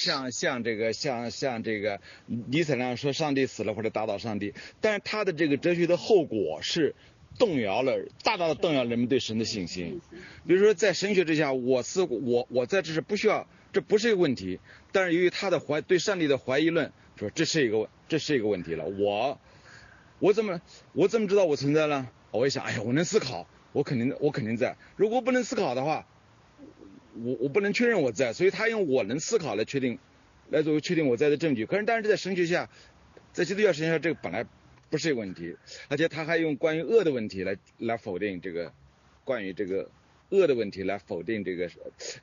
像像这个像像这个尼采那样说上帝死了或者打倒上帝，但是他的这个哲学的后果是动摇了，大大的动摇人们对神的信心。比如说在神学之下，我思我我在这是不需要，这不是一个问题。但是由于他的怀对上帝的怀疑论，说这是一个这是一个问题了。我我怎么我怎么知道我存在呢？我一想，哎呀，我能思考，我肯定我肯定在。如果不能思考的话。我我不能确认我在，所以他用我能思考来确定，来作为确定我在的证据。可是，但是在神学下，在基督教神学下，这个本来不是一个问题，而且他还用关于恶的问题来来否定这个，关于这个恶的问题来否定这个，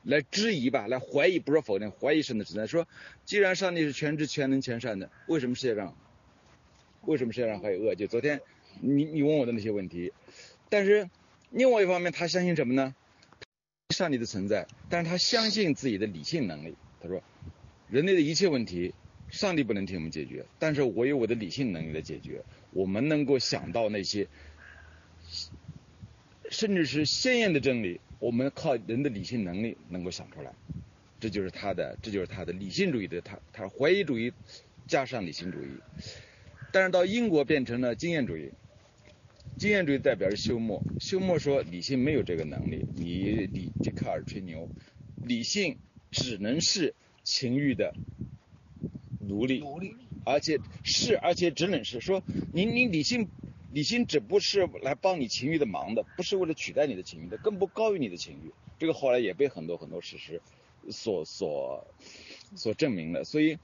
来质疑吧，来怀疑，不是否定，怀疑神的存在。说，既然上帝是全知全能全善的，为什么世界上，为什么世界上还有恶？就昨天你你问我的那些问题，但是另外一方面，他相信什么呢？上帝的存在，但是他相信自己的理性能力。他说，人类的一切问题，上帝不能替我们解决，但是我有我的理性能力来解决。我们能够想到那些，甚至是鲜艳的真理，我们靠人的理性能力能够想出来。这就是他的，这就是他的理性主义的，他他怀疑主义加上理性主义。但是到英国变成了经验主义。经验主义代表是休谟，休谟说理性没有这个能力，你你笛卡尔吹牛，理性只能是情欲的奴隶，而且是而且只能是说你你理性理性只不是来帮你情欲的忙的，不是为了取代你的情欲的，更不高于你的情欲，这个后来也被很多很多事实所所所证明了，所以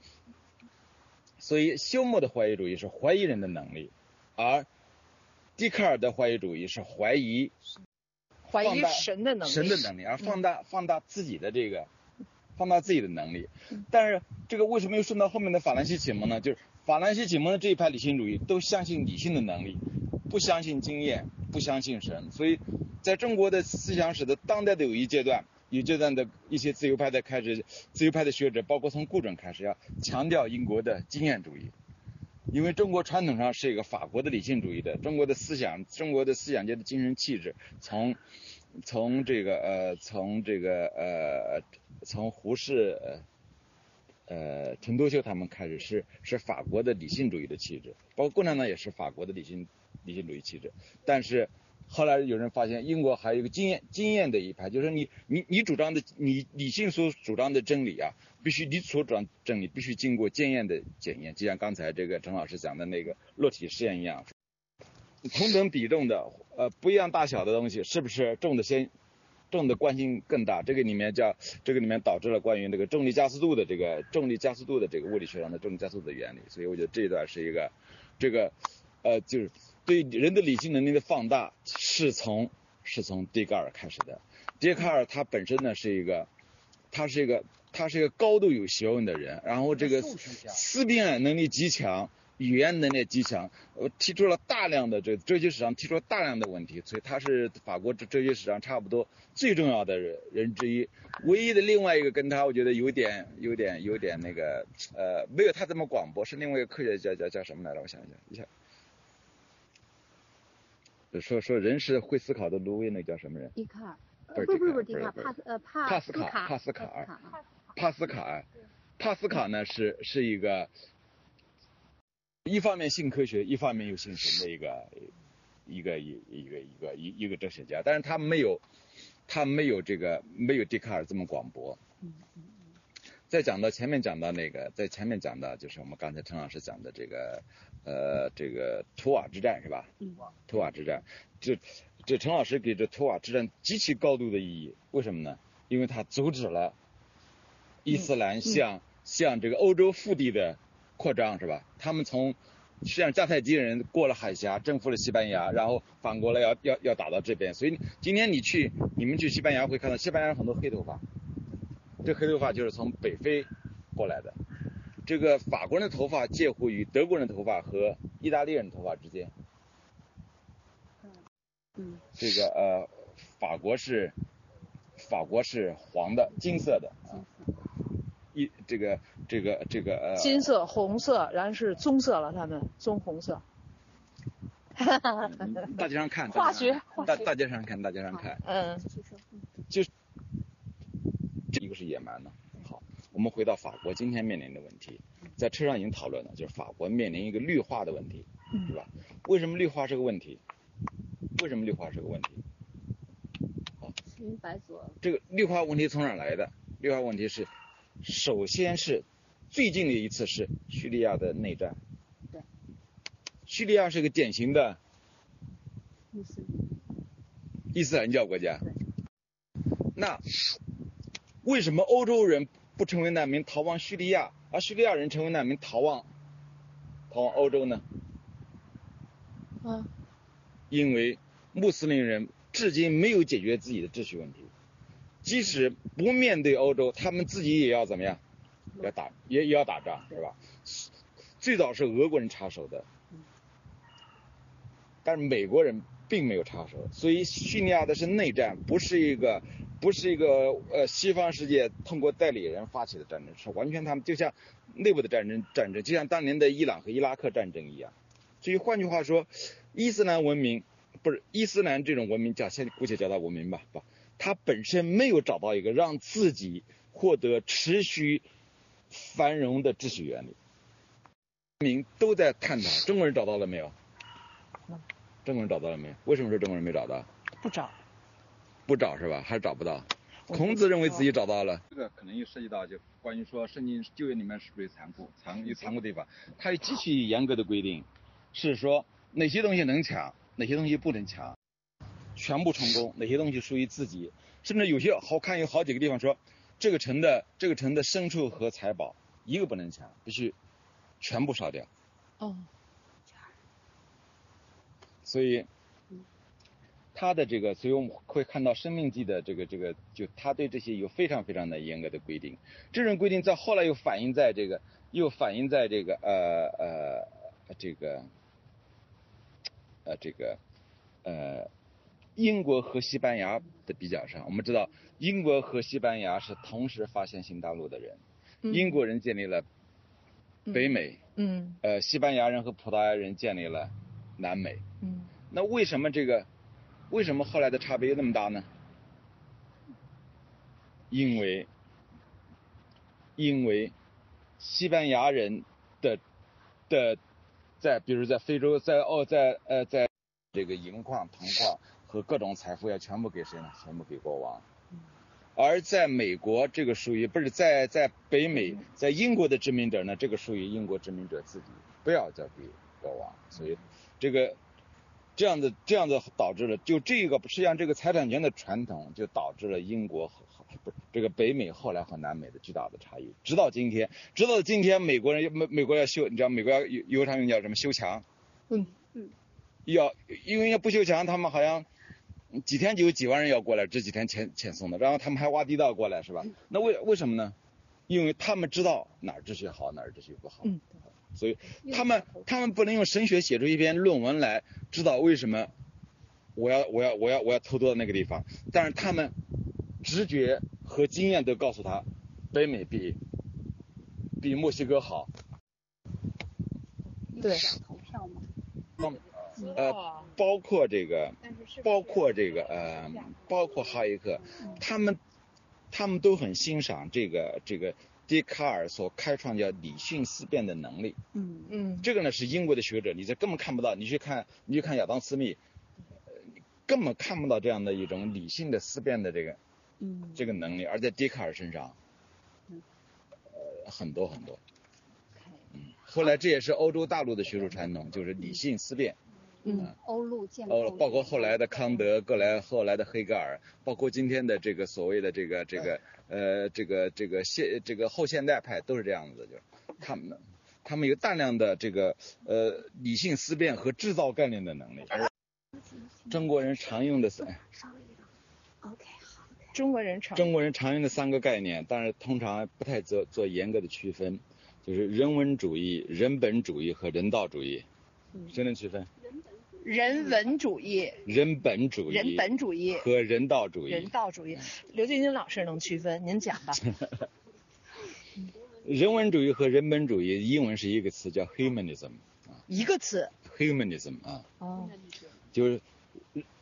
所以休谟的怀疑主义是怀疑人的能力，而笛卡尔的怀疑主义是怀疑，怀疑神的能力，神的能力，而放大放大自己的这个，放大自己的能力。但是这个为什么又顺到后面的法兰西启蒙呢？就是法兰西启蒙的这一派理性主义都相信理性的能力，不相信经验，不相信神。所以在中国的思想史的当代的有一阶段，有阶段的一些自由派的开始，自由派的学者，包括从顾准开始，要强调英国的经验主义。因为中国传统上是一个法国的理性主义的，中国的思想，中国的思想界的精神气质，从从这个呃，从这个呃，从胡适呃，陈独秀他们开始是是法国的理性主义的气质，包括共产党也是法国的理性理性主义气质，但是。后来有人发现，英国还有一个经验经验的一派，就是你你你主张的你理性所主张的真理啊，必须你所主张真理必须经过经验的检验，就像刚才这个陈老师讲的那个落体实验一样，同等比重的呃不一样大小的东西，是不是重的先重的惯性更大？这个里面叫这个里面导致了关于那个重力加速度的这个重力加速度的这个物理学上的重力加速度的原理，所以我觉得这一段是一个这个呃就是。对人的理性能力的放大是从是从笛卡尔开始的。笛卡尔他本身呢是一个，他是一个他是一个高度有学问的人，然后这个思辨能力极强，语言能力极强，呃提出了大量的这哲学史上提出了大量的问题，所以他是法国哲哲学史上差不多最重要的人之一。唯一的另外一个跟他我觉得有点有点有点那个呃没有他这么广博是另外一个科学家叫叫什么来着？我想一想一下。说说人是会思考的芦苇，那叫什么人？笛卡尔，不是不是不是笛卡尔，帕斯呃帕帕斯卡帕斯卡尔，帕斯卡尔，帕斯卡呢是是一个，一方面信科学，一方面又信神的一个一个一一个一个一一个哲学家，但是他没有他没有这个没有笛卡尔这么广博。再讲到前面讲到那个，在前面讲到就是我们刚才陈老师讲的这个。呃，这个图瓦之战是吧？嗯。图瓦之战，这这陈老师给这图瓦之战极其高度的意义，为什么呢？因为他阻止了伊斯兰向向这个欧洲腹地的扩张，是吧？他们从实际上迦太基人过了海峡，征服了西班牙，然后反过来要要要打到这边。所以今天你去你们去西班牙会看到西班牙人很多黑头发，这黑头发就是从北非过来的。这个法国人的头发介乎于德国人的头发和意大利人的头发之间。嗯这个呃，法国是法国是黄的，金色的啊。一这个这个这个呃。金色、红色，然后是棕色了，他们棕红色。大街上看。化学。大大街上看，大街上看。嗯。就是这一个是野蛮的。好我们回到法国今天面临的问题，在车上已经讨论了，就是法国面临一个绿化的问题，嗯是吧？为什么绿化是个问题？为什么绿化是个问题？青白左这个绿化问题从哪儿来的？绿化问题是，首先是最近的一次是叙利亚的内战。对。叙利亚是个典型的伊斯，伊斯兰教国家对。那为什么欧洲人不成为难民逃往叙利亚，而叙利亚人成为难民逃往逃往欧洲呢？啊，因为穆斯林人至今没有解决自己的秩序问题，即使不面对欧洲，他们自己也要怎么样？要打也也要打仗，是吧？最早是俄国人插手的，但是美国人并没有插手，所以叙利亚的是内战，不是一个不是一个呃西方世界通过代理人发起的战争，是完全他们就像内部的战争战争，就像当年的伊朗和伊拉克战争一样。所以换句话说，伊斯兰文明不是伊斯兰这种文明叫先姑且叫它文明吧，不，它本身没有找到一个让自己获得持续繁荣的秩序原理。民都在探讨，中国人找到了没有？中国人找到了没有？为什么说中国人没找到？不找。不找是吧？还是找不到？孔子认为自己找到了。这个可能又涉及到就关于说圣经旧约里面是不是有残酷、残有残酷地方？它有极其严格的规定，是说哪些东西能抢，哪些东西不能抢，全部成功，哪些东西属于自己，甚至有些好看有好几个地方说，这个城的这个城的牲畜和财宝一个不能抢，必须全部烧掉。哦，所以他的这个，所以我们会看到《生命记》的这个这个，就他对这些有非常非常的严格的规定。这种规定在后来又反映在这个，又反映在这个呃呃这个呃这个呃英国和西班牙的比较上。我们知道，英国和西班牙是同时发现新大陆的人，嗯英国人建立了北美，嗯呃，西班牙人和葡萄牙人建立了南美。嗯那为什么这个，为什么后来的差别那么大呢？因为，因为西班牙人的的在比如在非洲，在澳，在呃在这个银矿、铜矿和各种财富要全部给谁呢？全部给国王。而在美国，这个属于不是在在北美，在英国的殖民者呢，这个属于英国殖民者自己，不要交给国王。所以这个这样的这样的导致了，就这个实际上这个财产权的传统，就导致了英国和和不是这个北美后来和南美的巨大的差异。直到今天，直到今天，美国人美美国要修，你知道美国要有有常用叫什么修墙？嗯嗯，要因为要不修墙，他们好像几天就有几万人要过来，这几天遣遣送的，然后他们还挖地道过来，是吧？那为为什么呢？因为他们知道哪儿秩序好，哪儿秩序不好。嗯，所以他们他们不能用神学写出一篇论文来知道为什么我要我要我要我要偷渡到那个地方，但是他们直觉和经验都告诉他，北美比比墨西哥好。对投票嘛，呃，包括这个，但是是包括这个呃，包括哈耶克，他们他们都很欣赏这个这个笛卡尔所开创叫理性思辨的能力。嗯嗯这个呢是英国的学者，你这根本看不到。你去看，你去看亚当斯密，呃根本看不到这样的一种理性的思辨的这个嗯这个能力，而在笛卡尔身上嗯，呃，很多很多。后来这也是欧洲大陆的学术传统，就是理性思辨。嗯。欧陆建哦，构包括后来的康德，过来后来的黑格尔，包括今天的这个所谓的这个这个呃这个这个现这个后现代派都是这样子的，就是。他们他们有大量的这个呃理性思辨和制造概念的能力。而中国人常用的三，OK，好中国人常中国人常用的三个概念，但是通常不太做做严格的区分，就是人文主义、人本主义和人道主义。嗯。谁能区分？人文主义、人本主义、人本主义、和人道主义。人道主义。刘静晶老师能区分，您讲吧。人文主义和人本主义，英文是一个词叫 humanism，humanism 一个词。啊，哦，就是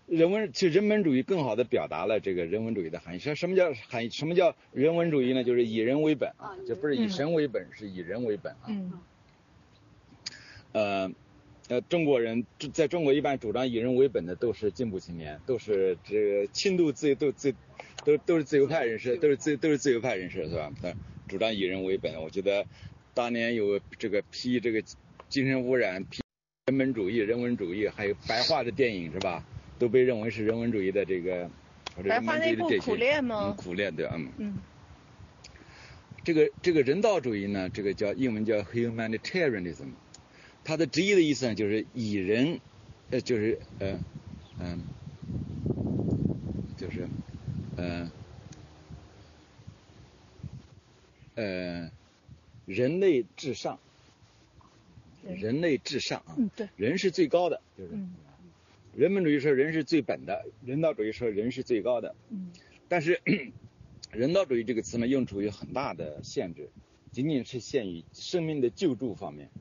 人文其实人本主义更好的表达了这个人文主义的含义。什什么叫含义？什么叫人文主义呢？就是以人为本啊啊，这不是以神为本，是以人为本啊。嗯呃，呃，中国人在中国一般主张以人为本的都是进步青年，都是这个轻度自由，都自都都是自由派人士，都是自都是自由派人士是吧？对，主张以人为本。我觉得当年有这个批这个精神污染、批人本主义、人文主义，还有白话的电影是吧？都被认为是人文主义的这个或者白人文主义的这些苦练吗嗯，苦练对，嗯。嗯这个这个人道主义呢，这个叫英文叫 humanitarianism，它的直译的意思呢就是以人，呃，就是呃，嗯、就是呃呃，人类至上，人人类至上啊，嗯对。人是最高的，就是嗯。人本主义说人是最本的，人道主义说人是最高的，嗯。但是 人道主义这个词呢，用处有很大的限制，仅仅是限于生命的救助方面，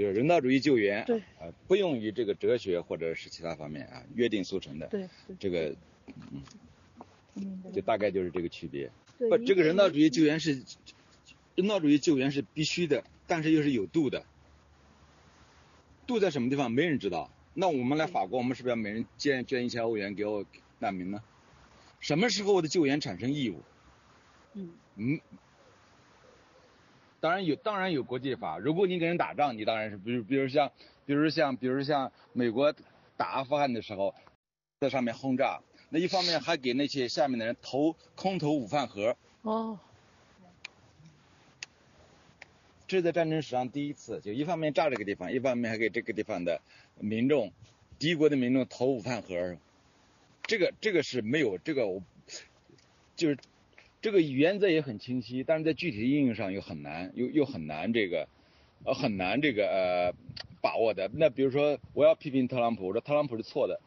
比如人道主义救援，对呃，不用于这个哲学或者是其他方面啊，约定俗成的，对对，这个明白就大概就是这个区别。不，这个人道主义救援是，人道主义救援是必须的，但是又是有度的。度在什么地方，没人知道。那我们来法国，我们是不是要每人捐捐一千欧元给我难民呢？什么时候我的救援产生义务？嗯嗯，当然有，当然有国际法。如果你跟人打仗，你当然是，比如，比如像，比如像，比如像美国打阿富汗的时候，在上面轰炸，那一方面还给那些下面的人投空投午饭盒，哦。这是在战争史上第一次，就一方面炸这个地方，一方面还给这个地方的民众，敌国的民众投午饭盒，这个这个是没有这个我，就是这个原则也很清晰，但是在具体的应用上又很难，又又很难这个，呃很难这个呃把握的。那比如说我要批评特朗普，我说特朗普是错的，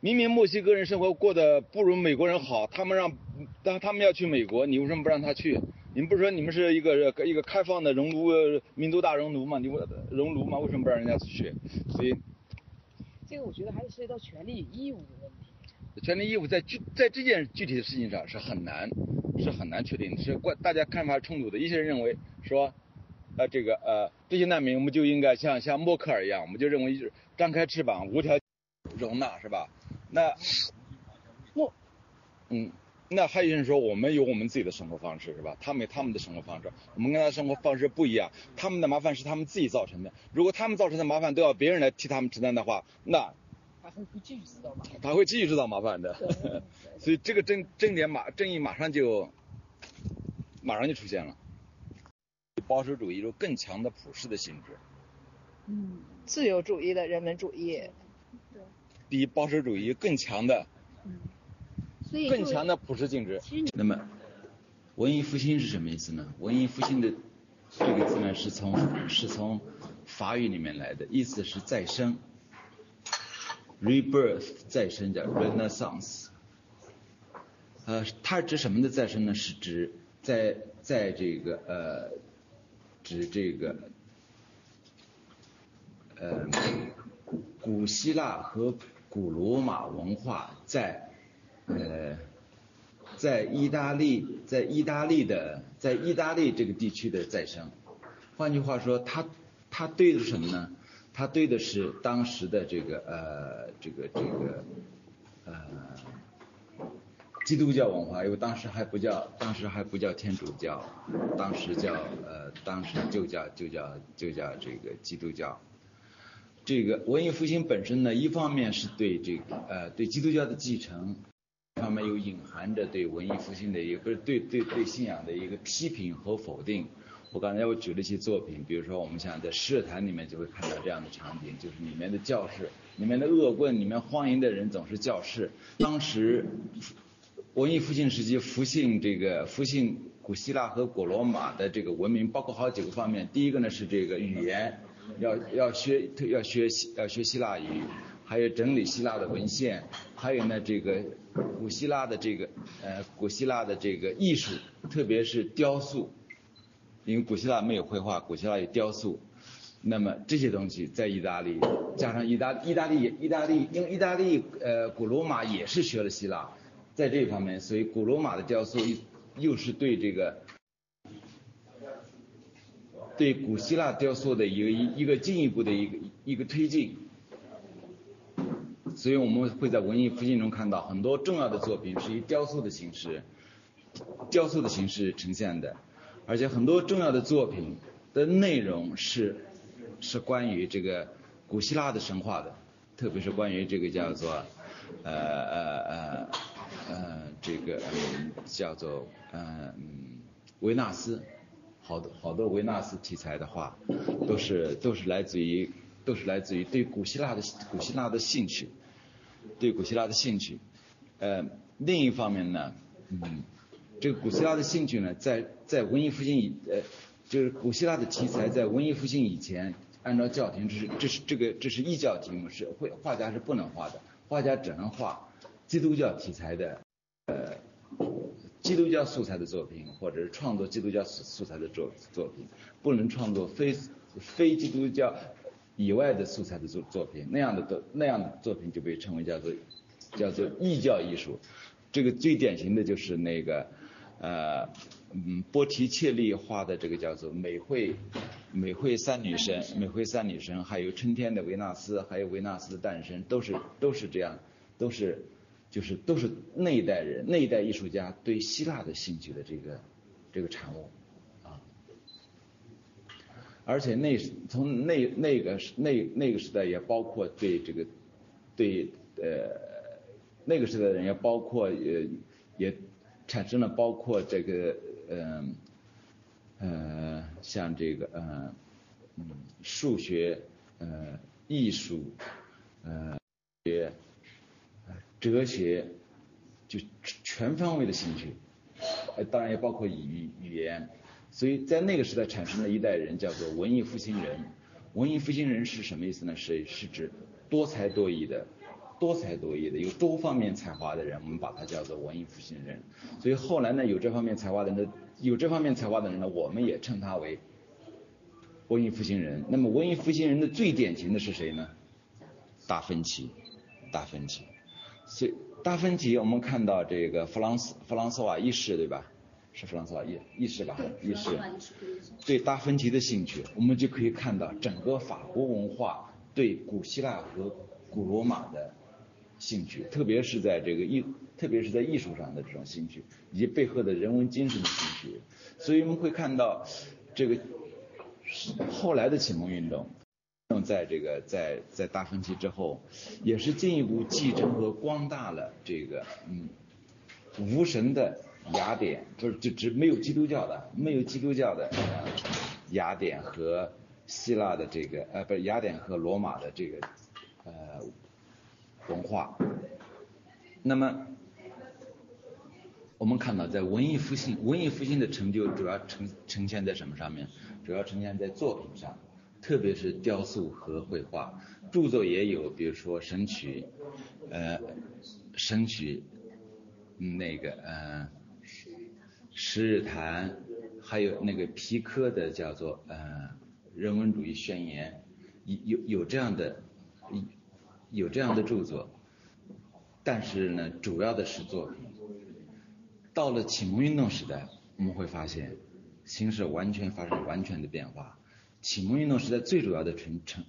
明明墨西哥人生活过得不如美国人好，他们让，但他们要去美国，你为什么不让他去？你们不是说你们是一个一个开放的熔炉呃民族大熔炉吗？你为熔炉吗？为什么不让人家去？所以这个我觉得还是涉及到权利与义务的问题。权利义务在具在这件具体的事情上是很难，是很难确定的，是关大家看法冲突的。一些人认为说，呃，这个呃这些难民我们就应该像像默克尔一样，我们就认为就是张开翅膀无条件容纳，是吧？那默，嗯，那还有人说我们有我们自己的生活方式，是吧？他们有他们的生活方式，我们跟他的生活方式不一样，他们的麻烦是他们自己造成的。如果他们造成的麻烦都要别人来替他们承担的话，那他会不继续知道吗？他会继续制造麻烦的。所以这个争争点马正义马上就马上就出现了。保守主义有更强的普世的性质，嗯自由主义的人文主义，对比保守主义更强的嗯，所以更强的普世性质。那么，文艺复兴是什么意思呢？文艺复兴的这个字呢，是从是从法语里面来的，意思是再生，rebirth 再生叫 renaissance。呃，它指什么的再生呢？是指在在这个呃，指这个呃古希腊和古罗马文化在呃，在意大利，在意大利的，在意大利这个地区的再生。换句话说，它它对的是什么呢？他对的是当时的这个呃，这个这个呃，基督教文化，因为当时还不叫，当时还不叫天主教，当时叫呃，当时就叫就叫就叫这个基督教。这个文艺复兴本身呢，一方面是对这个呃对基督教的继承，一方面又隐含着对文艺复兴的一个不是对对对信仰的一个批评和否定。我刚才我举了一些作品，比如说我们想在诗坛里面就会看到这样的场景，就是里面的教士，里面的恶棍，里面欢迎的人总是教士。当时文艺复兴时期复兴这个复兴古希腊和古罗马的这个文明，包括好几个方面。第一个呢是这个语言，要要学要学希要学希腊语，还有整理希腊的文献，还有呢这个古希腊的这个呃古希腊的这个艺术，特别是雕塑，因为古希腊没有绘画，古希腊有雕塑。那么这些东西在意大利，加上意大意大利意大利，因为意大利呃古罗马也是学了希腊，在这方面，所以古罗马的雕塑又又是对这个对古希腊雕塑的一个一一个进一步的一个一个推进。所以我们会在文艺复兴中看到很多重要的作品是以雕塑的形式，雕塑的形式呈现的，而且很多重要的作品的内容是是关于这个古希腊的神话的，特别是关于这个叫做呃呃呃呃这个叫做嗯维纳斯，好多好多维纳斯题材的画都是都是来自于都是来自于对古希腊的古希腊的兴趣。对古希腊的兴趣，呃，另一方面呢，嗯，这个古希腊的兴趣呢，在在文艺复兴以呃，就是古希腊的题材在文艺复兴以前，按照教廷，这是这是这个这是异教题目，是会画家是不能画的，画家只能画基督教题材的，呃，基督教素材的作品，或者是创作基督教素素材的作作品，不能创作非非基督教。以外的素材的作作品，那样的的那样的作品就被称为叫做叫做异教艺术。这个最典型的就是那个呃嗯波提切利画的这个叫做美惠美惠三女神美惠三女神，还有春天的维纳斯，还有维纳斯的诞生，都是都是这样，都是就是都是那一代人那一代艺术家对希腊的兴趣的这个这个产物。而且那从那那个那那个时代也包括对这个对呃那个时代的人也包括也也产生了包括这个嗯呃像这个嗯嗯数学呃艺术呃学哲学就全方位的兴趣，呃当然也包括语语言。所以在那个时代产生了一代人，叫做文艺复兴人。文艺复兴人是什么意思呢？是是指多才多艺的、多才多艺的、有多方面才华的人，我们把他叫做文艺复兴人。所以后来呢，有这方面才华的人，有这方面才华的人呢，我们也称他为文艺复兴人。那么文艺复兴人的最典型的是谁呢？达芬奇，达芬奇。所以达芬奇，我们看到这个弗朗斯弗朗索瓦一世，对吧？是弗朗索瓦一一世吧？一世对达芬奇的兴趣，我们就可以看到整个法国文化对古希腊和古罗马的兴趣，特别是在这个艺，特别是在艺术上的这种兴趣，以及背后的人文精神的兴趣。所以我们会看到这个后来的启蒙运动，在这个在在达芬奇之后，也是进一步继承和光大了这个嗯无神的。雅典不是就只没有基督教的，没有基督教的雅典和希腊的这个呃不是雅典和罗马的这个呃文化。那么我们看到，在文艺复兴，文艺复兴的成就主要呈呈现在什么上面？主要呈现在作品上，特别是雕塑和绘画。著作也有，比如说《神曲》，呃，《神曲》那个呃。十日谈，还有那个皮科的叫做呃人文主义宣言，有有这样的有这样的著作，但是呢，主要的是作品。到了启蒙运动时代，我们会发现形势完全发生完全的变化。启蒙运动时代最主要的成成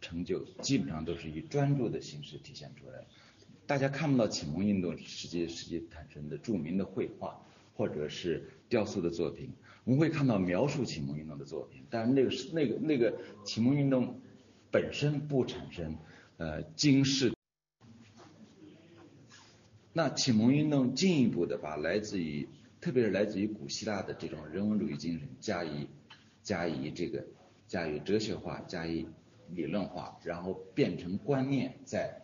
成就，基本上都是以专注的形式体现出来。大家看不到启蒙运动实际实际产生的著名的绘画。或者是雕塑的作品，我们会看到描述启蒙运动的作品，但是那个是那个那个启蒙运动本身不产生呃惊世。那启蒙运动进一步的把来自于，特别是来自于古希腊的这种人文主义精神加以加以这个加以哲学化，加以理论化，然后变成观念，在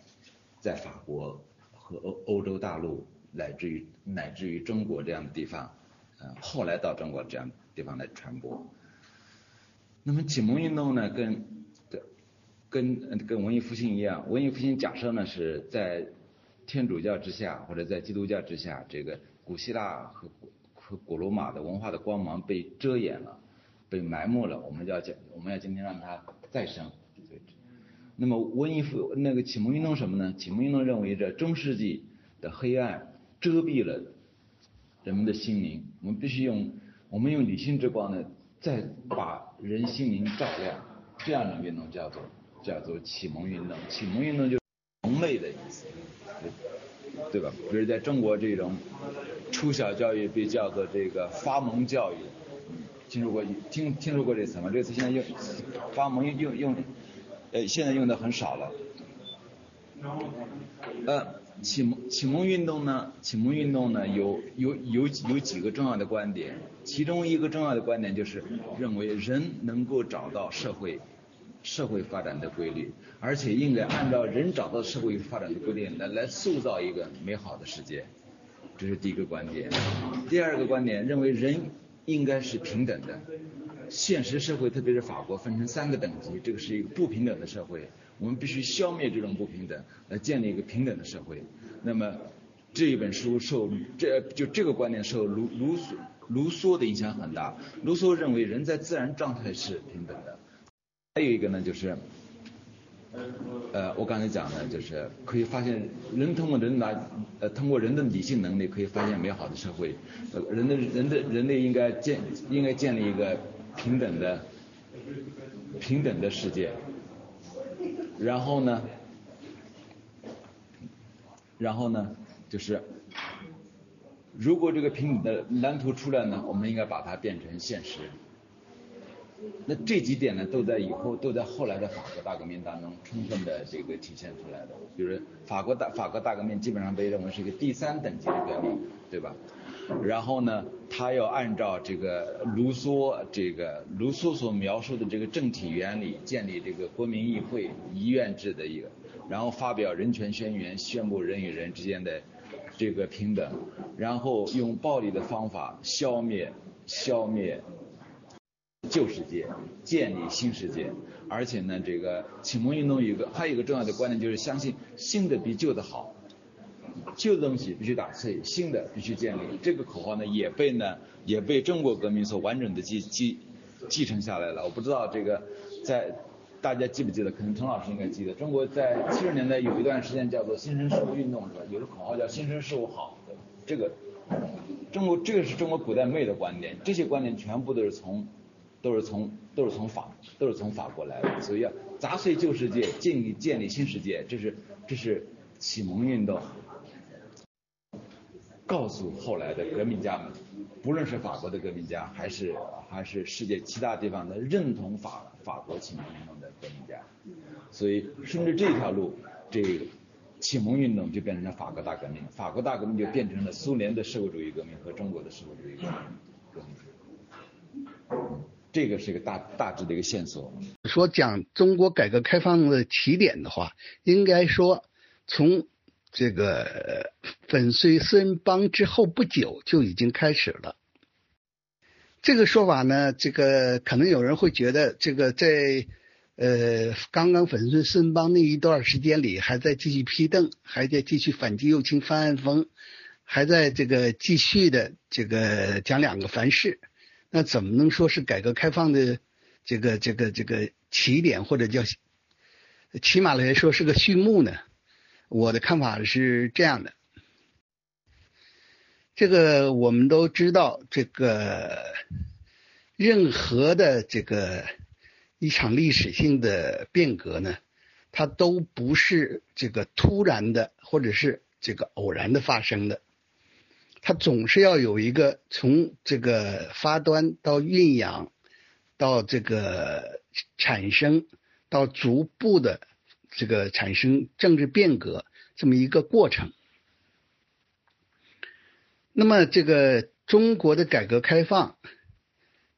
在法国和欧欧洲大陆。乃至于乃至于中国这样的地方，呃，后来到中国这样地方来传播。那么启蒙运动呢，跟跟跟文艺复兴一样，文艺复兴假设呢是在天主教之下或者在基督教之下，这个古希腊和和古罗马的文化的光芒被遮掩了，被。埋没了，我们要讲，我们要今天让它再生。那么文艺复那个启蒙运动什么呢？启蒙运动认为这中世纪的黑暗遮蔽了人们的心灵，我们必须用我们用理性之光呢，再把人心灵照亮。这样的运动叫做叫做启蒙运动。启蒙运动就是蒙昧的意思，对吧？比如在中国这种初小教育被叫做这个发蒙教育，听说过听听说过这词吗？这个词现在用发蒙用用用。呃，现在用的很少了。呃，启蒙启蒙运动呢，启蒙运动呢有有有有几个重要的观点，其中一个重要的观点就是认为人能够找到社会社会发展的规律，而且应该按照人找到社会发展的规律来来塑造一个美好的世界，这是第一个观点。第二个观点认为人应该是平等的。现实社会，特别是法国，分成三个等级，这个是一个不平等的社会。我们必须消灭这种不平等，来建立一个平等的社会。那么这一本书受这就这个观点受卢卢梭卢梭的影响很大。卢梭认为人在自然状态是平等的。还有一个呢，就是呃，我刚才讲的，就是可以发现人通过人来呃通过人的理性能力可以发现美好的社会。呃，人的人的人类应该建应该建立一个。平等的，平等的世界。然后呢，然后呢，就是，如果这个平等的蓝图出来呢，我们应该把它变成现实。那这几点呢，都在以后都在后来的法国大革命当中充分的这个体现出来的。比如法国大法国大革命基本上被认为是一个第三等级的革命，对吧？然后呢，他要按照这个卢梭这个卢梭所描述的这个政体原理建立这个国民议会一院制的一个，然后发表人权宣言，宣布人与人之间的这个平等，然后用暴力的方法消灭消灭旧世界，建立新世界。而且呢，这个启蒙运动有一个还有一个重要的观念，就是相信新的比旧的好。旧的东西必须打碎，新的必须建立。这个口号呢，也被呢，也被中国革命所完整的继继继承下来了。我不知道这个在大家记不记得？可能陈老师应该记得。中国在七十年代有一段时间叫做新生事物运动，是吧？有个口号叫新生事物好。这个中国这个是中国古代没有的观点，这些观点全部都是从都是从都是从法都是从法国来的。所以要砸碎旧世界，建立建立新世界，这是这是启蒙运动。告诉后来的革命家们，不论是法国的革命家，还是还是世界其他地方的认同法法国启蒙运动的革命家，所以顺着这条路，这启蒙运动就变成了法国大革命，法国大革命就变成了苏联的社会主义革命和中国的社会主义革命。这个是一个大大致的一个线索。说讲中国改革开放的起点的话，应该说从。这个粉碎四人帮之后不久就已经开始了。这个说法呢，这个可能有人会觉得，这个在呃刚刚粉碎四人帮那一段时间里，还在继续批邓，还在继续反击右倾翻案风，还在这个继续的这个讲两个凡是，那怎么能说是改革开放的这个这个这个起点，或者叫起码来说是个序幕呢？我的看法是这样的，这个我们都知道，这个任何的这个一场历史性的变革呢，它都不是这个突然的，或者是这个偶然的发生的，它总是要有一个从这个发端到酝养，到这个产生，到逐步的。这个产生政治变革这么一个过程，那么这个中国的改革开放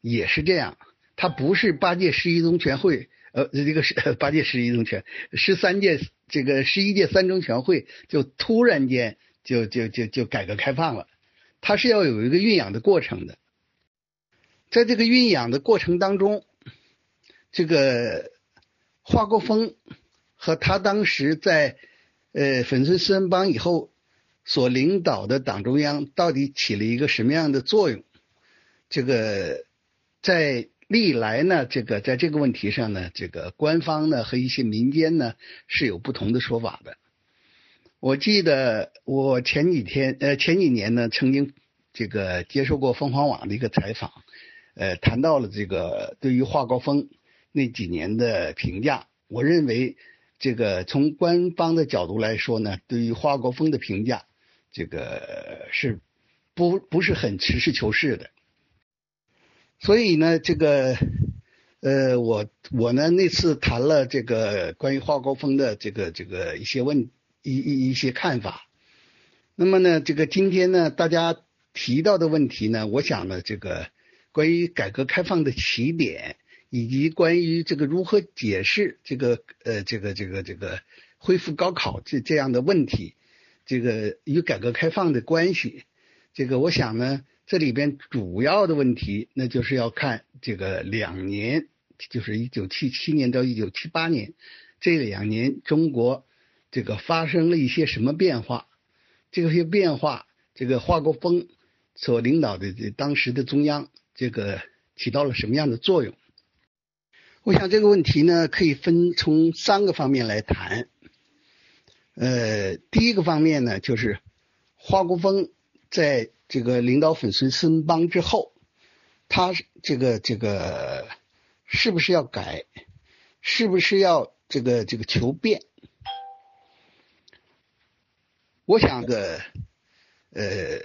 也是这样，它不是八届十一中全会，呃，这个是八届十一中全，十三届这个十一届三中全会就突然间就就就就改革开放了，它是要有一个酝养的过程的，在这个酝养的过程当中，这个华国锋。和他当时在呃粉碎四人帮以后所领导的党中央到底起了一个什么样的作用？这个在历来呢，这个在这个问题上呢，这个官方呢和一些民间呢是有不同的说法的。我记得我前几天呃前几年呢，曾经这个接受过凤凰网的一个采访，呃，谈到了这个对于华高峰那几年的评价。我认为这个从官方的角度来说呢，对于华国锋的评价，这个是不不是很实事求是的。所以呢，这个呃，我我呢那次谈了这个关于华国锋的这个这个一些问一一一些看法。那么呢，这个今天呢，大家提到的问题呢，我想呢，这个关于改革开放的起点，以及关于这个如何解释这个呃这个这个这个恢复高考这这样的问题，这个与改革开放的关系，这个我想呢。这里边主要的问题，那就是要看这个两年，就是一九七七年到一九七八年这两年，中国这个发生了一些什么变化？这些变化，这个华国锋所领导的这当时的中央，这个起到了什么样的作用？我想这个问题呢，可以分从三个方面来谈。呃，第一个方面呢，就是华国锋在。这个领导粉碎四人帮之后，他这个这个是不是要改？是不是要这个这个求变？我想的，呃，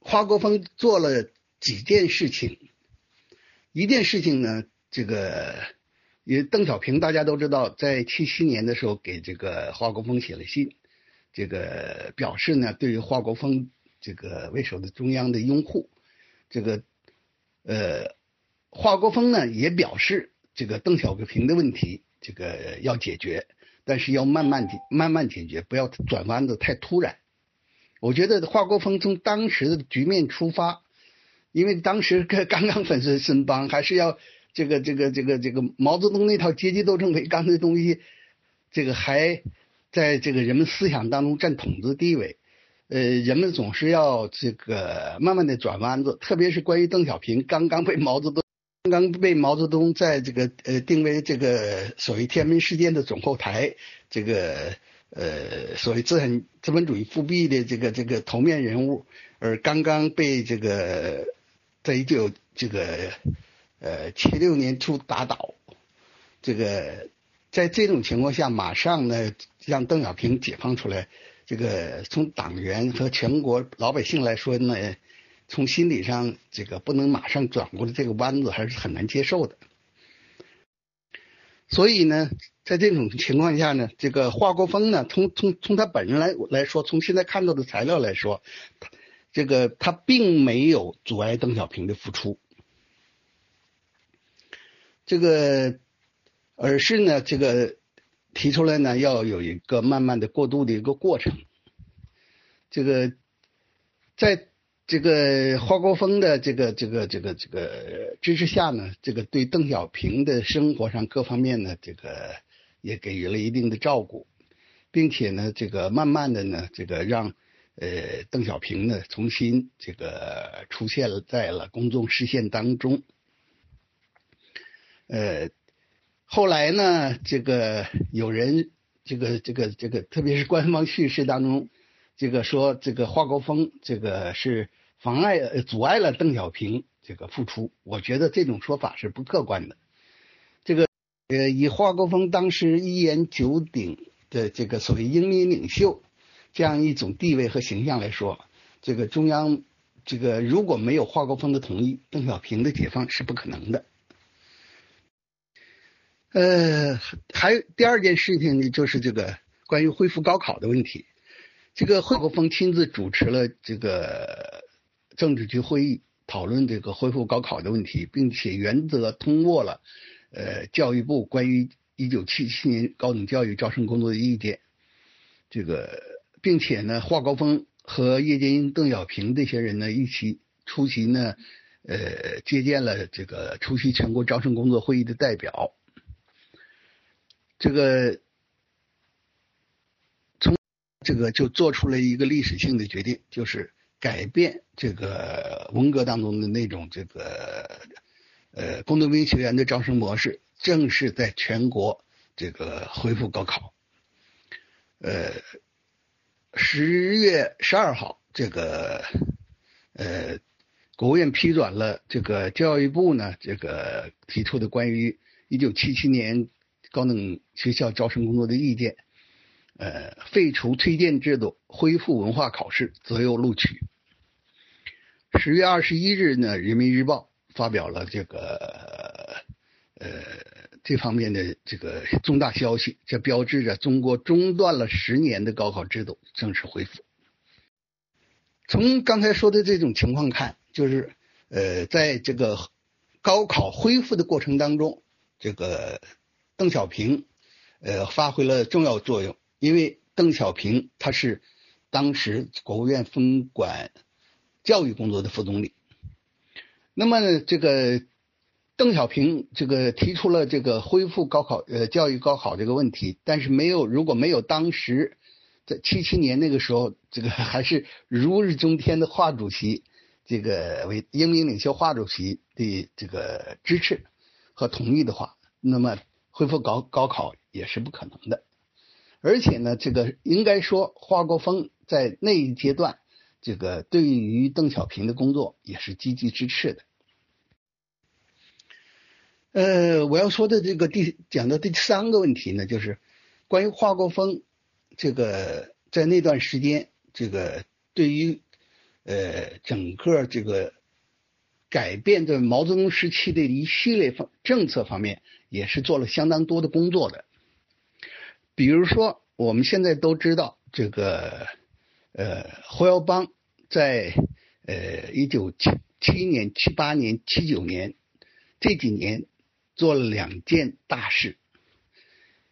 华国锋做了几件事情。一件事情呢，这个也邓小平大家都知道，在七七年的时候给这个华国锋写了信，这个表示呢，对于华国锋。这个为首的中央的拥护，这个呃，华国锋呢也表示，这个邓小平的问题，这个要解决，但是要慢慢解慢慢解决，不要转弯的太突然。我觉得华国锋从当时的局面出发，因为当时刚刚刚粉碎申邦，还是要这个这个这个这个毛泽东那套阶级斗争为纲的东西，这个还在这个人们思想当中占统治地位。呃，人们总是要这个慢慢的转弯子，特别是关于邓小平刚刚被毛泽东刚刚被毛泽东在这个呃定为这个所谓天安门事件的总后台，这个呃所谓资产资本主义复辟的这个这个头面人物，而刚刚被这个在一九这个呃七六年初打倒，这个在这种情况下，马上呢让邓小平解放出来。这个从党员和全国老百姓来说呢，从心理上这个不能马上转过来这个弯子，还是很难接受的。所以呢，在这种情况下呢，这个华国锋呢，从从从他本人来来说，从现在看到的材料来说，这个他并没有阻碍邓小平的复出，这个而是呢，这个。提出来呢，要有一个慢慢的过渡的一个过程。这个，在这个华国锋的这个这个这个这个支持下呢，这个对邓小平的生活上各方面呢，这个也给予了一定的照顾，并且呢，这个慢慢的呢，这个让呃邓小平呢重新这个出现了在了公众视线当中，呃。后来呢，这个有人，这个这个这个，特别是官方叙事当中，这个说这个华国锋这个是妨碍、阻碍了邓小平这个复出。我觉得这种说法是不客观的。这个呃，以华国锋当时一言九鼎的这个所谓英明领袖这样一种地位和形象来说，这个中央这个如果没有华国锋的同意，邓小平的解放是不可能的。呃，还有第二件事情呢，就是这个关于恢复高考的问题。这个华国锋亲自主持了这个政治局会议，讨论这个恢复高考的问题，并且原则通过了呃教育部关于一九七七年高等教育招生工作的意见。这个，并且呢，华国锋和叶剑英、邓小平这些人呢一起出席呢，呃，接见了这个出席全国招生工作会议的代表。这个从这个就做出了一个历史性的决定，就是改变这个文革当中的那种这个呃，工农兵学员的招生模式正式在全国这个恢复高考。呃，十月十二号，这个呃，国务院批转了这个教育部呢这个提出的关于一九七七年高等学校招生工作的意见，呃，废除推荐制度，恢复文化考试，择优录取。十月二十一日呢，《人民日报》发表了这个呃这方面的这个重大消息，这标志着中国中断了十年的高考制度正式恢复。从刚才说的这种情况看，就是呃，在这个高考恢复的过程当中，这个邓小平呃发挥了重要作用，因为邓小平他是当时国务院分管。教育工作的副总理，那么这个邓小平这个提出了这个恢复高考呃教育高考这个问题，但是没有如果没有当时在七七年那个时候这个还是如日中天的华主席这个为英明领袖华主席的这个支持和同意的话，那么恢复高高考也是不可能的。而且呢，这个应该说华国锋在那一阶段。这个对于邓小平的工作也是积极支持的。呃，我要说的这个第讲的第三个问题呢，就是关于华国锋这个在那段时间，这个对于呃整个这个改变的毛泽东时期的一系列方政策方面，也是做了相当多的工作的。比如说，我们现在都知道这个。呃，胡耀邦在呃一九七七年、七八年、七九年这几年做了两件大事。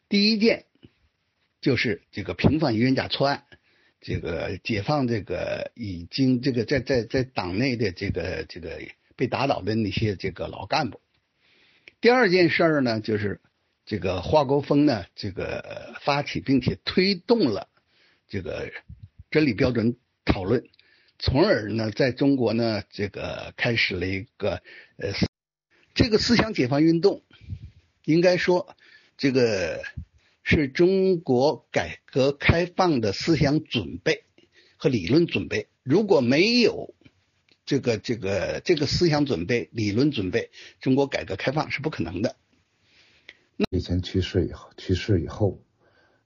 第一件就是这个平反冤假错案，这个解放这个已经这个在在在党内的这个这个被打倒的那些这个老干部。第二件事儿呢，就是这个华国锋呢，这个发起并且推动了这个。真理标准讨论，从而呢，在中国呢，这个开始了一个呃，这个思想解放运动，应该说，这个是中国改革开放的思想准备和理论准备。如果没有这个这个这个思想准备、理论准备，中国改革开放是不可能的。以前去世以后，去世以后，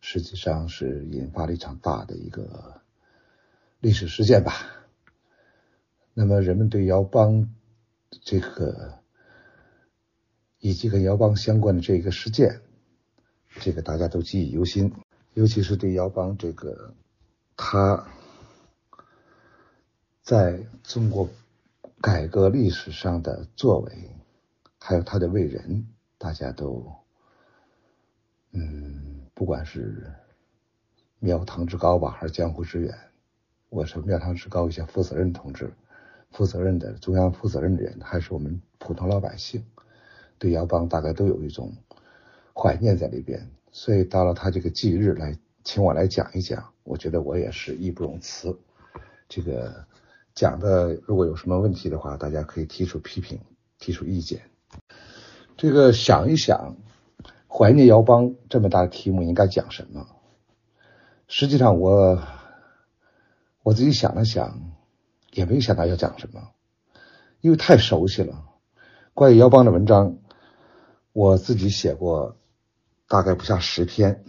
实际上是引发了一场大的一个。历史事件吧。那么，人们对姚邦这个以及跟姚邦相关的这个事件，这个大家都记忆犹新。尤其是对姚邦这个他在中国改革历史上的作为，还有他的为人，大家都嗯，不管是庙堂之高吧，还是江湖之远。我是庙堂之高一些负责任同志，负责任的中央负责任的人，还是我们普通老百姓，对姚邦大概都有一种怀念在里边。所以到了他这个忌日来，请我来讲一讲，我觉得我也是义不容辞。这个讲的如果有什么问题的话，大家可以提出批评，提出意见。这个想一想，怀念姚邦这么大的题目应该讲什么？实际上我。我自己想了想，也没想到要讲什么，因为太熟悉了。关于姚邦的文章，我自己写过，大概不下十篇。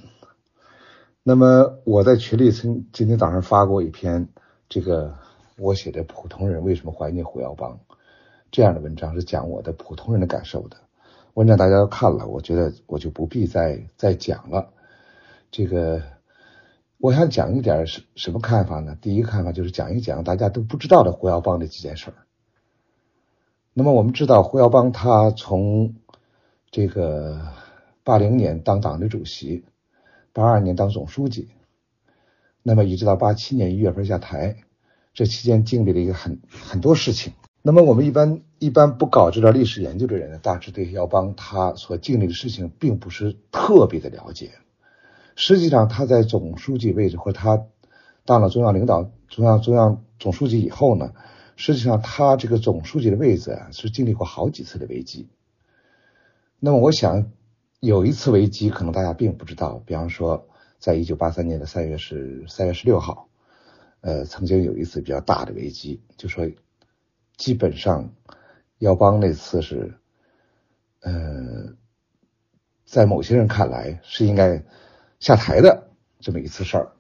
那么我在群里曾今天早上发过一篇，这个我写的普通人为什么怀念胡耀邦这样的文章，是讲我的普通人的感受的。文章大家都看了，我觉得我就不必再再讲了。这个。我想讲一点什什么看法呢？第一个看法就是讲一讲大家都不知道的胡耀邦的几件事儿。那么我们知道胡耀邦他从这个八零年当党的主席，八二年当总书记，那么一直到八七年一月份下台，这期间经历了一个很很多事情。那么我们一般一般不搞这段历史研究的人呢，大致对耀邦他所经历的事情并不是特别的了解。实际上，他在总书记位置，或者他当了中央领导、中央中央总书记以后呢，实际上他这个总书记的位置啊，是经历过好几次的危机。那么我想有一次危机，可能大家并不知道，比方说，在一九八三年的三月十三月十六号，呃，曾经有一次比较大的危机，就说基本上耀邦那次是，呃，在某些人看来是应该下台的这么一次事儿。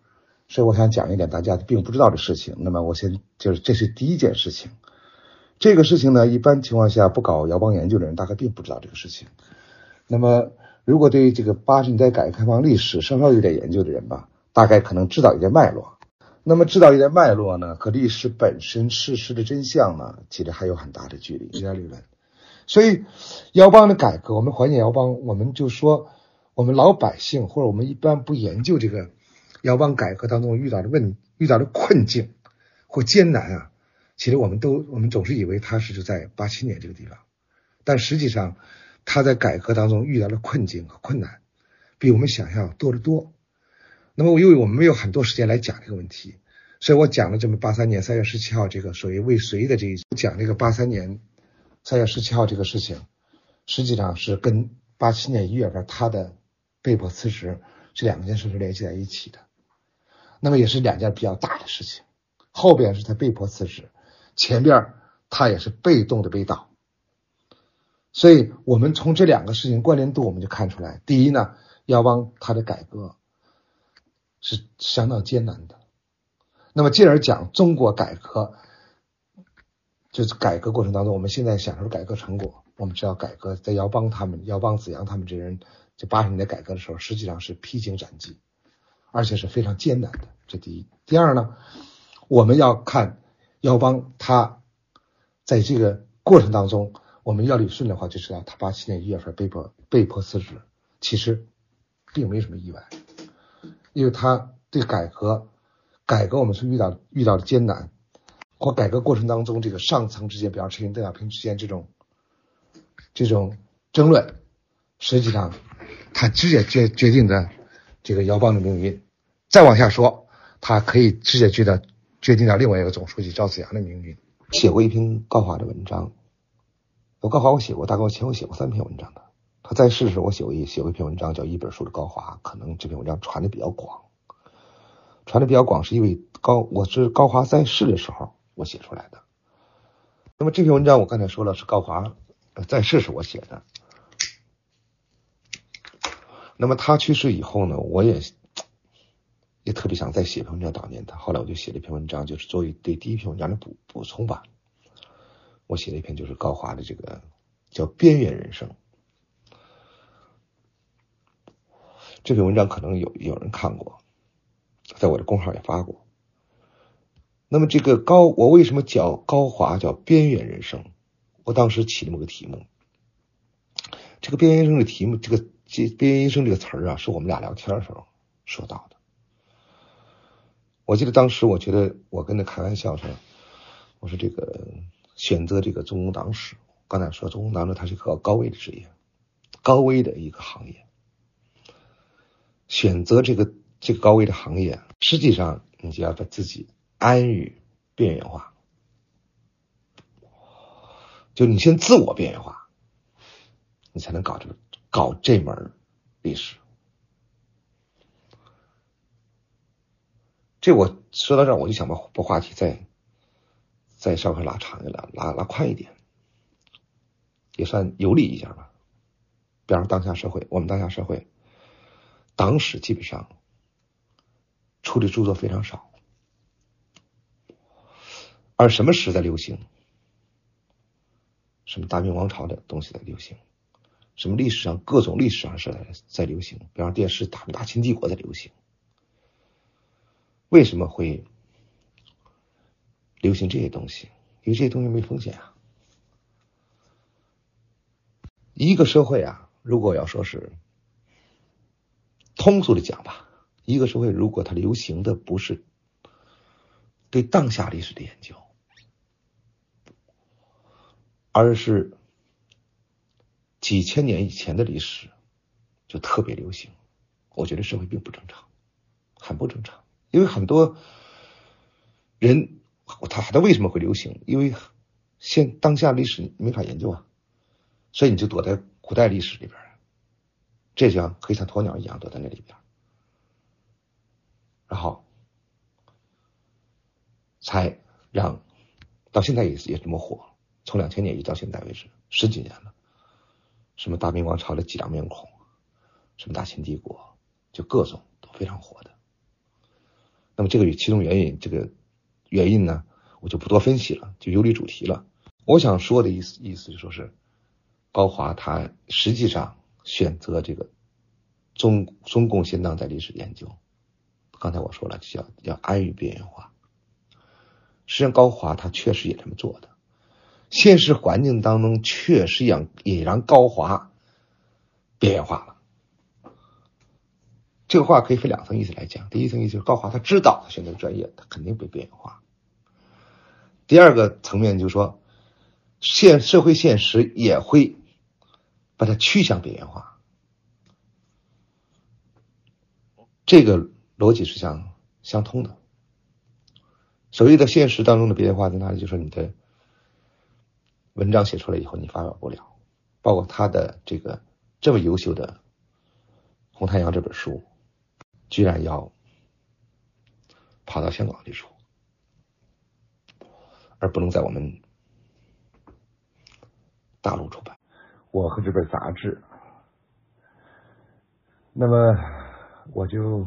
所以我想讲一点大家并不知道的事情。那么我先就是这是第一件事情。这个事情呢，一般情况下不搞姚邦研究的人大概并不知道这个事情。那么如果对于这个八十年代改革开放历史稍稍有点研究的人吧，大概可能知道一点脉络。那么知道一点脉络呢，和历史本身事实的真相呢，其实还有很大的距离，有点理论。所以姚邦的改革，我们怀念姚邦，我们就说我们老百姓或者我们一般不研究这个。姚邦改革当中遇到的问遇到的困境或艰难啊，其实我们都我们总是以为他是就在八七年这个地方，但实际上他在改革当中遇到的困境和困难比我们想象多得多。那么因为我们没有很多时间来讲这个问题，所以我讲了这么八三年三月十七号这个所谓未遂的这一讲这个八三年三月十七号这个事情，实际上是跟八七年一月份他的被迫辞职这两件事是联系在一起的。那么也是两件比较大的事情，后边是他被迫辞职，前边他也是被动的被盗，所以我们从这两个事情关联度，我们就看出来，第一呢，耀邦他的改革是相当艰难的，那么进而讲中国改革，就是改革过程当中，我们现在享受改革成果，我们知道改革在姚邦他们、姚邦子阳他们这人，这八十年代改革的时候，实际上是披荆斩棘。而且是非常艰难的，这第一。第二呢，我们要看姚邦他在这个过程当中，我们要捋顺的话，就知道他八七年一月份被迫被迫辞职，其实并没有什么意外，因为他对改革改革我们是遇到遇到的艰难，或改革过程当中这个上层之间，比方陈云、邓小平之间这种这种争论，实际上他直接决决定的。这个姚邦的命运，再往下说，他可以直接决定决定了另外一个总书记赵紫阳的命运。写过一篇高华的文章，我高华我写过，大概我前后写过三篇文章的。他在世时候，我写过一写过一篇文章，叫《一本书的高华》，可能这篇文章传的比较广，传的比较广是因为高我是高华在世的时候我写出来的。那么这篇文章我刚才说了是高华在世时我写的。那么他去世以后呢，我也也特别想再写篇文章悼念他。后来我就写了一篇文章，就是作为对第一篇文章的补补充吧。我写了一篇，就是高华的这个叫《边缘人生》这篇文章，可能有有人看过，在我的公号也发过。那么这个高，我为什么叫高华叫边缘人生？我当时起这么个题目，这个边缘人生的题目，这个。这“边缘医生”这个词儿啊，是我们俩聊天的时候说到的。我记得当时，我觉得我跟他开玩笑说：“我说这个选择这个中共党史，刚才说中共党史，它是一个高危的职业，高危的一个行业。选择这个这个高危的行业，实际上你就要把自己安于边缘化，就你先自我边缘化，你才能搞这个。”搞这门历史，这我说到这儿，我就想把把话题再再稍微拉长一点，拉拉宽一点，也算游历一下吧。比方，当下社会，我们当下社会，党史基本上出的著作非常少，而什么史在流行？什么大明王朝的东西在流行？什么历史上各种历史上是在在流行，比方电视大大清帝国在流行，为什么会流行这些东西？因为这些东西没风险啊。一个社会啊，如果要说是通俗的讲吧，一个社会如果它流行的不是对当下历史的研究，而是。几千年以前的历史就特别流行，我觉得社会并不正常，很不正常。因为很多人他他为什么会流行？因为现当下历史没法研究啊，所以你就躲在古代历史里边，这像可以像鸵鸟一样躲在那里边，然后才让到现在也也这么火，从两千年一直到现在为止十几年了，什么大明王朝的几张面孔，什么大秦帝国，就各种都非常火的。那么这个与其中原因，这个原因呢，我就不多分析了，就游离主题了。我想说的意思意思就说是，高华他实际上选择这个中中共现当代历史研究，刚才我说了，叫要安于边缘化。实际上，高华他确实也这么做的，现实环境当中确实让也让高华边缘化了。这个话可以分两层意思来讲。第一层意思就是高华他知道他选择专业，他肯定被边缘化。第二个层面就是说，现社会现实也会把它趋向边缘化。这个逻辑是相相通的。所谓的现实当中的边缘化在哪里？就是你的文章写出来以后，你发表不了，包括他的这个这么优秀的《红太阳》这本书。居然要跑到香港去出，而不能在我们大陆出版。我和这本杂志，那么我就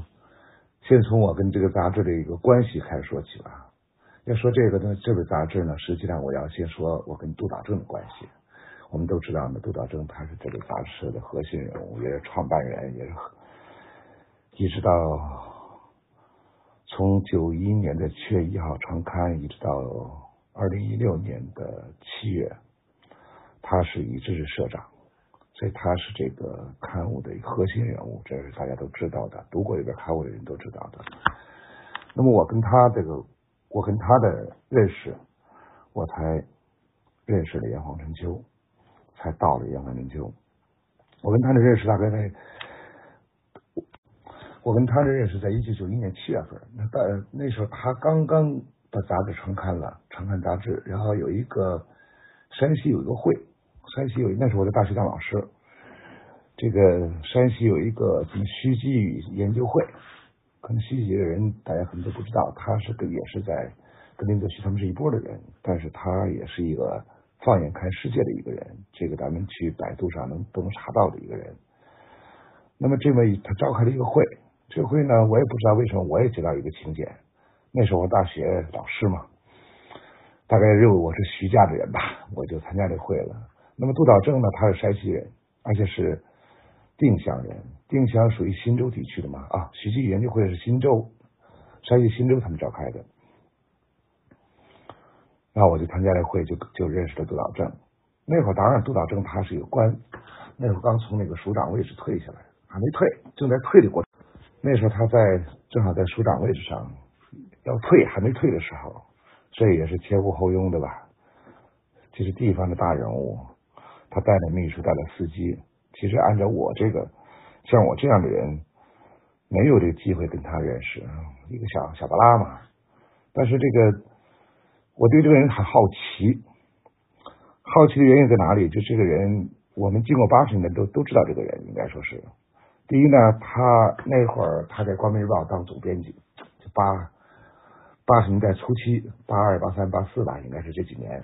先从我跟这个杂志的一个关系开始说起吧。要说这个呢，这本杂志呢，实际上我要先说我跟杜导正的关系。我们都知道呢，杜导正他是这个杂志社的核心人物，也是创办人，也是。一直到从九一年的七月一号创刊，一直到二零一六年的七月，他是一直是社长，所以他是这个刊物的一个核心人物，这是大家都知道的，读过这本刊物的人都知道的。那么我跟他这个，我跟他的认识，我才认识了炎黄春秋，才到了炎黄春秋。我跟他的认识大概在。我跟他的认识在一九九一年七月份，那到那时候他刚刚把杂志创刊了，创刊杂志，然后有一个山西有一个会，山西有那时候我在大学当老师，这个山西有一个什么徐继宇研究会，可能徐继宇的人大家可能都不知道，他是个也是在跟林则徐他们是一波的人，但是他也是一个放眼看世界的一个人，这个咱们去百度上能都能查到的一个人。那么这么他召开了一个会。这个会呢，我也不知道为什么，我也接到一个请柬。那时候我大学老师嘛，大概认为我是徐家的人吧，我就参加这会了。那么杜导正呢，他是山西人，而且是定襄人，定襄属于忻州地区的嘛啊。徐继研究会是忻州，山西忻州他们召开的。然后我就参加了会，就就认识了杜导正。那会儿当然，杜导正他是有官，那会儿刚从那个署长位置退下来，还没退，正在退的过程。那时候他在正好在署长位置上要退还没退的时候，这也是前呼后拥的吧？这是地方的大人物，他带了秘书，带了司机。其实按照我这个像我这样的人，没有这个机会跟他认识，一个小小巴拉嘛。但是这个我对这个人很好奇，好奇的原因在哪里？就这个人，我们经过八十年代都都知道这个人，应该说是。第一呢，他那会儿他在《光明日报》当总编辑，就八八十年代初期，八二、八三、八四吧，应该是这几年，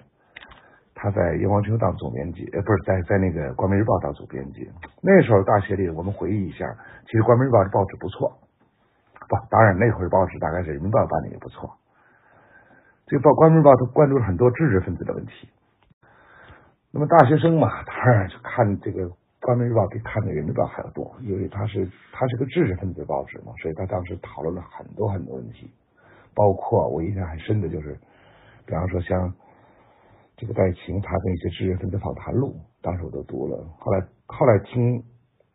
他在《炎黄春秋》当总编辑，呃，不是在在那个《光明日报》当总编辑。那时候大学里，我们回忆一下，其实《光明日报》的报纸不错，不，当然那会儿报纸大概是《人民日报》办的也不错。这个报《光明日报》他关注了很多知识分子的问题。那么大学生嘛，当然是看这个。《光明日报》比看的《人民日报》还要多，因为它是它是个知识分子报纸嘛，所以他当时讨论了很多很多问题，包括我印象很深的就是，比方说像这个戴晴他的一些知识分子访谈录，当时我都读了。后来后来听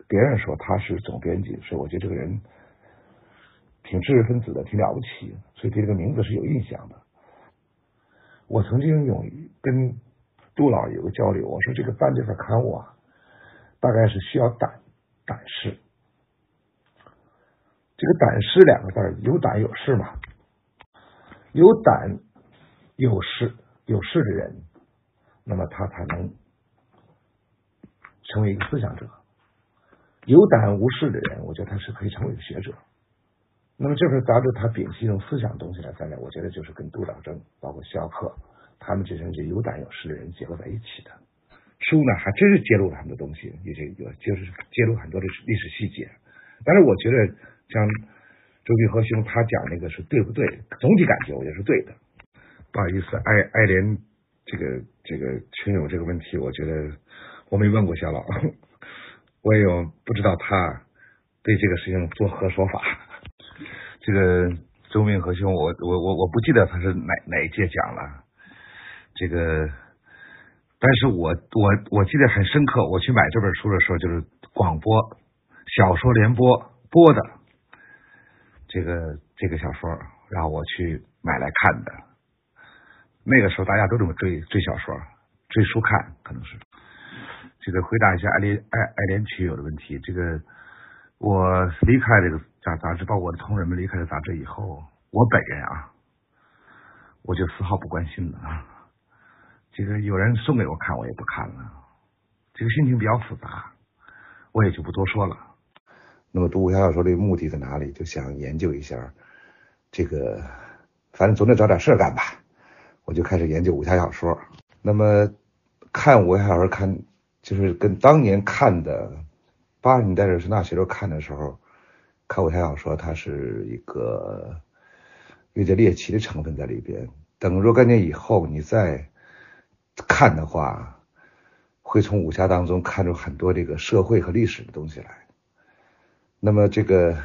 别人说他是总编辑，所以我觉得这个人挺知识分子的，挺了不起，所以对这个名字是有印象的。我曾经有跟杜老有个交流，我说这个办这份刊物啊。大概是需要胆胆识，这个胆识两个字有胆有识嘛，有胆有识有识的人，那么他才能成为一个思想者。有胆无识的人，我觉得他是可以成为一个学者。那么这份杂志它摒弃一种思想东西来在内，我觉得就是跟杜导正包括肖克他们这些就有胆有识的人结合在一起的。书呢还真是揭露了很多东西，也就有就是揭露很多的历史细节。但是我觉得像周碧和兄他讲那个是对不对？总体感觉我觉得是对的。不好意思，爱爱莲这个这个群友这个问题，我觉得我没问过肖老，我也有不知道他对这个事情作何说法。这个周明和兄，我我我我不记得他是哪哪一届讲了，这个，但是我我我记得很深刻。我去买这本书的时候，就是广播小说联播播的这个这个小说，然后我去买来看的。那个时候大家都这么追追小说，追书看，可能是。这个回答一下爱莲爱爱莲曲友的问题，这个我离开这个。杂杂志，包括我的同仁们离开了杂志以后，我本人啊，我就丝毫不关心了啊。这个有人送给我看，我也不看了。这个心情比较复杂，我也就不多说了。那么读武侠小说的目的在哪里？就想研究一下这个，反正总得找点事干吧。我就开始研究武侠小说。那么看武侠小说，看就是跟当年看的八十年代的是那时候看的时候。看武侠小说，它是一个有点猎奇的成分在里边。等若干年以后，你再看的话，会从武侠当中看出很多这个社会和历史的东西来。那么这个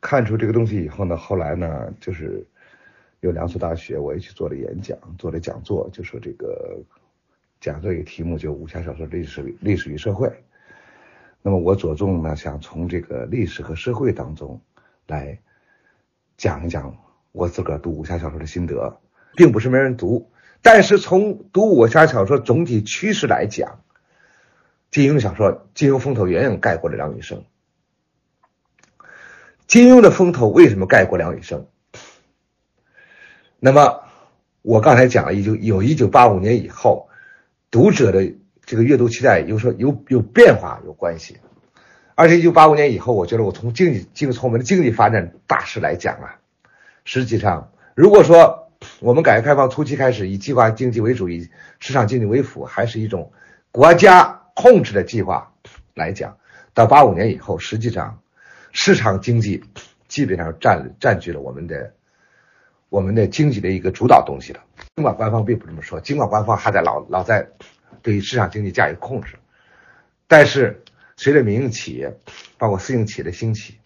看出这个东西以后呢，后来呢，就是有两所大学，我也去做了演讲，做了讲座，就说这个讲座一个题目就武侠小说历史历史与社会。那么我着重呢，想从这个历史和社会当中来讲一讲我自个儿读武侠小说的心得，并不是没人读，但是从读武侠小说总体趋势来讲，金庸小说金庸风头远远盖过了梁羽生。金庸的风头为什么盖过梁羽生？那么我刚才讲了，一九有一九八五年以后，读者的。这个阅读期待有说有有变化有关系，而且一九八五年以后，我觉得我从经济经从我们的经济发展大势来讲啊，实际上如果说我们改革开放初期开始以计划经济为主，以市场经济为辅，还是一种国家控制的计划来讲，到八五年以后，实际上市场经济基本上占占据了我们的我们的经济的一个主导东西了。尽管官方并不这么说，尽管官方还在老老在。对于市场经济加以控制，但是随着民营企业，包括私营企业的兴起，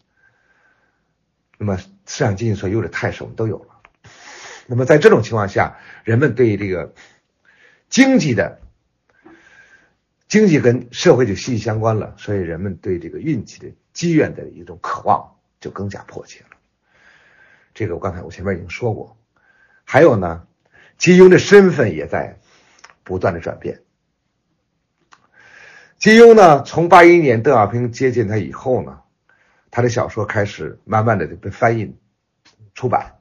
那么市场经济所有的态势我们都有了。那么在这种情况下，人们对这个经济的经济跟社会就息息相关了，所以人们对这个运气的机缘的一种渴望就更加迫切了。这个我刚才我前面已经说过，还有呢，金庸的身份也在不断的转变。金庸呢，从八一年邓小平接见他以后呢，他的小说开始慢慢的被翻译出版。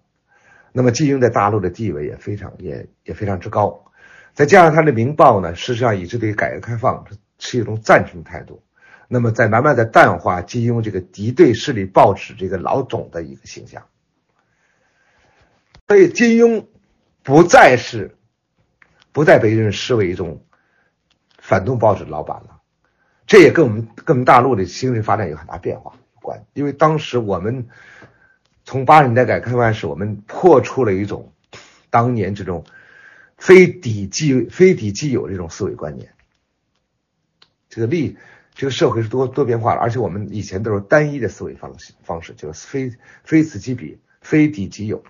那么金庸在大陆的地位也非常也也非常之高，再加上他的《明报》呢，事实上一直对改革开放持一种赞成态度。那么在慢慢的淡化金庸这个敌对势力报纸这个老总的一个形象，所以金庸不再是不再被人视为一种反动报纸老板了。这也跟我们跟我们大陆的形势发展有很大变化有关，因为当时我们从八十年代改革开放时，我们破除了一种当年这种非敌即非敌即友这种思维观念。这个利这个社会是多多变化了，而且我们以前都是单一的思维方式方式，就是非非此即彼，非敌即友，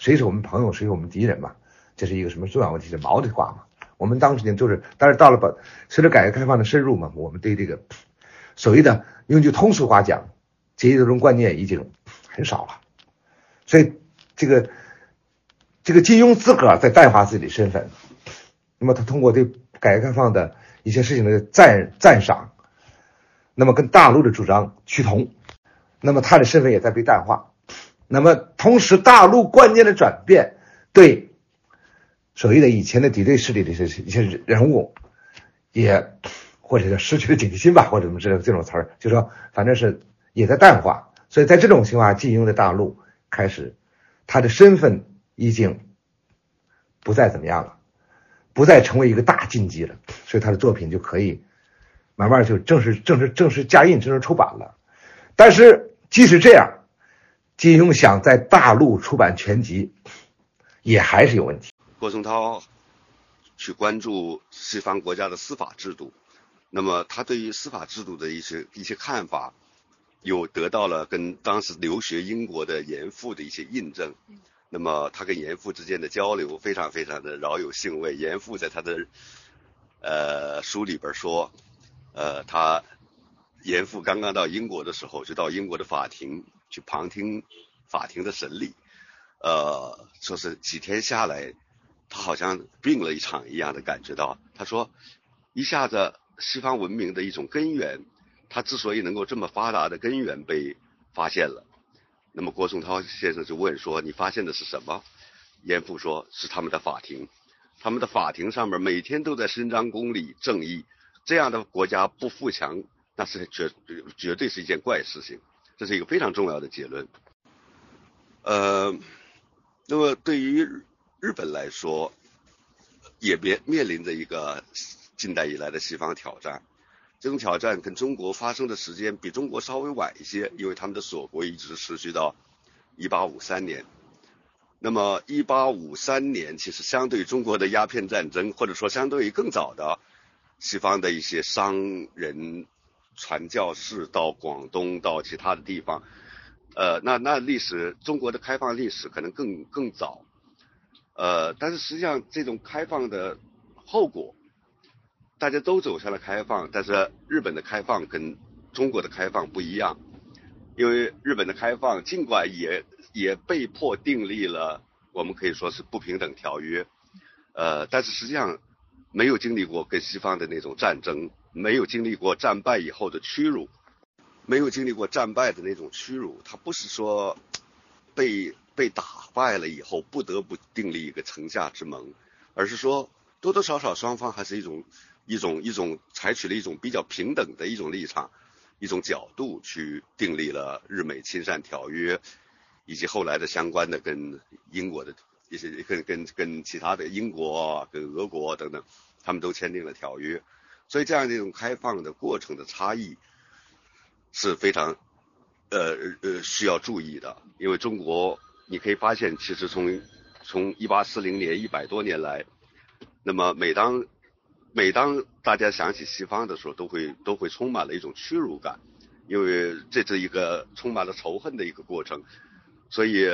谁是我们朋友，谁是我们敌人嘛？这是一个什么重要问题？是毛的话嘛？我们当时呢，就是，但是到了把随着改革开放的深入嘛，我们对这个所谓的用句通俗话讲，阶级斗争观念已经很少了。所以这个这个金庸自个儿在淡化自己的身份，那么他通过对改革开放的一些事情的赞赞赏，那么跟大陆的主张趋同，那么他的身份也在被淡化。那么同时，大陆观念的转变对。所谓的以前的敌对势力的一些一些人物，也或者叫失去了警惕心吧，或者什么这这种词儿，就说反正是也在淡化。所以在这种情况下，金庸在大陆开始，他的身份已经不再怎么样了，不再成为一个大禁忌了，所以他的作品就可以慢慢就正式正式正式加印、正式出版了。但是即使这样，金庸想在大陆出版全集，也还是有问题。郭松涛去关注西方国家的司法制度，那么他对于司法制度的一些一些看法。又得到了跟当时留学英国的严复的一些印证，那么他跟严复之间的交流非常非常的饶有兴味。严复在他的呃书里边说，呃，他严复刚刚到英国的时候，就到英国的法庭去旁听法庭的审理，呃，说是几天下来，他好像病了一场一样的感觉到。他说，一下子西方文明的一种根源。他之所以能够这么发达的根源被发现了，那么郭松涛先生就问说：“你发现的是什么？”严复说：“是他们的法庭，他们的法庭上面每天都在伸张公理正义，这样的国家不富强，那是绝绝对是一件怪事情，这是一个非常重要的结论。”呃，那么对于日本来说，也面面临着一个近代以来的西方挑战。这种挑战跟中国发生的时间比中国稍微晚一些，因为他们的锁国一直持续到一八五三年。那么一八五三年其实相对于中国的鸦片战争，或者说相对于更早的西方的一些商人传教士到广东到其他的地方，呃，那那历史中国的开放历史可能更更早，呃，但是实际上这种开放的后果。大家都走向了开放，但是日本的开放跟中国的开放不一样，因为日本的开放尽管也也被迫订立了我们可以说是不平等条约，呃，但是实际上没有经历过跟西方的那种战争，没有经历过战败以后的屈辱，没有经历过战败的那种屈辱，它不是说被被打败了以后不得不订立一个城下之盟，而是说多多少少双方还是一种。一种一种采取了一种比较平等的一种立场，一种角度去订立了日美亲善条约，以及后来的相关的跟英国的一些跟跟跟其他的英国跟俄国等等，他们都签订了条约，所以这样的一种开放的过程的差异是非常呃呃需要注意的，因为中国你可以发现，其实从从一八四零年一百多年来，那么每当每当大家想起西方的时候，都会都会充满了一种屈辱感，因为这是一个充满了仇恨的一个过程，所以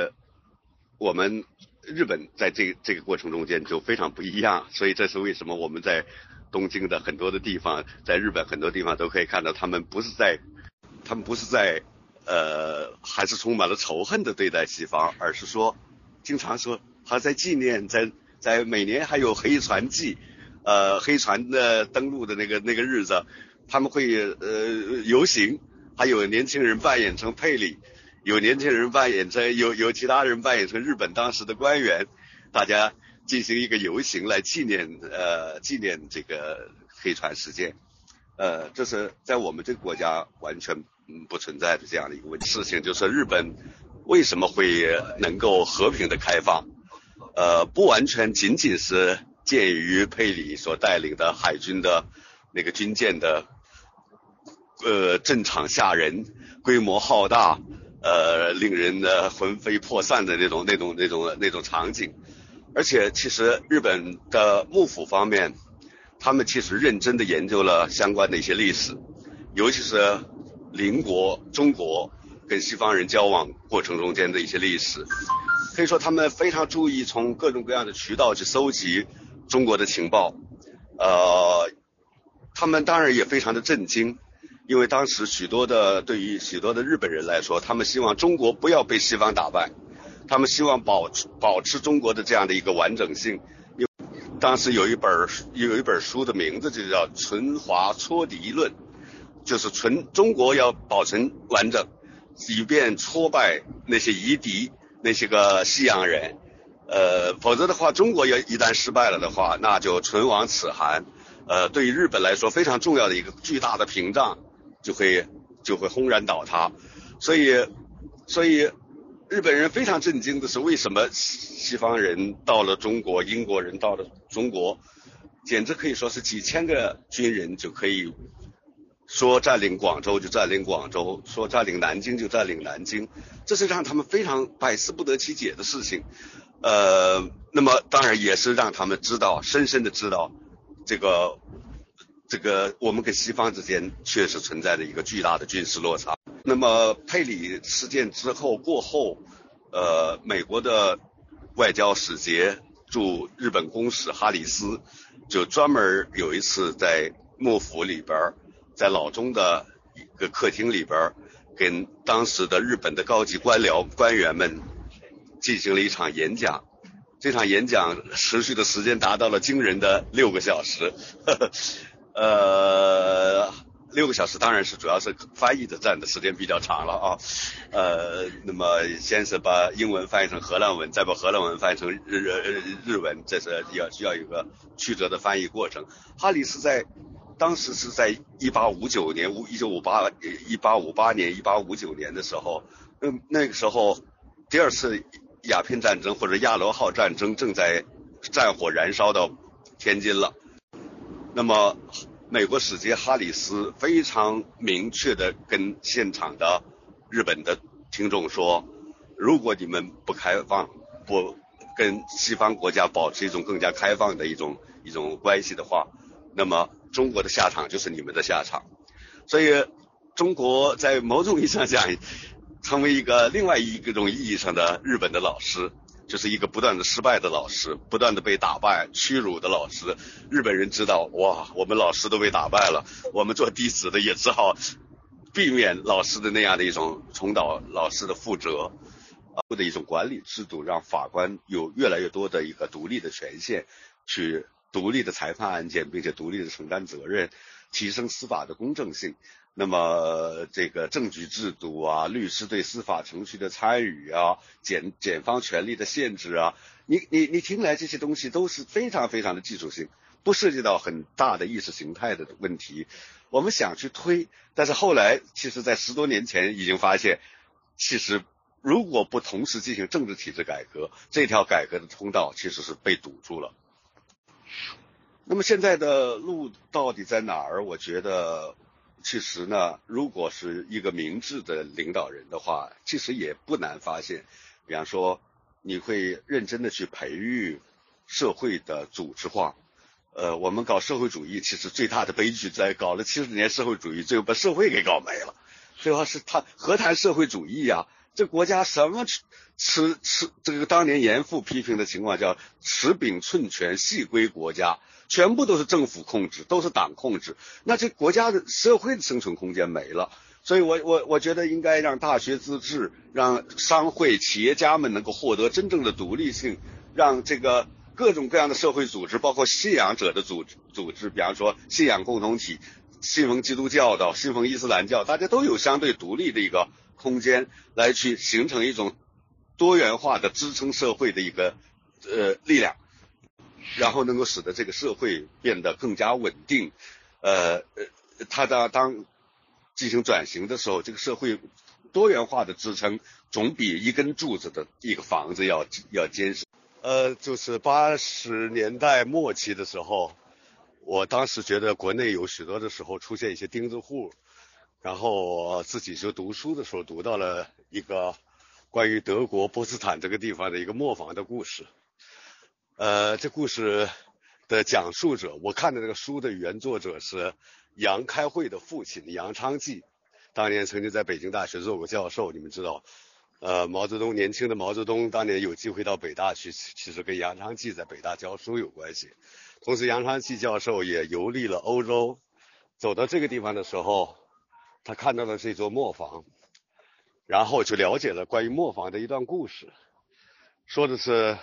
我们日本在这这个过程中间就非常不一样，所以这是为什么我们在东京的很多的地方，在日本很多地方都可以看到他们不是在他们不是在呃还是充满了仇恨的对待西方，而是说经常说还在纪念，在在每年还有黑船祭。呃，黑船的登陆的那个那个日子，他们会呃游行，还有年轻人扮演成佩里，有年轻人扮演成有有其他人扮演成日本当时的官员，大家进行一个游行来纪念呃纪念这个黑船事件，呃，这是在我们这个国家完全不存在的这样的一个问事情，就是日本为什么会能够和平的开放，呃，不完全仅仅是。鉴于佩里所带领的海军的那个军舰的呃阵场吓人、规模浩大、呃令人的魂飞魄散的那种、那种、那种、那种场景，而且其实日本的幕府方面，他们其实认真的研究了相关的一些历史，尤其是邻国中国跟西方人交往过程中间的一些历史，可以说他们非常注意从各种各样的渠道去搜集。中国的情报，呃，他们当然也非常的震惊，因为当时许多的对于许多的日本人来说，他们希望中国不要被西方打败，他们希望保持保持中国的这样的一个完整性。因为当时有一本有一本书的名字就叫《存华戳敌论》，就是存中国要保存完整，以便挫败那些夷狄那些个西洋人。呃，否则的话，中国要一旦失败了的话，那就唇亡齿寒。呃，对于日本来说非常重要的一个巨大的屏障，就会就会轰然倒塌。所以，所以日本人非常震惊的是，为什么西方人到了中国，英国人到了中国，简直可以说是几千个军人就可以说占领广州就占领广州，说占领南京就占领南京，这是让他们非常百思不得其解的事情。呃，那么当然也是让他们知道，深深的知道。这个这个，我们跟西方之间确实存在着一个巨大的军事落差。那么佩里事件之后过后，呃，美国的外交使节驻日本公使哈里斯就专门有一次在幕府里边，在老中的一个客厅里边，跟当时的日本的高级官僚官员们进行了一场演讲。这场演讲持续的时间达到了惊人的六个小时，呃，六个小时当然是主要是翻译的占的时间比较长了啊，呃，那么先是把英文翻译成荷兰文，再把荷兰文翻译成日日日文，这是要需要一个曲折的翻译过程。哈里斯在当时是在一八五九年五一九五八一八五八年一八五九年的时候，嗯那个时候第二次。鸦片战争或者亚罗号战争正在战火燃烧到天津了。那么，美国使节哈里斯非常明确的跟现场的日本的听众说：“如果你们不开放，不跟西方国家保持一种更加开放的一种一种关系的话，那么中国的下场就是你们的下场。”所以，中国在某种意义上讲。成为一个另外一种意义上的日本的老师，就是一个不断的失败的老师，不断的被打败、屈辱的老师。日本人知道，哇，我们老师都被打败了，我们做弟子的也只好避免老师的那样的一种重蹈老师的覆辙啊，的一种管理制度，让法官有越来越多的一个独立的权限，去独立的裁判案件，并且独立的承担责任，提升司法的公正性。那么这个证据制度啊，律师对司法程序的参与啊，检检方权力的限制啊，你你你听来这些东西都是非常非常的技术性，不涉及到很大的意识形态的问题。我们想去推，但是后来其实在十多年前已经发现，其实如果不同时进行政治体制改革，这条改革的通道其实是被堵住了。那么现在的路到底在哪儿？我觉得。其实呢，如果是一个明智的领导人的话，其实也不难发现。比方说，你会认真的去培育社会的组织化。呃，我们搞社会主义，其实最大的悲剧在搞了七十年社会主义，最后把社会给搞没了。最后是他何谈社会主义呀？这国家什么吃吃吃？这个当年严复批评的情况叫“持柄寸权，系归国家”。全部都是政府控制，都是党控制，那这国家的社会的生存空间没了。所以我我我觉得应该让大学自治，让商会企业家们能够获得真正的独立性，让这个各种各样的社会组织，包括信仰者的组组织，比方说信仰共同体，信奉基督教的，信奉伊斯兰教，大家都有相对独立的一个空间，来去形成一种多元化的支撑社会的一个呃力量。然后能够使得这个社会变得更加稳定，呃呃，它的当进行转型的时候，这个社会多元化的支撑总比一根柱子的一个房子要要坚实。呃，就是八十年代末期的时候，我当时觉得国内有许多的时候出现一些钉子户，然后我自己就读书的时候读到了一个关于德国波茨坦这个地方的一个磨坊的故事。呃，这故事的讲述者，我看的这个书的原作者是杨开慧的父亲杨昌济，当年曾经在北京大学做过教授。你们知道，呃，毛泽东年轻的毛泽东当年有机会到北大去，其实跟杨昌济在北大教书有关系。同时，杨昌济教授也游历了欧洲，走到这个地方的时候，他看到了这座磨坊，然后就了解了关于磨坊的一段故事，说的是。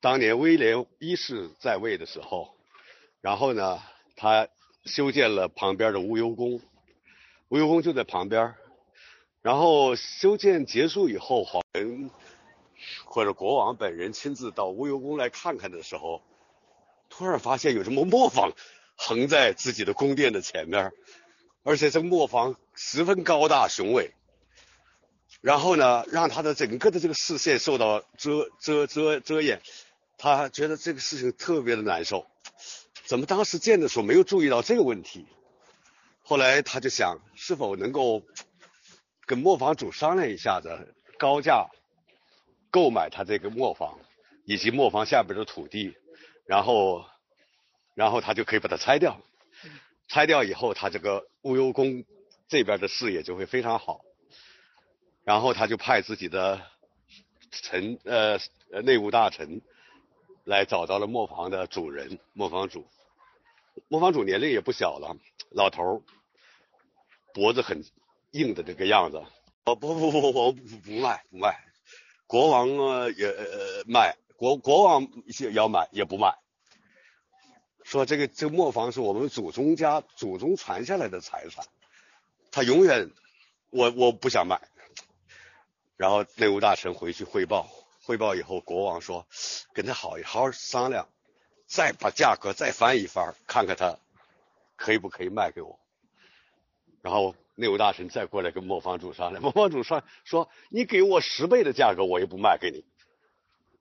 当年威廉一世在位的时候，然后呢，他修建了旁边的无忧宫，无忧宫就在旁边。然后修建结束以后，皇人或者国王本人亲自到无忧宫来看看的时候，突然发现有什么磨坊横在自己的宫殿的前面，而且这磨坊十分高大雄伟。然后呢，让他的整个的这个视线受到遮遮遮遮掩，他觉得这个事情特别的难受。怎么当时建的时候没有注意到这个问题？后来他就想，是否能够跟磨坊主商量一下子，高价购买他这个磨坊以及磨坊下边的土地，然后，然后他就可以把它拆掉。拆掉以后，他这个无忧宫这边的视野就会非常好。然后他就派自己的臣呃内务大臣来找到了磨坊的主人磨坊主，磨坊主年龄也不小了，老头儿，脖子很硬的这个样子。哦不不不不不不卖不卖，国王啊也呃卖国国王要买也不卖，说这个这个磨坊是我们祖宗家祖宗传下来的财产，他永远我我不想卖。然后内务大臣回去汇报，汇报以后，国王说，跟他好好商量，再把价格再翻一番，看看他可以不可以卖给我。然后内务大臣再过来跟磨坊主商量，磨坊主说说你给我十倍的价格，我也不卖给你，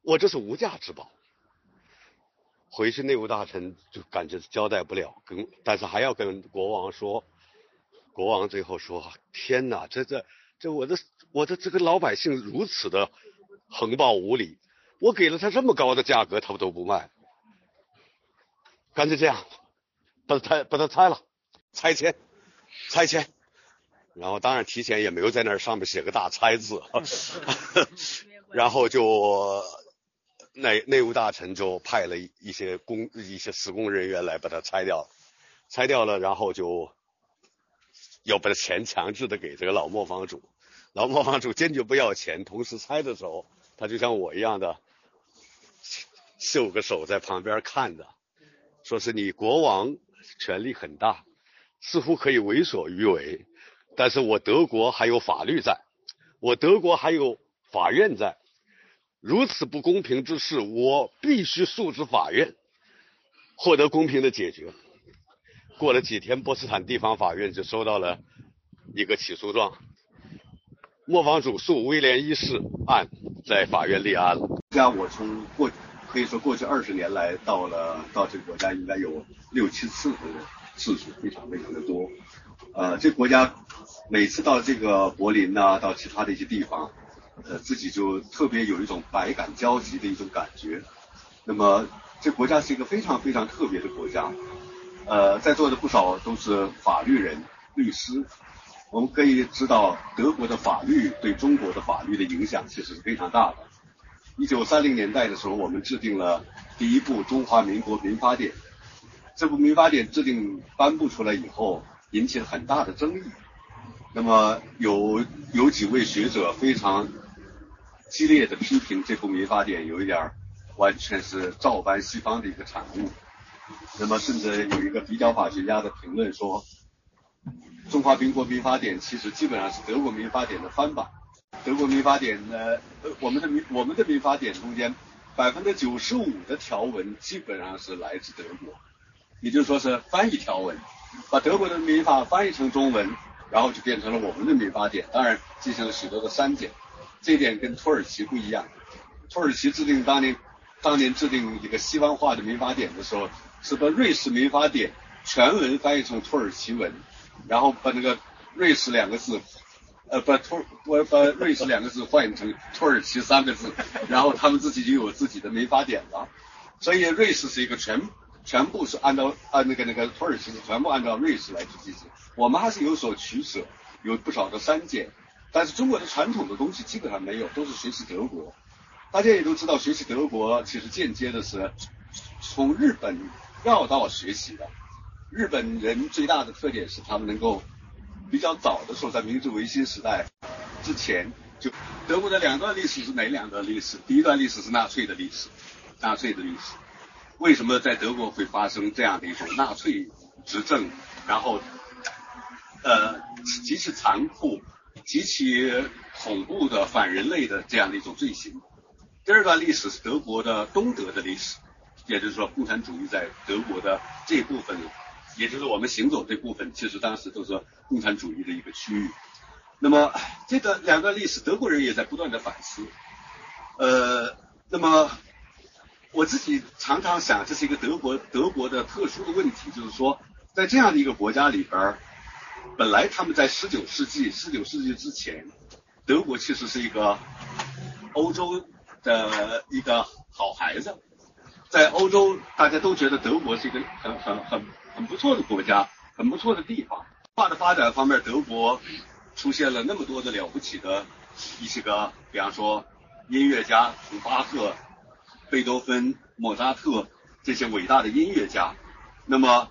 我这是无价之宝。回去内务大臣就感觉交代不了，跟但是还要跟国王说，国王最后说，天哪，这这。这我的我的这个老百姓如此的横暴无理，我给了他这么高的价格，他们都不卖，干脆这样，把他拆把他拆了，拆迁，拆迁，然后当然提前也没有在那上面写个大拆字，然后就内内务大臣就派了一些工一些施工人员来把它拆掉，拆掉了，然后就。要把钱强制的给这个老磨坊主，老磨坊主坚决不要钱。同时拆的时候，他就像我一样的，秀个手在旁边看着，说是你国王权力很大，似乎可以为所欲为，但是我德国还有法律在，我德国还有法院在，如此不公平之事，我必须诉至法院，获得公平的解决。过了几天，波茨坦地方法院就收到了一个起诉状，磨坊主诉威廉一世案在法院立案了。家我从过可以说过去二十年来到了到这个国家应该有六七次的次数，非常非常的多。呃，这国家每次到这个柏林呐，到其他的一些地方，呃，自己就特别有一种百感交集的一种感觉。那么，这国家是一个非常非常特别的国家。呃，在座的不少都是法律人、律师，我们可以知道，德国的法律对中国的法律的影响其实是非常大的。一九三零年代的时候，我们制定了第一部《中华民国民法典》，这部民法典制定颁布出来以后，引起了很大的争议。那么有有几位学者非常激烈的批评这部民法典，有一点完全是照搬西方的一个产物。那么，甚至有一个比较法学家的评论说，《中华民国民法典》其实基本上是德国民法典的翻版。德国民法典呢，呃，我们的民我们的民法典中间百分之九十五的条文基本上是来自德国，也就是说是翻译条文，把德国的民法翻译成中文，然后就变成了我们的民法典。当然进行了许多的删减，这点跟土耳其不一样。土耳其制定当年当年制定一个西方化的民法典的时候。是把瑞士民法典全文翻译成土耳其文，然后把那个瑞士两个字，呃，把土我把瑞士两个字换成土耳其三个字，然后他们自己就有自己的民法典了。所以瑞士是一个全全部是按照按那个那个土耳其是全部按照瑞士来去进行。我们还是有所取舍，有不少的删减，但是中国的传统的东西基本上没有，都是学习德国。大家也都知道，学习德国其实间接的是从日本。绕道学习的日本人最大的特点是，他们能够比较早的时候，在明治维新时代之前，就德国的两段历史是哪两段历史？第一段历史是纳粹的历史，纳粹的历史。为什么在德国会发生这样的一种纳粹执政，然后呃极其残酷、极其恐怖的反人类的这样的一种罪行？第二段历史是德国的东德的历史。也就是说，共产主义在德国的这部分也就是我们行走这部分，其实当时都是共产主义的一个区域。那么这个两段历史，德国人也在不断的反思。呃，那么我自己常常想，这是一个德国德国的特殊的问题，就是说，在这样的一个国家里边，本来他们在十九世纪十九世纪之前，德国其实是一个欧洲的一个好孩子，在欧洲大家都觉得德国是一个很很很很不错的国家，很不错的地方。化的发展方面，德国出现了那么多的了不起的一些个，比方说音乐家，从巴赫、贝多芬、莫扎特这些伟大的音乐家。那么，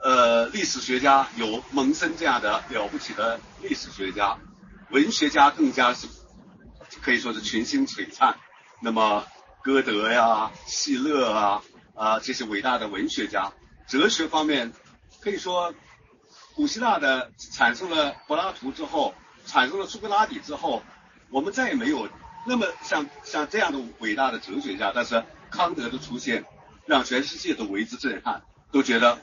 呃，历史学家有蒙森这样的了不起的历史学家，文学家更加是可以说是群星璀璨。那么，歌德呀、希勒啊啊这些伟大的文学家，哲学方面可以说。古希腊的产生了柏拉图之后，产生了苏格拉底之后，我们再也没有那么像像这样的伟大的哲学家。但是康德的出现，让全世界都为之震撼，都觉得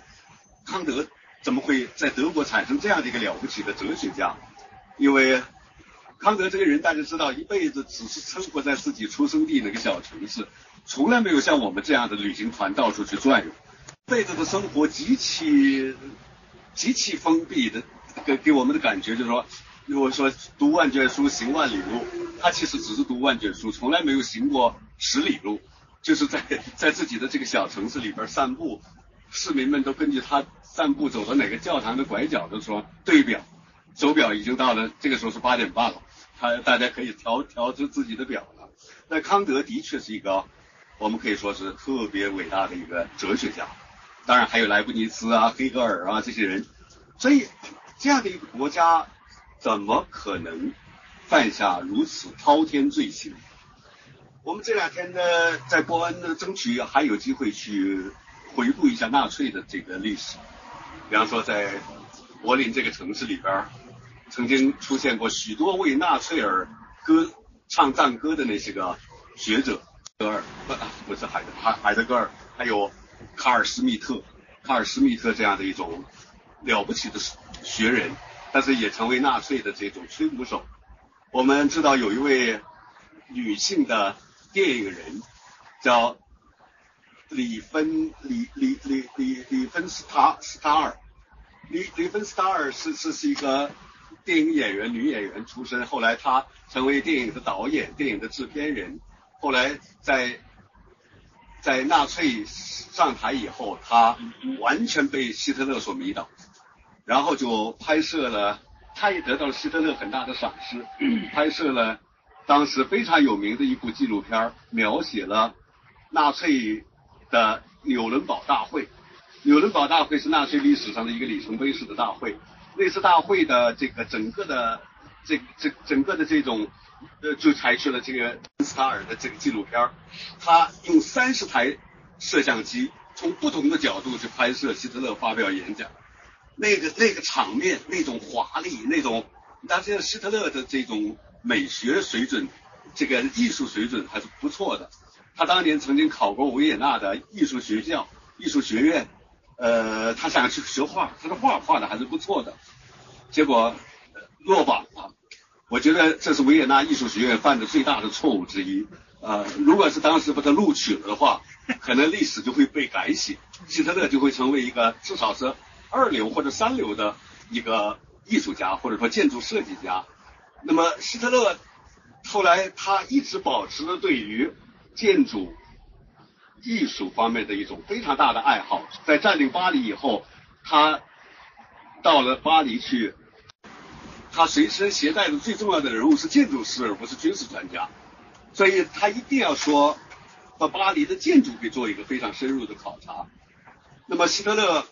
康德怎么会在德国产生这样的一个了不起的哲学家？因为康德这个人，大家知道，一辈子只是生活在自己出生地那个小城市，从来没有像我们这样的旅行团到处去转悠，辈子的生活极其。极其封闭的，给给我们的感觉就是说，如果说读万卷书行万里路，他其实只是读万卷书，从来没有行过十里路，就是在在自己的这个小城市里边散步，市民们都根据他散步走到哪个教堂的拐角的时候对表，手表已经到了这个时候是八点半了，他大家可以调调出自己的表了。那康德的确是一个，我们可以说是特别伟大的一个哲学家。当然还有莱布尼茨啊、黑格尔啊这些人，所以这样的一个国家怎么可能犯下如此滔天罪行？我们这两天呢，在波恩呢，争取还有机会去回顾一下纳粹的这个历史。比方说，在柏林这个城市里边，曾经出现过许多为纳粹而歌唱赞歌的那些个学者，格尔不不是海德海海德格尔，还有。卡尔施密特，卡尔施密特这样的一种了不起的学人，但是也成为纳粹的这种吹鼓手。我们知道有一位女性的电影人叫里芬里里里里里芬斯塔斯塔尔，里里芬斯塔尔是是是一个电影演员女演员出身，后来她成为电影的导演、电影的制片人，后来在。在纳粹上台以后，他完全被希特勒所迷倒，然后就拍摄了，他也得到了希特勒很大的赏识，拍摄了当时非常有名的一部纪录片，描写了纳粹的纽伦堡大会。纽伦堡大会是纳粹历史上的一个里程碑式的大会，那次大会的这个整个的这这整个的这种。呃，就采取了这个斯塔尔的这个纪录片他用三十台摄像机从不同的角度去拍摄希特勒发表演讲，那个那个场面，那种华丽，那种，但是希特勒的这种美学水准，这个艺术水准还是不错的。他当年曾经考过维也纳的艺术学校、艺术学院，呃，他想去学画，他的画画的还是不错的，结果落榜了。我觉得这是维也纳艺术学院犯的最大的错误之一。呃，如果是当时把他录取了的话，可能历史就会被改写，希特勒就会成为一个至少是二流或者三流的一个艺术家或者说建筑设计家。那么希特勒后来他一直保持着对于建筑艺术方面的一种非常大的爱好，在占领巴黎以后，他到了巴黎去。他随身携带的最重要的人物是建筑师，而不是军事专家，所以他一定要说把巴黎的建筑给做一个非常深入的考察。那么希特勒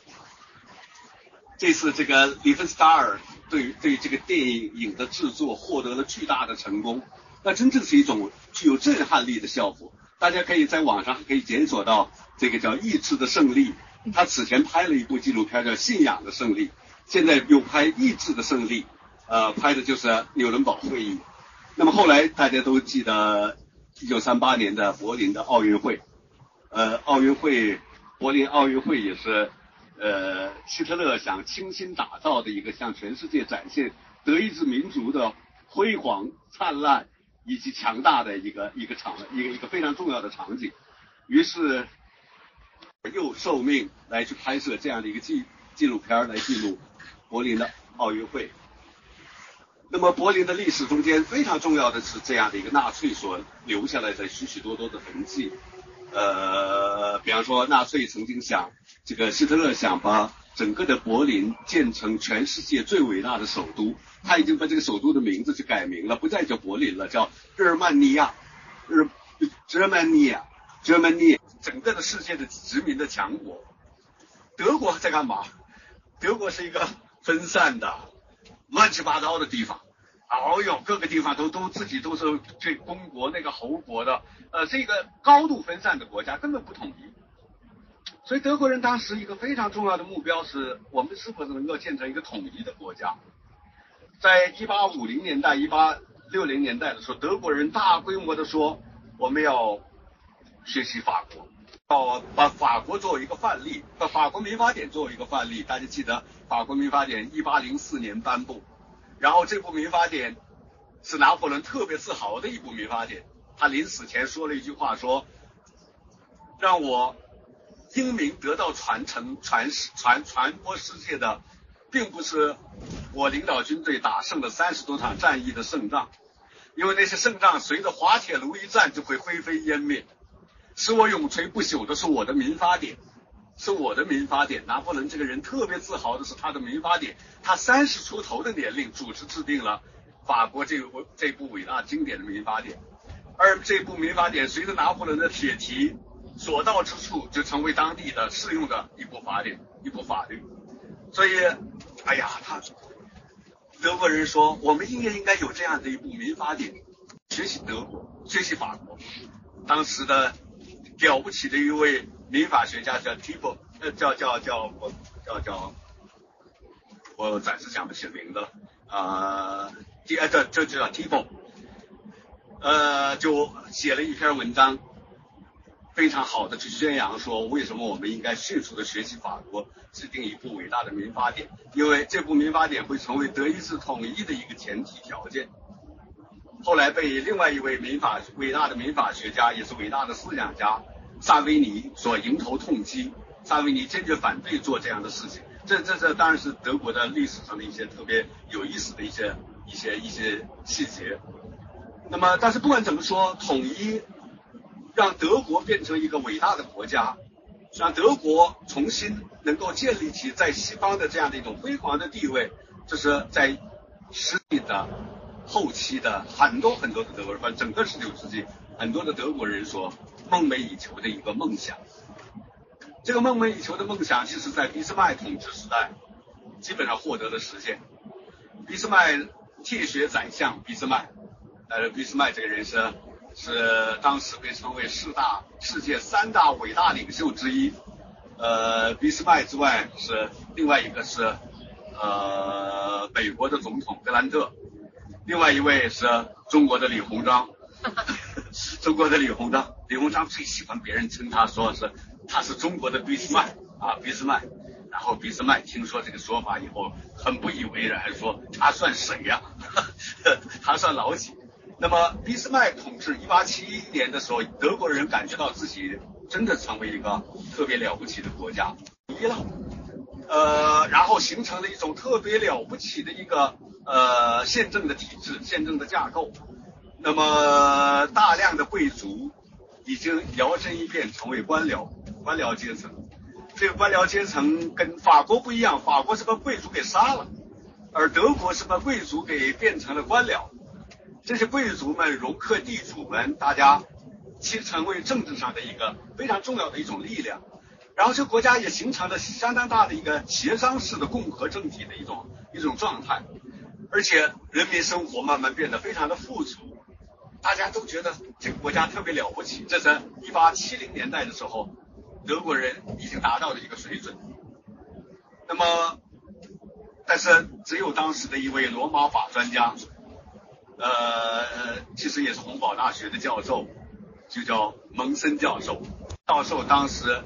这次这个里芬斯塔尔对对这个电影的制作获得了巨大的成功，那真正是一种具有震撼力的效果。大家可以在网上可以检索到这个叫《意志的胜利》，他此前拍了一部纪录片叫《信仰的胜利》，现在又拍《意志的胜利》。呃，拍的就是纽伦堡会议。那么后来大家都记得一九三八年的柏林的奥运会，呃，奥运会，柏林奥运会也是呃，希特勒想倾心打造的一个向全世界展现德意志民族的辉煌、灿烂以及强大的一个一个场一个一个非常重要的场景。于是又受命来去拍摄这样的一个纪纪录片来记录柏林的奥运会。那么柏林的历史中间非常重要的是这样的一个纳粹所留下来的许许多多的痕迹。呃，比方说纳粹曾经想，这个希特勒想把整个的柏林建成全世界最伟大的首都，他已经把这个首都的名字去改名了，不再叫柏林了，叫日耳曼尼亚，日 Germany Germany，整个的世界的殖民的强国。德国在干嘛？德国是一个分散的、乱七八糟的地方。哦哟，各个地方都都自己都是这公国那个侯国的，呃，是一个高度分散的国家，根本不统一。所以德国人当时一个非常重要的目标是，我们是否能够建成一个统一的国家。在一八五零年代、一八六零年代的时候，德国人大规模的说，我们要学习法国，要把法国作为一个范例，把法国民法典作为一个范例。大家记得，法国民法典一八零四年颁布。然后这部民法典是拿破仑特别自豪的一部民法典。他临死前说了一句话，说：“让我英明得到传承、传传传播世界的，并不是我领导军队打胜了三十多场战役的胜仗，因为那些胜仗随着滑铁卢一战就会灰飞烟灭。使我永垂不朽的是我的民法典。”是我的民法典。拿破仑这个人特别自豪的是他的民法典。他三十出头的年龄，主持制定了法国这部这部伟大经典的民法典。而这部民法典随着拿破仑的铁蹄所到之处，就成为当地的适用的一部法典，一部法律。所以，哎呀，他德国人说，我们应该应该有这样的一部民法典，学习德国，学习法国。当时的了不起的一位。民法学家叫 t i b o 呃，叫叫叫我叫叫，我暂时想不起名字了啊。第二，这这就叫 t i b o 呃，就写了一篇文章，非常好的去宣扬说，为什么我们应该迅速的学习法国，制定一部伟大的民法典，因为这部民法典会成为德意志统一的一个前提条件。后来被另外一位民法伟大的民法学家，也是伟大的思想家。萨维尼所迎头痛击，萨维尼坚决反对做这样的事情。这这这当然是德国的历史上的一些特别有意思的一些一些一些细节。那么，但是不管怎么说，统一让德国变成一个伟大的国家，让德国重新能够建立起在西方的这样的一种辉煌的地位，这是在实际的后期的很多很多的德国人，整个十九世纪很多的德国人说。梦寐以求的一个梦想，这个梦寐以求的梦想，其实在俾斯麦统治时代基本上获得了实现。俾斯麦铁血宰相俾斯麦，呃，俾斯麦这个人是是当时被称为四大世界三大伟大领袖之一。呃，俾斯麦之外是另外一个是呃美国的总统格兰特，另外一位是中国的李鸿章。中国的李鸿章，李鸿章最喜欢别人称他说是他是中国的俾斯麦啊，俾斯麦。然后俾斯麦听说这个说法以后，很不以为然，说他算谁呀？他算老几？那么俾斯麦统治一八七一年的时候，德国人感觉到自己真的成为一个特别了不起的国家，一了，呃，然后形成了一种特别了不起的一个呃宪政的体制，宪政的架构。那么大量的贵族已经摇身一变成为官僚，官僚阶层。这个官僚阶层跟法国不一样，法国是把贵族给杀了，而德国是把贵族给变成了官僚。这些贵族们容克地主们，大家其成为政治上的一个非常重要的一种力量。然后这个国家也形成了相当大的一个协商式的共和政体的一种一种状态，而且人民生活慢慢变得非常的富足。大家都觉得这个国家特别了不起，这是一八七零年代的时候，德国人已经达到的一个水准。那么，但是只有当时的一位罗马法专家，呃，其实也是洪堡大学的教授，就叫蒙森教授。教授当时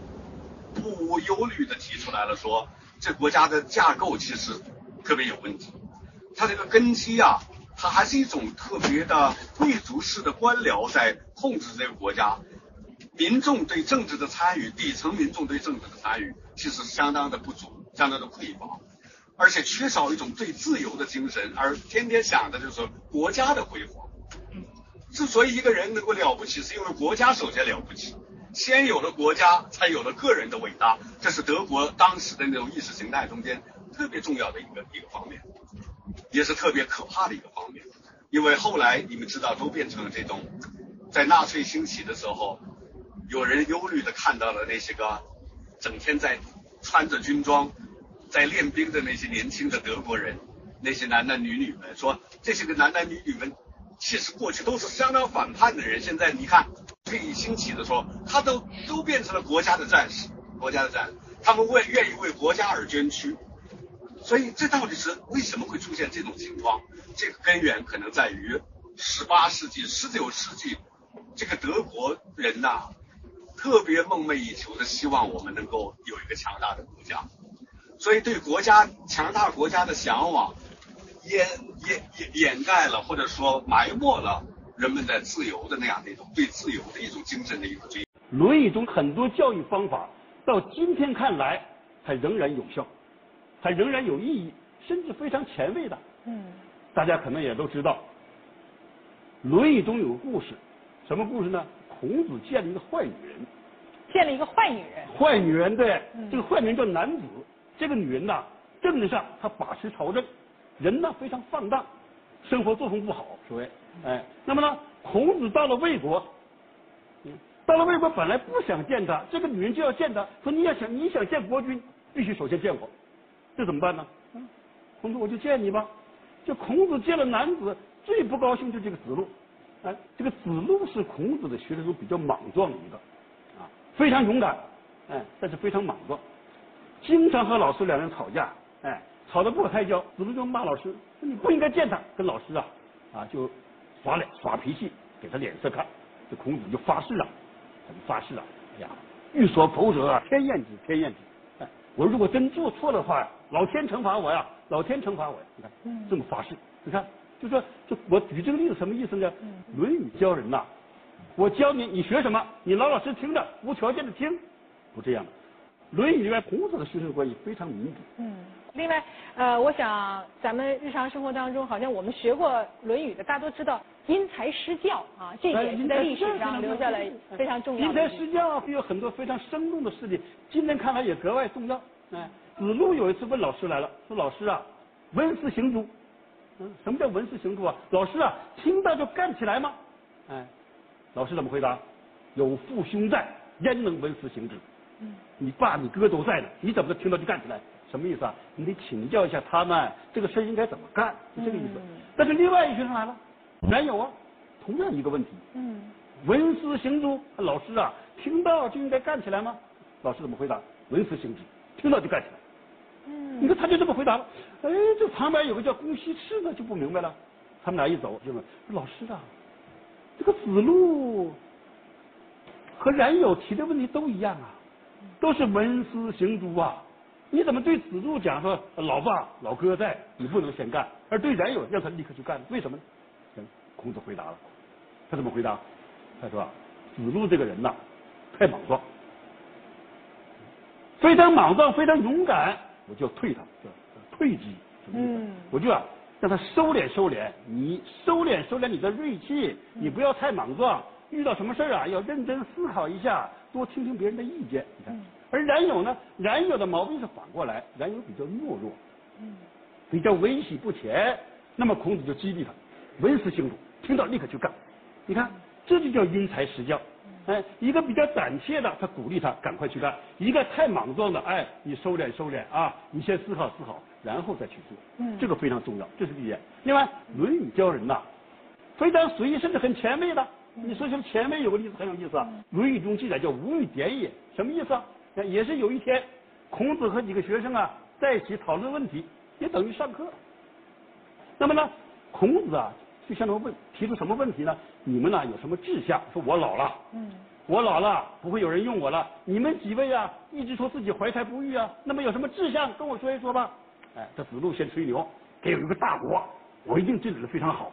不无忧虑的提出来了说，这国家的架构其实特别有问题，它这个根基啊，它还是一种特别的贵族式的官僚在控制这个国家，民众对政治的参与，底层民众对政治的参与，其实相当的不足，相当的匮乏，而且缺少一种对自由的精神，而天天想的就是国家的辉煌。之所以一个人能够了不起，是因为国家首先了不起，先有了国家，才有了个人的伟大。这是德国当时的那种意识形态中间特别重要的一个一个方面，也是特别可怕的一个方面。因为后来你们知道，都变成了这种，在纳粹兴起的时候，有人忧虑的看到了那些个整天在穿着军装在练兵的那些年轻的德国人，那些男男女女们，说这些个男男女女们。其实过去都是相当反叛的人，现在你看，可以兴起的时候，他都都变成了国家的战士，国家的战士，他们为愿意为国家而捐躯，所以这到底是为什么会出现这种情况？这个根源可能在于十八世纪、十九世纪，这个德国人呐，特别梦寐以求的希望我们能够有一个强大的国家，所以对国家强大国家的向往。掩掩掩掩盖了，或者说埋没了人们的自由的那样的一种对自由的一种精神的一种追。《论语》中很多教育方法，到今天看来还仍然有效，还仍然有意义，甚至非常前卫的。嗯。大家可能也都知道，《论语》中有个故事，什么故事呢？孔子见了一个坏女人。见了一个坏女人。坏女人，对，这个坏女人叫男子。这个女人呐，政治上她把持朝政。人呢非常放荡，生活作风不好，所谓，哎，那么呢，孔子到了魏国，嗯，到了魏国本来不想见他，这个女人就要见他，说你要想你想见国君，必须首先见我，这怎么办呢？孔子我就见你吧，就孔子见了男子，最不高兴就这个子路，哎，这个子路是孔子的学生中比较莽撞的一个，啊，非常勇敢，哎，但是非常莽撞，经常和老师两人吵架，哎。吵得不可开交，子路就骂老师，你不应该见他，跟老师啊，啊就耍脸耍脾气，给他脸色看。这孔子就发誓啊，怎么发誓啊？哎呀，欲所否者，天厌之，天厌之。哎，我如果真做错的话，老天惩罚我呀，老天惩罚我呀。你看，这么发誓，你看，就说，就我举这个例子什么意思呢？《论语》教人呐，我教你，你学什么？你老老实实听着，无条件的听，不这样的。《论语》里面孔子的学生关系非常民主。嗯。另外，呃，我想咱们日常生活当中，好像我们学过《论语》的，大多知道因材施教啊，这点是在历史上留下了非常重要的。因材施教有很多非常生动的事例，今天看来也格外重要。哎，子路有一次问老师来了，说老师啊，文思行诸，嗯，什么叫文思行诸啊？老师啊，听到就干起来吗？哎，老师怎么回答？有父兄在，焉能文思行之？嗯，你爸你哥都在呢，你怎么能听到就干起来？什么意思啊？你得请教一下他们，这个事应该怎么干，是这个意思。但是另外一学生来了，没有啊，同样一个问题。嗯。文思行诸，老师啊，听到就应该干起来吗？老师怎么回答？文思行之，听到就干起来。嗯。你看他就这么回答了。哎，这旁边有个叫公西赤的就不明白了。他们俩一走就问老师啊，这个子路和冉有提的问题都一样啊，都是文思行诸啊。你怎么对子路讲说老爸老哥在，你不能先干，而对冉有让他立刻去干？为什么呢？孔子回答了，他怎么回答？他说子路这个人呐，太莽撞，非常莽撞，非常勇敢，我就要退他，叫退之，什么意思？我就啊让他收敛收敛，你收敛收敛你的锐气，你不要太莽撞，遇到什么事儿啊要认真思考一下，多听听别人的意见，你看。而冉有呢，冉有的毛病是反过来，冉有比较懦弱，嗯，比较危喜不前。那么孔子就激励他，文思清楚，听到立刻去干。你看，这就叫因材施教。哎，一个比较胆怯的，他鼓励他赶快去干；一个太莽撞的，哎，你收敛收敛啊，你先思考思考，然后再去做。嗯，这个非常重要，这是第一点。另外，《论语》教人呐，非常随意，甚至很前卫的。你说说前面有个例子很有意思啊，《论语》中记载叫“无欲点也”，什么意思啊？也是有一天，孔子和几个学生啊在一起讨论问题，也等于上课。那么呢，孔子啊就向他们问，提出什么问题呢？你们呢有什么志向？说我老了，嗯，我老了，不会有人用我了。你们几位啊，一直说自己怀才不遇啊，那么有什么志向，跟我说一说吧。哎，这子路先吹牛，给有一个大国，我一定治理的非常好。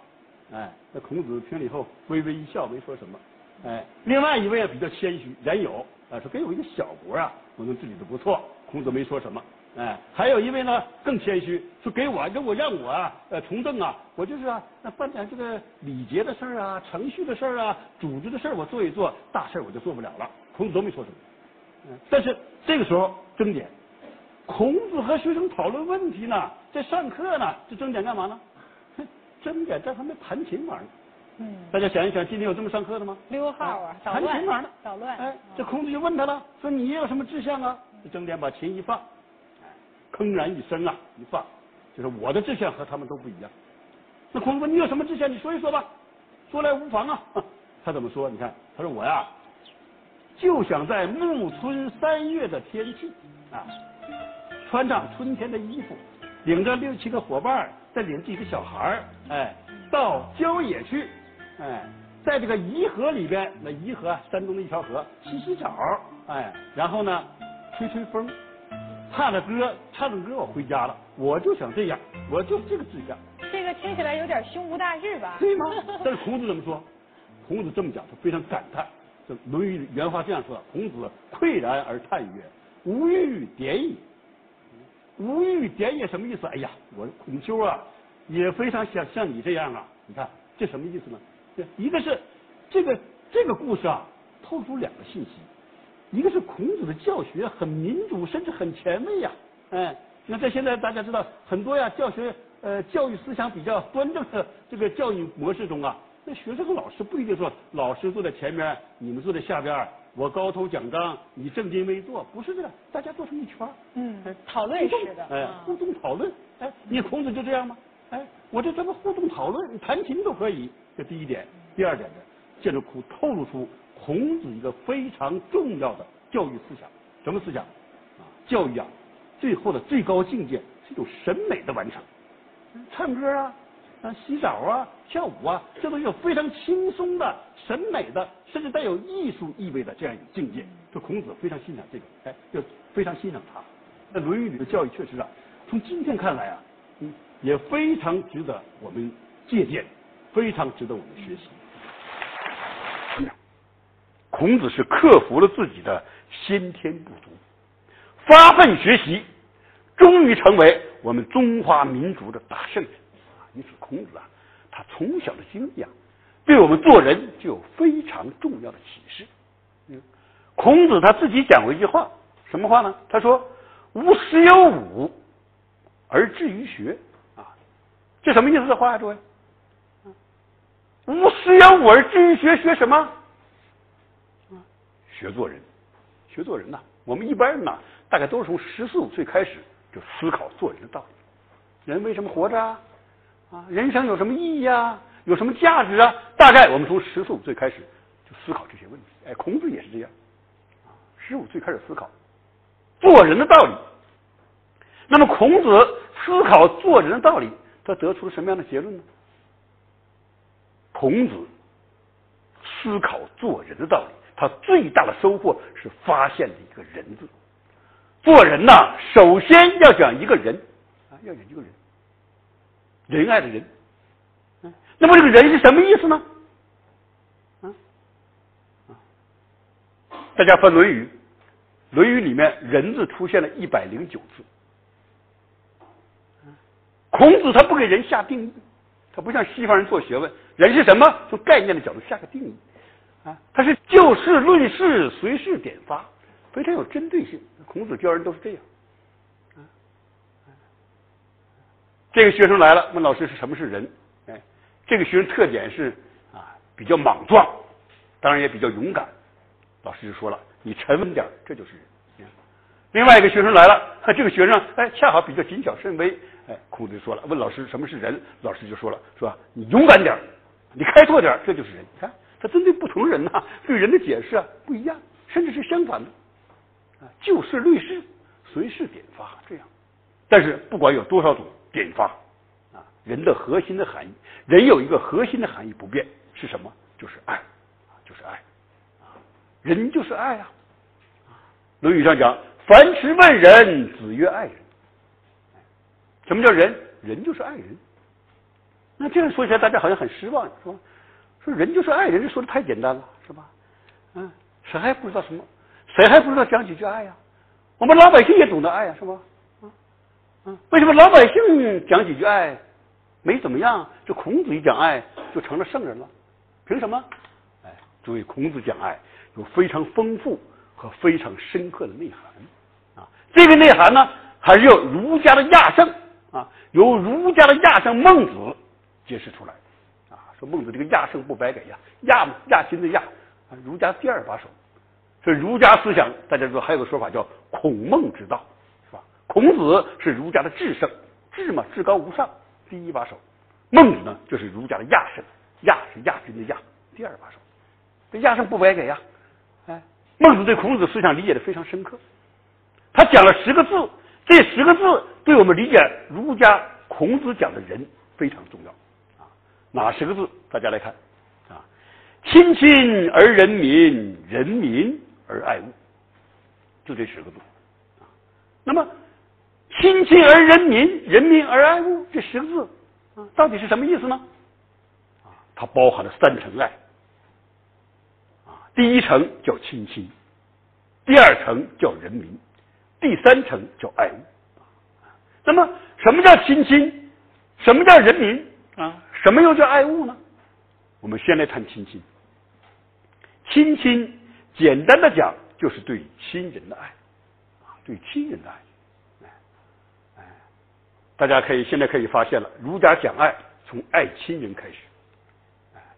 哎，那孔子听了以后微微一笑，没说什么。哎，另外一位啊比较谦虚，冉有啊说给我一个小国啊，我能治理的不错。孔子没说什么。哎，还有一位呢更谦虚，说给我给我让我啊呃从政啊，我就是啊那办点这个礼节的事儿啊、程序的事儿啊、组织的事儿我做一做，大事儿我就做不了了。孔子都没说什么。嗯，但是这个时候争点，孔子和学生讨论问题呢，在上课呢，这争点干嘛呢？争点在旁边弹琴玩呢。嗯，大家想一想，今天有这么上课的吗？溜号啊，弹琴玩呢。捣乱。哎，这孔子就问他了，说你有什么志向啊？这争点把琴一放，铿然一声啊，一放，就是我的志向和他们都不一样。那孔子问你有什么志向？你说一说吧，说来无妨啊。他怎么说？你看，他说我呀，就想在暮春三月的天气啊，穿上春天的衣服，领着六七个伙伴儿，再领几个小孩儿，哎，到郊野去，哎，在这个沂河里边，那沂河啊山东的一条河，洗洗澡，哎，然后呢，吹吹风，唱着歌，唱着歌，我回家了。我就想这样，我就这个志向，这个听起来有点胸无大志吧？对吗？但是孔子怎么说？孔子这么讲，他非常感叹。这《论语》原话这样说的：孔子喟然而叹曰：“吾欲点也。”吾欲点也什么意思？哎呀，我孔丘啊，也非常想像你这样啊。你看这什么意思呢？这一个是这个这个故事啊，透出两个信息，一个是孔子的教学很民主，甚至很前卫呀。哎，那在现在大家知道很多呀，教学呃教育思想比较端正的这个教育模式中啊，那学生和老师不一定说老师坐在前面，你们坐在下边，我高头讲章，你正襟危坐，不是这样，大家坐成一圈。嗯哎，讨论式的。哎啊，互动讨论，哎，你孔子就这样吗？哎，我这这么互动讨论，弹琴都可以。这第一点，第二点呢，建筑库透露出孔子一个非常重要的教育思想，什么思想？啊，教育啊，最后的最高境界是一种审美的完成，唱歌啊，啊，洗澡啊，跳舞啊，这都有非常轻松的审美的，甚至带有艺术意味的这样一种境界。这孔子非常欣赏这个，哎，就非常欣赏他。那《论语》里的教育确实啊，从今天看来啊，嗯，也非常值得我们借鉴，非常值得我们学习。孔子是克服了自己的先天不足，发奋学习，终于成为我们中华民族的大圣人啊！因此，孔子啊，他从小的经历啊，对我们做人就有非常重要的启示。嗯，孔子他自己讲过一句话，什么话呢？他说：“吾十有五而志于学。”啊，这什么意思的话呀，诸位？吾十有五而志于学，学什么？学做人，学做人呐。我们一般人呐，大概都是从十四五岁开始就思考做人的道理。人为什么活着啊？啊，人生有什么意义啊？有什么价值啊？大概我们从十四五岁开始就思考这些问题。哎，孔子也是这样，十五岁开始思考做人的道理。那么孔子思考做人的道理，他得出了什么样的结论呢？孔子思考做人的道理。他最大的收获是发现了一个人字。做人呐，首先要讲一个人啊，要讲一个人，仁爱的人。那么这个人是什么意思呢？啊啊！大家翻《论语》，《论语》里面“人”字出现了一百零九次。孔子他不给人下定义，他不像西方人做学问，人是什么？从概念的角度下个定义。啊，他是就事论事，随事点发，非常有针对性。孔子教人都是这样。这个学生来了，问老师是什么是人？哎，这个学生特点是啊比较莽撞，当然也比较勇敢。老师就说了，你沉稳点，这就是人。另外一个学生来了，这个学生哎恰好比较谨小慎微。哎，孔子说了，问老师什么是人？老师就说了，是吧？你勇敢点，你开拓点，这就是人。你看。他针对不同人呐，对人的解释啊不一样，甚至是相反的，啊，就事论事，随事点发这样。但是不管有多少种点发，啊，人的核心的含义，人有一个核心的含义不变，是什么？就是爱，就是爱，啊，人就是爱啊。《论语》上讲：“樊迟问仁，子曰爱人。”什么叫人？人就是爱人。那这样说起来，大家好像很失望，是吧？说人就是爱人，这说的太简单了，是吧？嗯，谁还不知道什么？谁还不知道讲几句爱呀？我们老百姓也懂得爱呀，是吧？嗯嗯，为什么老百姓讲几句爱没怎么样？这孔子一讲爱就成了圣人了？凭什么？哎，注意，孔子讲爱有非常丰富和非常深刻的内涵啊。这个内涵呢，还是由儒家的亚圣啊，由儒家的亚圣孟子揭示出来的。孟子这个亚圣不白给呀，亚亚心的亚，儒家第二把手。所以儒家思想，大家知道还有个说法叫孔孟之道，是吧？孔子是儒家的至圣，至嘛至高无上，第一把手。孟子呢，就是儒家的亚圣，亚是亚军的亚，第二把手。这亚圣不白给呀，哎，孟子对孔子思想理解的非常深刻，他讲了十个字，这十个字对我们理解儒家孔子讲的人非常重要。哪十个字？大家来看啊，亲亲而人民，人民而爱物，就这十个字。那么，亲亲而人民，人民而爱物，这十个字啊，到底是什么意思呢？啊，它包含了三层爱啊。第一层叫亲亲，第二层叫人民，第三层叫爱物。那么，什么叫亲亲？什么叫人民啊？什么又叫爱物呢？我们先来谈亲亲。亲亲，简单的讲，就是对亲人的爱，啊，对亲人的爱。大家可以现在可以发现了，儒家讲爱，从爱亲人开始。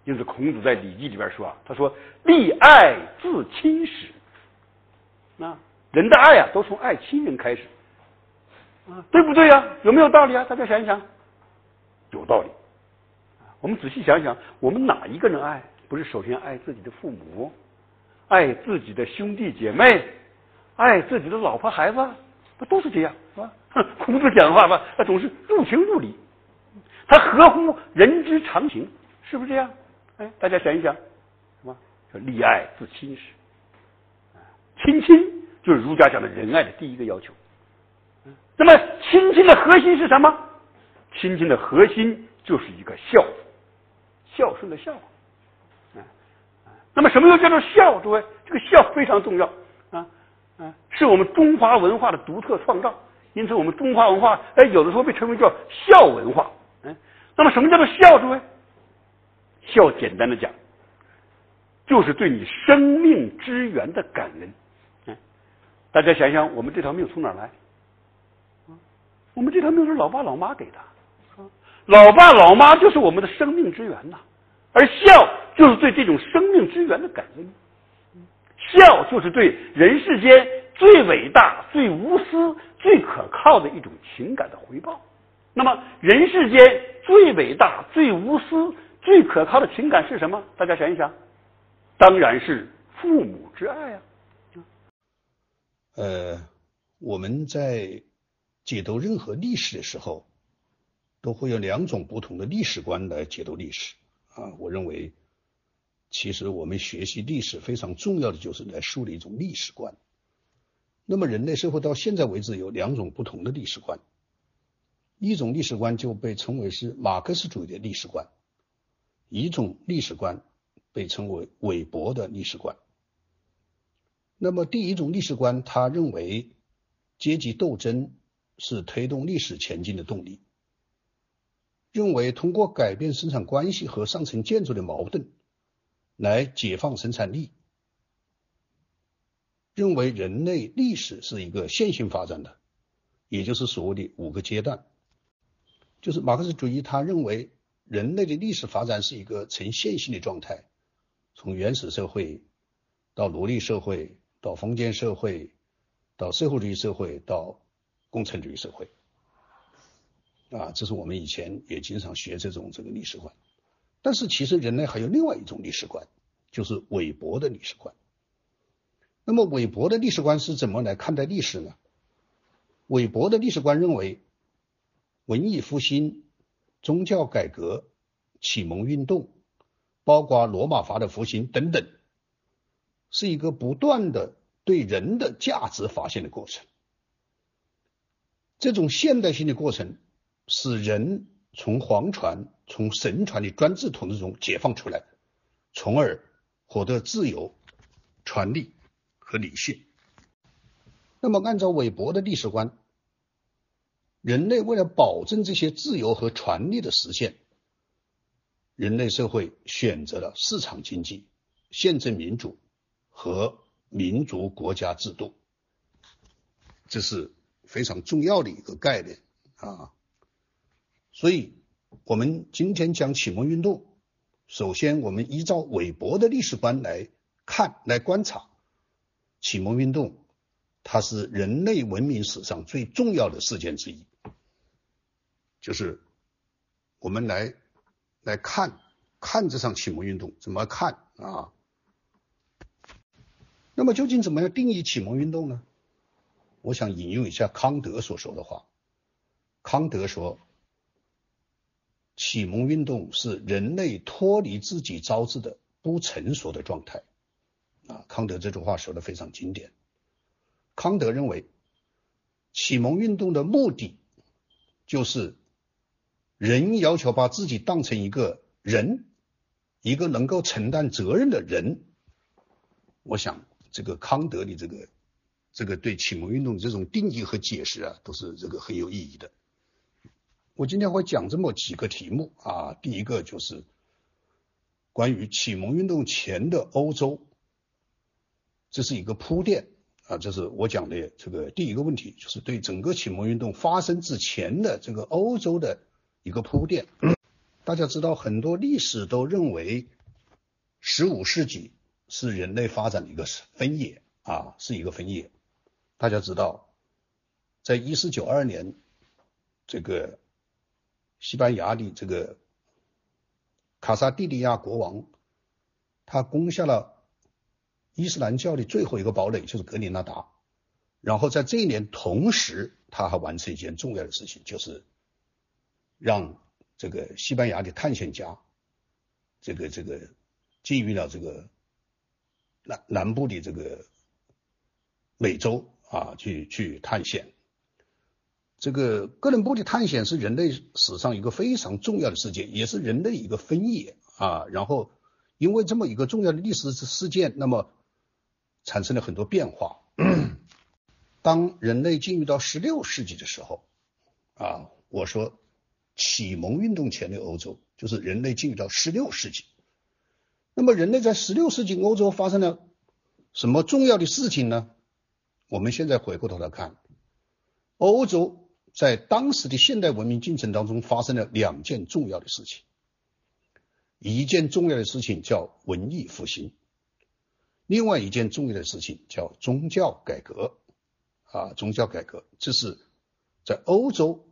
因此，孔子在《礼记》里边说啊，他说：“立爱自亲始。”那人的爱啊，都从爱亲人开始。啊，对不对呀？有没有道理啊？大家想一想，有道理。我们仔细想想，我们哪一个人爱不是首先爱自己的父母，爱自己的兄弟姐妹，爱自己的老婆孩子，不都是这样是吧？孔子讲话吧，他总是入情入理，他合乎人之常情，是不是这样？哎，大家想一想，什么叫立爱自亲始？亲亲就是儒家讲的仁爱的第一个要求。那么亲亲的核心是什么？亲亲的核心就是一个孝。孝顺的孝，啊那么什么又叫做孝？诸位，这个孝非常重要啊啊，是我们中华文化的独特创造。因此，我们中华文化哎，有的时候被称为叫孝文化。嗯，那么什么叫做孝？诸位，孝简单的讲，就是对你生命之源的感恩。嗯，大家想想，我们这条命从哪来？我们这条命是老爸老妈给的。老爸老妈就是我们的生命之源呐，而孝就是对这种生命之源的感恩，孝就是对人世间最伟大、最无私、最可靠的一种情感的回报。那么，人世间最伟大、最无私、最可靠的情感是什么？大家想一想，当然是父母之爱啊。呃，我们在解读任何历史的时候。都会有两种不同的历史观来解读历史啊！我认为，其实我们学习历史非常重要的就是来树立一种历史观。那么，人类社会到现在为止有两种不同的历史观，一种历史观就被称为是马克思主义的历史观，一种历史观被称为韦伯的历史观。那么，第一种历史观，他认为阶级斗争是推动历史前进的动力。认为通过改变生产关系和上层建筑的矛盾来解放生产力。认为人类历史是一个线性发展的，也就是所谓的五个阶段。就是马克思主义，他认为人类的历史发展是一个呈线性的状态，从原始社会到奴隶社会，到封建社会，到社会主义社会，到共产主义社会。啊，这是我们以前也经常学这种这个历史观，但是其实人类还有另外一种历史观，就是韦伯的历史观。那么韦伯的历史观是怎么来看待历史呢？韦伯的历史观认为，文艺复兴、宗教改革、启蒙运动，包括罗马法的复兴等等，是一个不断的对人的价值发现的过程。这种现代性的过程，使人从皇权、从神权的专制统治中解放出来，从而获得自由、权利和理性。那么，按照韦伯的历史观，人类为了保证这些自由和权利的实现，人类社会选择了市场经济、宪政民主和民族国家制度。这是。非常重要的一个概念啊，所以我们今天讲启蒙运动，首先我们依照韦伯的历史观来看、来观察启蒙运动，它是人类文明史上最重要的事件之一，就是我们来来看看这场启蒙运动怎么看啊？那么究竟怎么样定义启蒙运动呢？我想引用一下康德所说的话。康德说：“启蒙运动是人类脱离自己招致的不成熟的状态。”啊，康德这句话说的非常经典。康德认为，启蒙运动的目的就是人要求把自己当成一个人，一个能够承担责任的人。我想，这个康德的这个。这个对启蒙运动这种定义和解释啊，都是这个很有意义的。我今天会讲这么几个题目啊，第一个就是关于启蒙运动前的欧洲，这是一个铺垫啊，这是我讲的这个第一个问题，就是对整个启蒙运动发生之前的这个欧洲的一个铺垫。大家知道，很多历史都认为十五世纪是人类发展的一个分野啊，是一个分野。大家知道，在一四九二年，这个西班牙的这个卡萨蒂利亚国王，他攻下了伊斯兰教的最后一个堡垒，就是格林纳达。然后在这一年同时，他还完成一件重要的事情，就是让这个西班牙的探险家，这个这个进入了这个南南部的这个美洲。啊，去去探险，这个哥伦布的探险是人类史上一个非常重要的事件，也是人类一个分野啊。然后，因为这么一个重要的历史事件，那么产生了很多变化。当人类进入到十六世纪的时候，啊，我说启蒙运动前的欧洲，就是人类进入到十六世纪。那么，人类在十六世纪欧洲发生了什么重要的事情呢？我们现在回过头来看，欧洲在当时的现代文明进程当中发生了两件重要的事情。一件重要的事情叫文艺复兴，另外一件重要的事情叫宗教改革。啊，宗教改革，这是在欧洲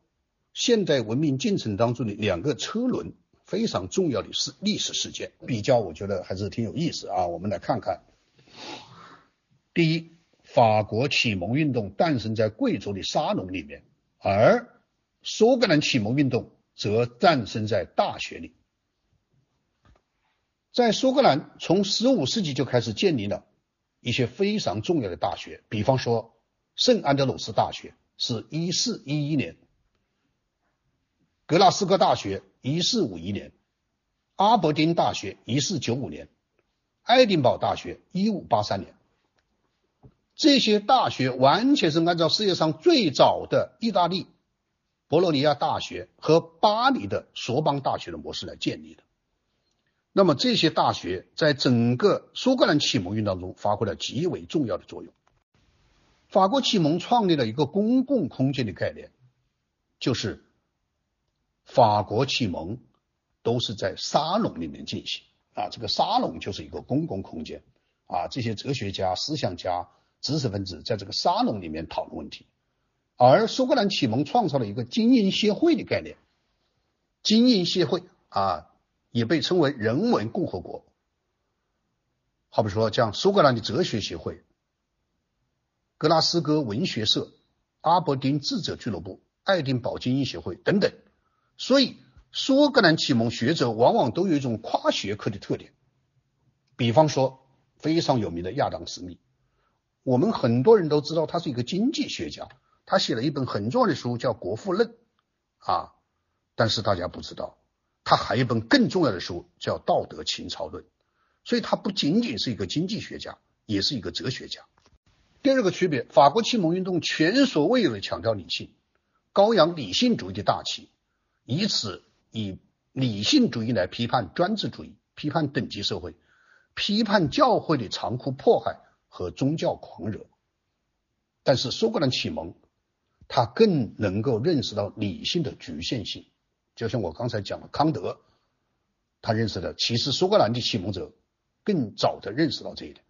现代文明进程当中的两个车轮，非常重要的事历史事件。比较，我觉得还是挺有意思啊。我们来看看，第一。法国启蒙运动诞生在贵族的沙龙里面，而苏格兰启蒙运动则诞生在大学里。在苏格兰，从十五世纪就开始建立了一些非常重要的大学，比方说圣安德鲁斯大学是一四一一年，格拉斯哥大学一四五一年，阿伯丁大学一四九五年，爱丁堡大学一五八三年。这些大学完全是按照世界上最早的意大利博洛尼亚大学和巴黎的索邦大学的模式来建立的。那么这些大学在整个苏格兰启蒙运动中发挥了极为重要的作用。法国启蒙创立了一个公共空间的概念，就是法国启蒙都是在沙龙里面进行啊，这个沙龙就是一个公共空间啊，这些哲学家、思想家。知识分子在这个沙龙里面讨论问题，而苏格兰启蒙创造了一个精英协会的概念。精英协会啊，也被称为人文共和国。好比说，像苏格兰的哲学协会、格拉斯哥文学社、阿伯丁智者俱乐部、爱丁堡精英协会等等。所以，苏格兰启蒙学者往往都有一种跨学科的特点。比方说。非常有名的亚当·斯密。我们很多人都知道他是一个经济学家，他写了一本很重要的书叫《国富论》啊，但是大家不知道，他还有一本更重要的书叫《道德情操论》，所以他不仅仅是一个经济学家，也是一个哲学家。第二个区别，法国启蒙运动前所未有的强调理性，高扬理性主义的大旗，以此以理性主义来批判专制主义，批判等级社会，批判教会的残酷迫害和宗教狂热。但是苏格兰启蒙，他更能够认识到理性的局限性，就像我刚才讲的康德，他认识的，其实苏格兰的启蒙者更早的认识到这一点。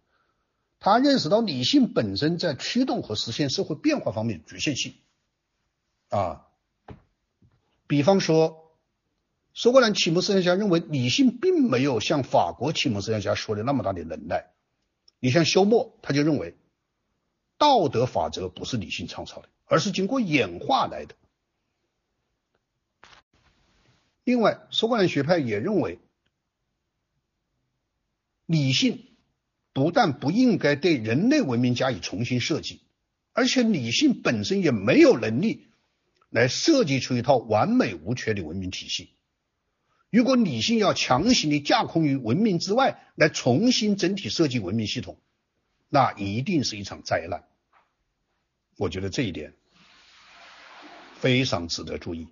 他认识到理性本身在驱动和实现社会变化方面局限性，啊，比方说，苏格兰启蒙思想家认为理性并没有像法国启蒙思想家说的那么大的能耐。你像休谟，他就认为道德法则不是理性创造的，而是经过演化来的。另外，苏格兰学派也认为理性。不但不应该对人类文明加以重新设计，而且理性本身也没有能力来设计出一套完美无缺的文明体系。如果理性要强行的架空于文明之外来重新整体设计文明系统，那一定是一场灾难。我觉得这一点非常值得注意。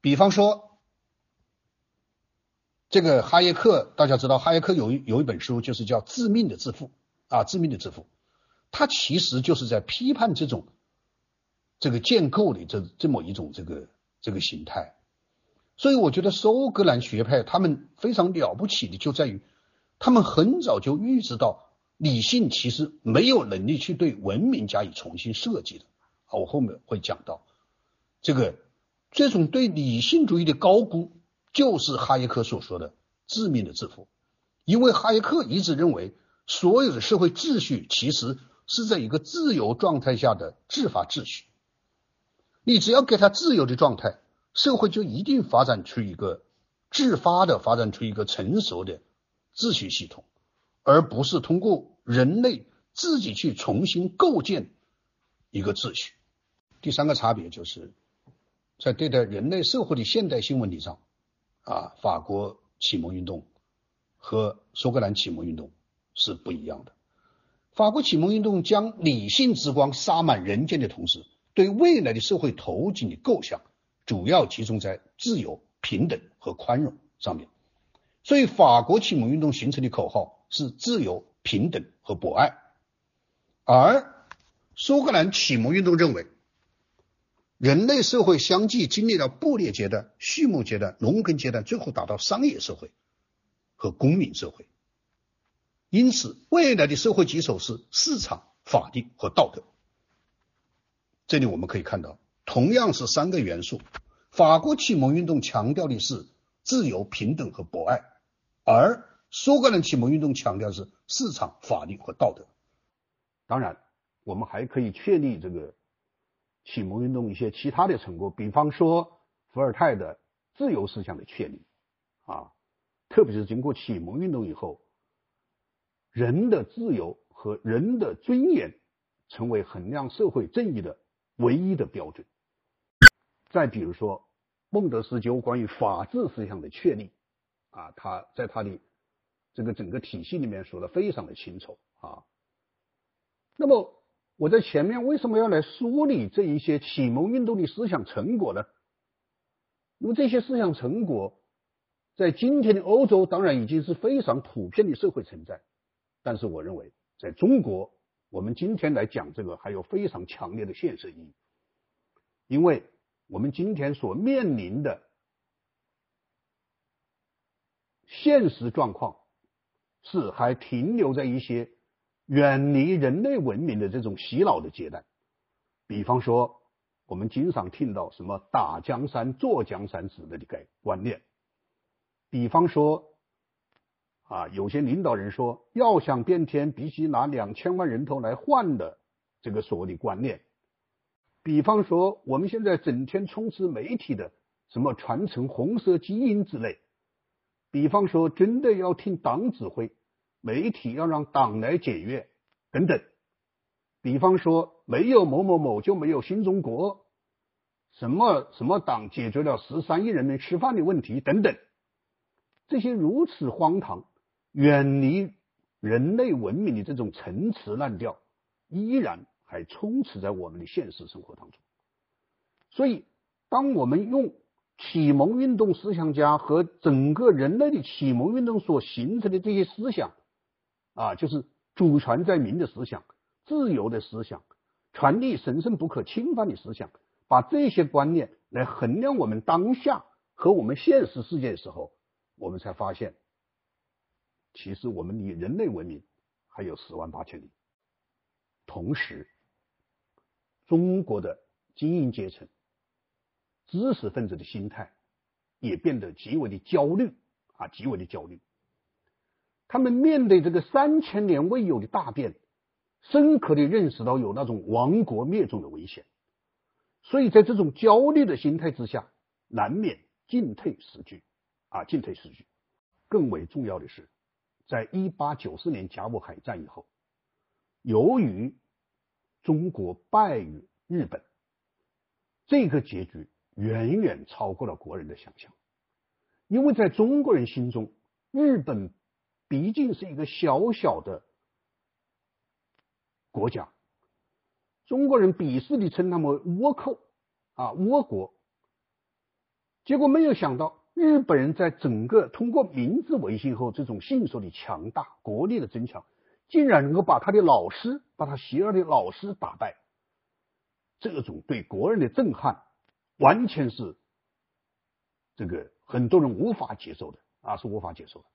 比方说。这个哈耶克，大家知道，哈耶克有一有一本书，就是叫《致命的致富》啊，《致命的致富》，他其实就是在批判这种这个建构的这这么一种这个这个形态。所以我觉得苏格兰学派他们非常了不起的就在于，他们很早就预知到理性其实没有能力去对文明加以重新设计的。啊，我后面会讲到这个这种对理性主义的高估。就是哈耶克所说的致命的致富，因为哈耶克一直认为，所有的社会秩序其实是在一个自由状态下的自发秩序。你只要给他自由的状态，社会就一定发展出一个自发的、发展出一个成熟的秩序系统，而不是通过人类自己去重新构建一个秩序。第三个差别就是在对待人类社会的现代性问题上。啊，法国启蒙运动和苏格兰启蒙运动是不一样的。法国启蒙运动将理性之光洒满人间的同时，对未来的社会头颈的构想主要集中在自由、平等和宽容上面。所以，法国启蒙运动形成的口号是自由、平等和博爱，而苏格兰启蒙运动认为。人类社会相继经历了布列阶段、畜牧阶段、农耕阶段，最后达到商业社会和公民社会。因此，未来的社会基础是市场、法定和道德。这里我们可以看到，同样是三个元素，法国启蒙运动强调的是自由、平等和博爱，而苏格兰启蒙运动强调的是市场、法律和道德。当然，我们还可以确立这个。启蒙运动一些其他的成果，比方说伏尔泰的自由思想的确立啊，特别是经过启蒙运动以后，人的自由和人的尊严成为衡量社会正义的唯一的标准。再比如说孟德斯鸠关于法治思想的确立啊，他在他的这个整个体系里面说的非常的清楚啊，那么。我在前面为什么要来梳理这一些启蒙运动的思想成果呢？那么这些思想成果在今天的欧洲当然已经是非常普遍的社会存在，但是我认为在中国，我们今天来讲这个还有非常强烈的现实意义，因为我们今天所面临的现实状况是还停留在一些。远离人类文明的这种洗脑的阶段，比方说，我们经常听到什么“打江山、坐江山”之类的概观念；比方说，啊，有些领导人说要想变天，必须拿两千万人头来换的这个所谓的观念；比方说，我们现在整天充斥媒体的什么传承红色基因之类；比方说，真的要听党指挥。媒体要让党来检阅等等。比方说，没有某某某就没有新中国，什么什么党解决了十三亿人民吃饭的问题等等，这些如此荒唐、远离人类文明的这种陈词滥调，依然还充斥在我们的现实生活当中。所以，当我们用启蒙运动思想家和整个人类的启蒙运动所形成的这些思想，啊，就是主权在民的思想。自由的思想，权利神圣不可侵犯的思想，把这些观念来衡量我们当下和我们现实世界的时候，我们才发现，其实我们离人类文明还有十万八千里。同时，中国的精英阶层、知识分子的心态也变得极为的焦虑啊，极为的焦虑。他们面对这个三千年未有的大变。深刻的认识到有那种亡国灭种的危险，所以在这种焦虑的心态之下，难免进退失据啊，进退失据。更为重要的是，在一八九四年甲午海战以后，由于中国败于日本，这个结局远远超过了国人的想象，因为在中国人心中，日本毕竟是一个小小的。国家，中国人鄙视的称他们为倭寇啊，倭国。结果没有想到，日本人在整个通过明治维新后这种迅速的强大、国力的增强，竟然能够把他的老师，把他邪恶的老师打败。这种对国人的震撼，完全是这个很多人无法接受的啊，是无法接受的。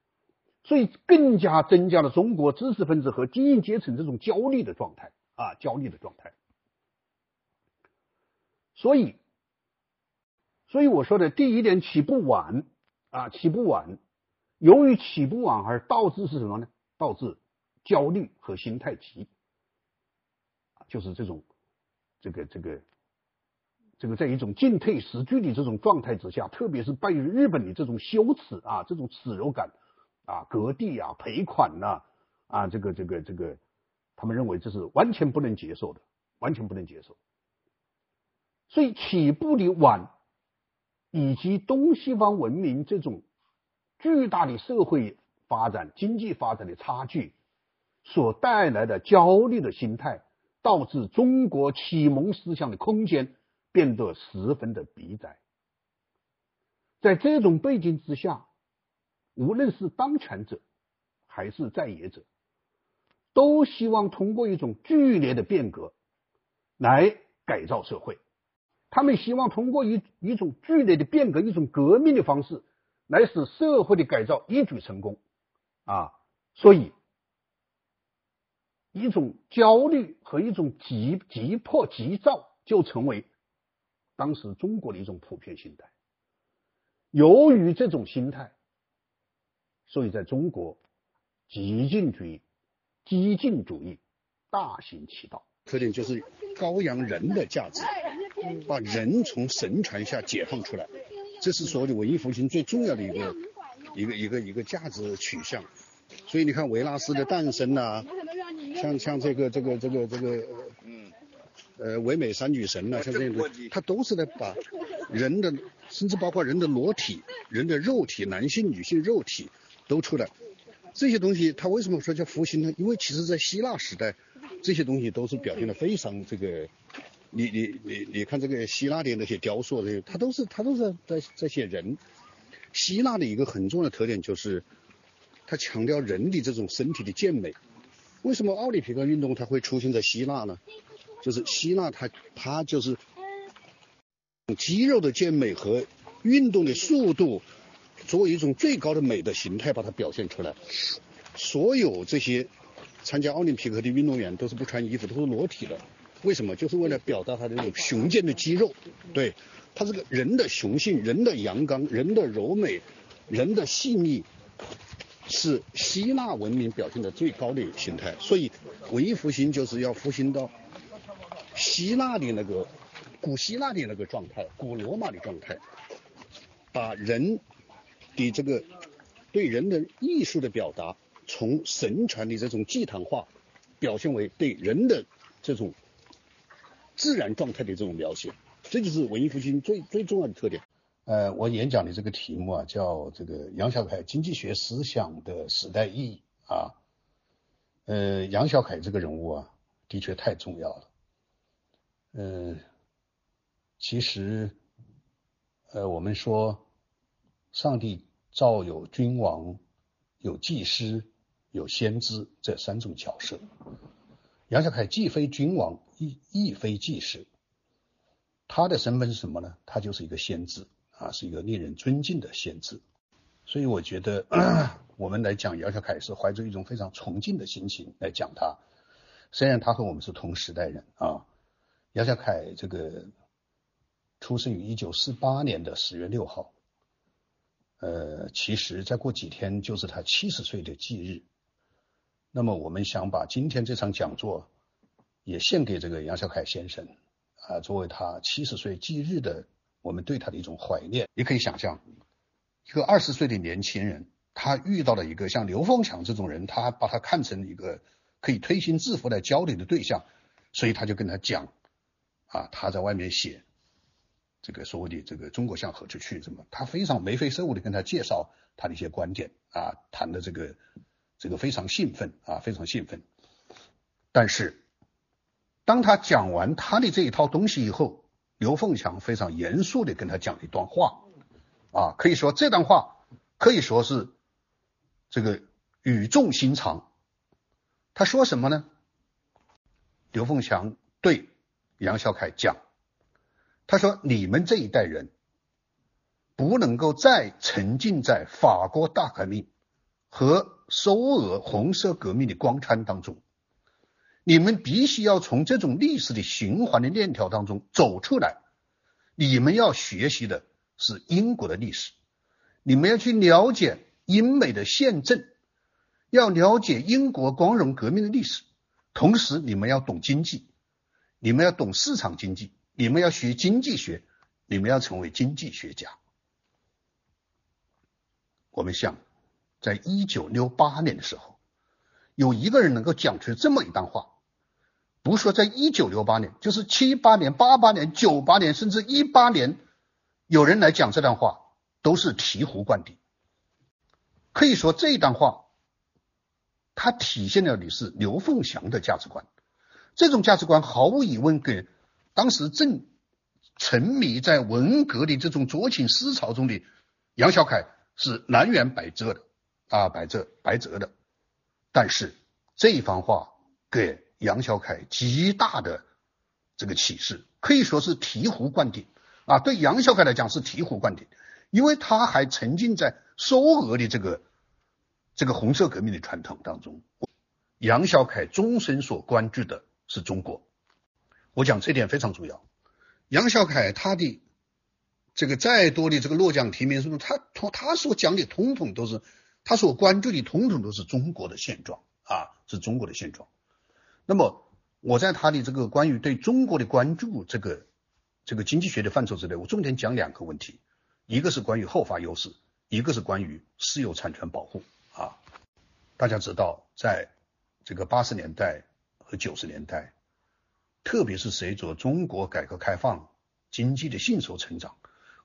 所以更加增加了中国知识分子和精英阶层这种焦虑的状态啊，焦虑的状态。所以，所以我说的第一点起步晚啊，起步晚，由于起步晚而导致是什么呢？导致焦虑和心态急，就是这种这个这个这个在一种进退失据的这种状态之下，特别是败于日本的这种羞耻啊，这种耻辱感。啊，割地啊，赔款呐，啊，这个这个这个，他们认为这是完全不能接受的，完全不能接受。所以起步的晚，以及东西方文明这种巨大的社会发展、经济发展的差距所带来的焦虑的心态，导致中国启蒙思想的空间变得十分的逼窄。在这种背景之下。无论是当权者还是在野者，都希望通过一种剧烈的变革来改造社会。他们希望通过一一种剧烈的变革、一种革命的方式，来使社会的改造一举成功。啊，所以一种焦虑和一种急急迫急躁就成为当时中国的一种普遍心态。由于这种心态。所以，在中国，激进主义、激进主义大行其道。特点就是高扬人的价值，把人从神权下解放出来，这是所谓的文艺复兴最重要的一个一个一个一个价值取向。所以你看维纳斯的诞生呐，像像这个这个这个这个，嗯，呃，唯美三女神呐，像这样的，它都是在把人的，甚至包括人的裸体、人的肉体，男性、女性肉体。都出来，这些东西它为什么说叫复兴呢？因为其实在希腊时代，这些东西都是表现的非常这个，你你你你看这个希腊的那些雕塑，这些它都是它都是在在写人。希腊的一个很重要的特点就是，它强调人的这种身体的健美。为什么奥林匹克运动它会出现在希腊呢？就是希腊它它就是肌肉的健美和运动的速度。作为一种最高的美的形态，把它表现出来。所有这些参加奥林匹克的运动员都是不穿衣服，都是裸体的。为什么？就是为了表达他的那种雄健的肌肉。对他这个人的雄性、人的阳刚、人的柔美、人的细腻，是希腊文明表现的最高的形态。所以文艺复兴就是要复兴到希腊的那个古希腊的那个状态，古罗马的状态，把人。的这个对人的艺术的表达，从神传的这种祭坛化，表现为对人的这种自然状态的这种描写，这就是文艺复兴最最重要的特点。呃，我演讲的这个题目啊，叫这个杨小凯经济学思想的时代意义啊。呃，杨小凯这个人物啊，的确太重要了。嗯，其实，呃，我们说，上帝造有君王、有祭司、有先知这三种角色。杨小凯既非君王，亦亦非祭司，他的身份是什么呢？他就是一个先知啊，是一个令人尊敬的先知。所以我觉得。我们来讲姚小凯是怀着一种非常崇敬的心情来讲他，虽然他和我们是同时代人啊。姚小凯这个出生于一九四八年的十月六号，呃，其实再过几天就是他七十岁的忌日。那么我们想把今天这场讲座也献给这个杨小凯先生啊，作为他七十岁忌日的我们对他的一种怀念。你可以想象，一个二十岁的年轻人。他遇到了一个像刘凤强这种人，他把他看成一个可以推心置腹来交流的对象，所以他就跟他讲，啊，他在外面写这个所谓的这个中国向何处去，怎么，他非常眉飞色舞的跟他介绍他的一些观点，啊，谈的这个这个非常兴奋，啊，非常兴奋。但是当他讲完他的这一套东西以后，刘凤强非常严肃的跟他讲了一段话，啊，可以说这段话可以说是。这个语重心长，他说什么呢？刘凤强对杨小凯讲，他说：“你们这一代人不能够再沉浸在法国大革命和苏俄红色革命的光圈当中，你们必须要从这种历史的循环的链条当中走出来。你们要学习的是英国的历史，你们要去了解。”英美的宪政，要了解英国光荣革命的历史，同时你们要懂经济，你们要懂市场经济，你们要学经济学，你们要成为经济学家。我们想，在一九六八年的时候，有一个人能够讲出这么一段话，不说在一九六八年，就是七八年、八八年、九八年，甚至一八年，有人来讲这段话，都是醍醐灌顶。可以说这一段话，它体现了的是刘凤祥的价值观。这种价值观毫无疑问给当时正沉迷在文革的这种酌情思潮中的杨小凯是南辕北辙的啊，百折百折的。但是这一番话给杨小凯极大的这个启示，可以说是醍醐灌顶啊。对杨小凯来讲是醍醐灌顶，因为他还沉浸在苏俄的这个。这个红色革命的传统当中，杨小凯终身所关注的是中国。我讲这点非常重要。杨小凯他的这个再多的这个落奖提名，什么他他他所讲的统统都是他所关注的统统都是中国的现状啊，是中国的现状。那么我在他的这个关于对中国的关注这个这个经济学的范畴之内，我重点讲两个问题，一个是关于后发优势，一个是关于私有产权保护。啊，大家知道，在这个八十年代和九十年代，特别是随着中国改革开放经济的迅速成长，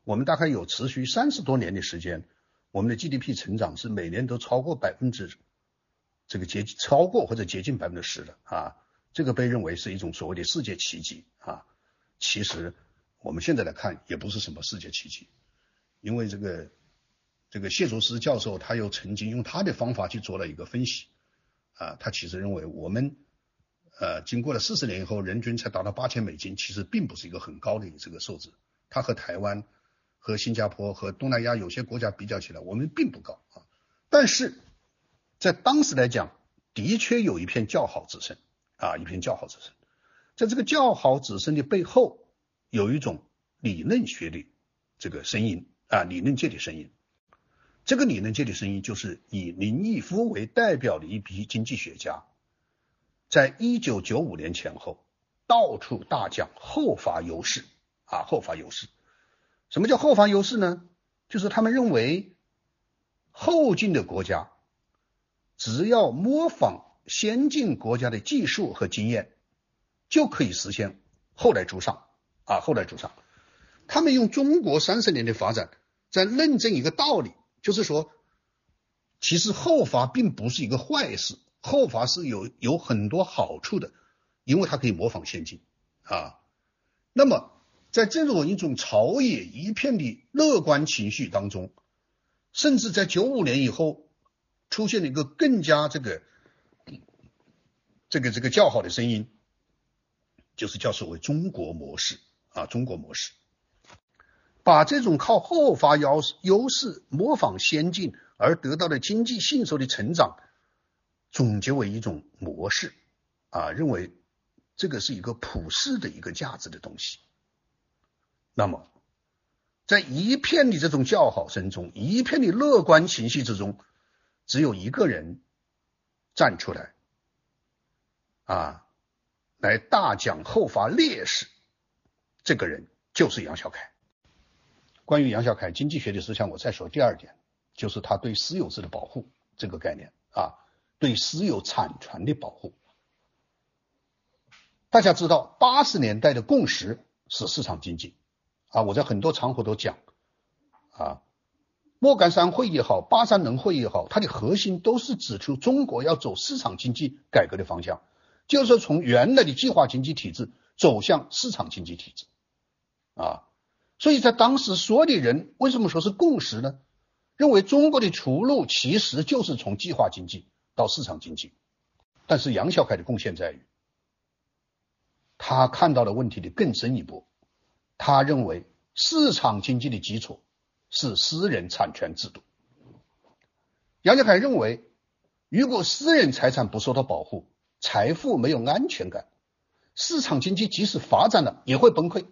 我们大概有持续三十多年的时间，我们的 GDP 成长是每年都超过百分之这个接近超过或者接近百分之十的啊，这个被认为是一种所谓的世界奇迹啊。其实我们现在来看，也不是什么世界奇迹，因为这个。这个谢卓斯教授，他又曾经用他的方法去做了一个分析，啊，他其实认为我们，呃，经过了四十年以后，人均才达到八千美金，其实并不是一个很高的这个数字。他和台湾、和新加坡、和东南亚有些国家比较起来，我们并不高啊。但是在当时来讲，的确有一片叫好之声啊，一片叫好之声。在这个叫好之声的背后，有一种理论学的这个声音啊，理论界的声音。这个理论界的声音，就是以林毅夫为代表的一批经济学家，在一九九五年前后，到处大讲后发优势啊，后发优势。什么叫后发优势呢？就是他们认为后进的国家只要模仿先进国家的技术和经验，就可以实现后来居上啊，后来居上。他们用中国三十年的发展，在论证一个道理，就是说，其实后发并不是一个坏事，后发是有有很多好处的，因为它可以模仿先进啊。那么，在这种一种朝野一片的乐观情绪当中，甚至在九五年以后，出现了一个更加这个这个这个叫好的声音，就是叫所谓中国模式啊，中国模式。把这种靠后发优势优势模仿先进而得到的经济迅速的成长，总结为一种模式啊，认为这个是一个普世的一个价值的东西。那么，在一片的这种叫好声中，一片的乐观情绪之中，只有一个人站出来啊，来大讲后发劣势，这个人就是杨小凯。关于杨小凯经济学的思想，我再说第二点，就是他对私有制的保护这个概念啊，对私有产权的保护。大家知道，八十年代的共识是市场经济啊，我在很多场合都讲啊，莫干山会议也好，八三能会议也好，它的核心都是指出中国要走市场经济改革的方向，就是从原来的计划经济体制走向市场经济体制啊。所以在当时，所有的人为什么说是共识呢？认为中国的出路其实就是从计划经济到市场经济。但是杨小凯的贡献在于，他看到了问题的更深一步。他认为市场经济的基础是私人产权制度。杨小凯认为，如果私人财产不受到保护，财富没有安全感，市场经济即使发展了也会崩溃。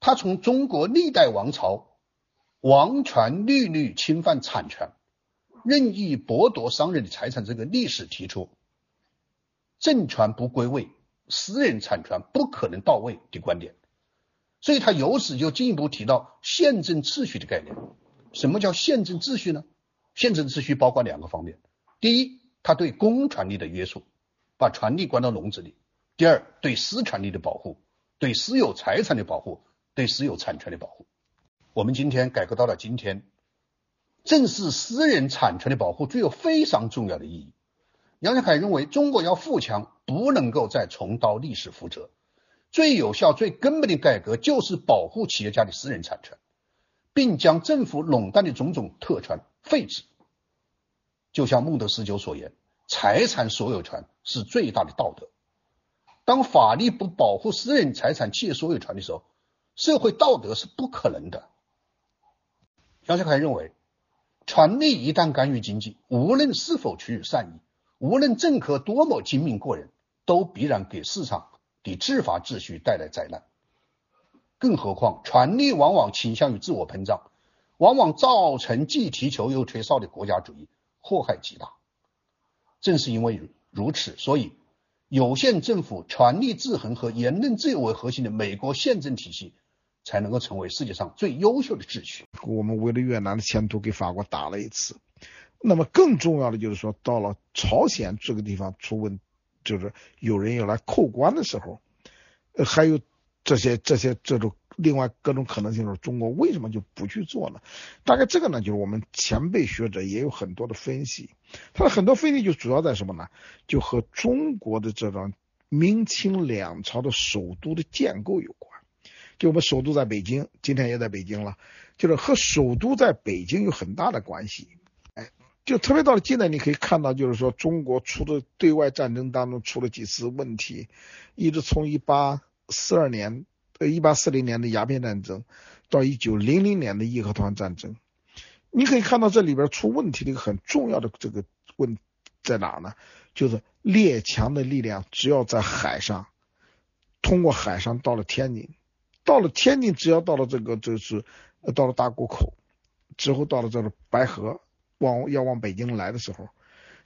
他从中国历代王朝王权屡屡侵犯产权、任意剥夺商人的财产这个历史提出政权不归位、私人产权不可能到位的观点，所以他由此就进一步提到宪政秩序的概念。什么叫宪政秩序呢？宪政秩序包括两个方面：第一，他对公权力的约束，把权力关到笼子里；第二，对私权力的保护，对私有财产的保护。对私有产权的保护，我们今天改革到了今天，正是私人产权的保护具有非常重要的意义。杨小凯认为，中国要富强，不能够再重蹈历史覆辙，最有效、最根本的改革就是保护企业家的私人产权，并将政府垄断的种种特权废止。就像孟德斯鸠所言：“财产所有权是最大的道德。”当法律不保护私人财产、企业所有权的时候，社会道德是不可能的。杨小凯认为，权力一旦干预经济，无论是否出于善意，无论政客多么精明过人，都必然给市场的治法秩序带来灾难。更何况，权力往往倾向于自我膨胀，往往造成既踢球又吹哨的国家主义，祸害极大。正是因为如此，所以有限政府、权力制衡和言论自由为核心的美国宪政体系。才能够成为世界上最优秀的秩序。我们为了越南的前途，给法国打了一次。那么更重要的就是说，到了朝鲜这个地方出问题，就是有人要来扣关的时候，呃，还有这些这些这种另外各种可能性的时候，中国为什么就不去做呢？大概这个呢，就是我们前辈学者也有很多的分析。他的很多分析就主要在什么呢？就和中国的这种明清两朝的首都的建构有关。就我们首都在北京，今天也在北京了，就是和首都在北京有很大的关系。就特别到了近代，你可以看到，就是说中国出的对外战争当中出了几次问题，一直从一八四二年呃一八四零年的鸦片战争，到一九零零年的义和团战争，你可以看到这里边出问题的一个很重要的这个问在哪呢？就是列强的力量只要在海上，通过海上到了天津。到了天津，只要到了这个，就是到了大沽口之后，到了这个白河，往要往北京来的时候，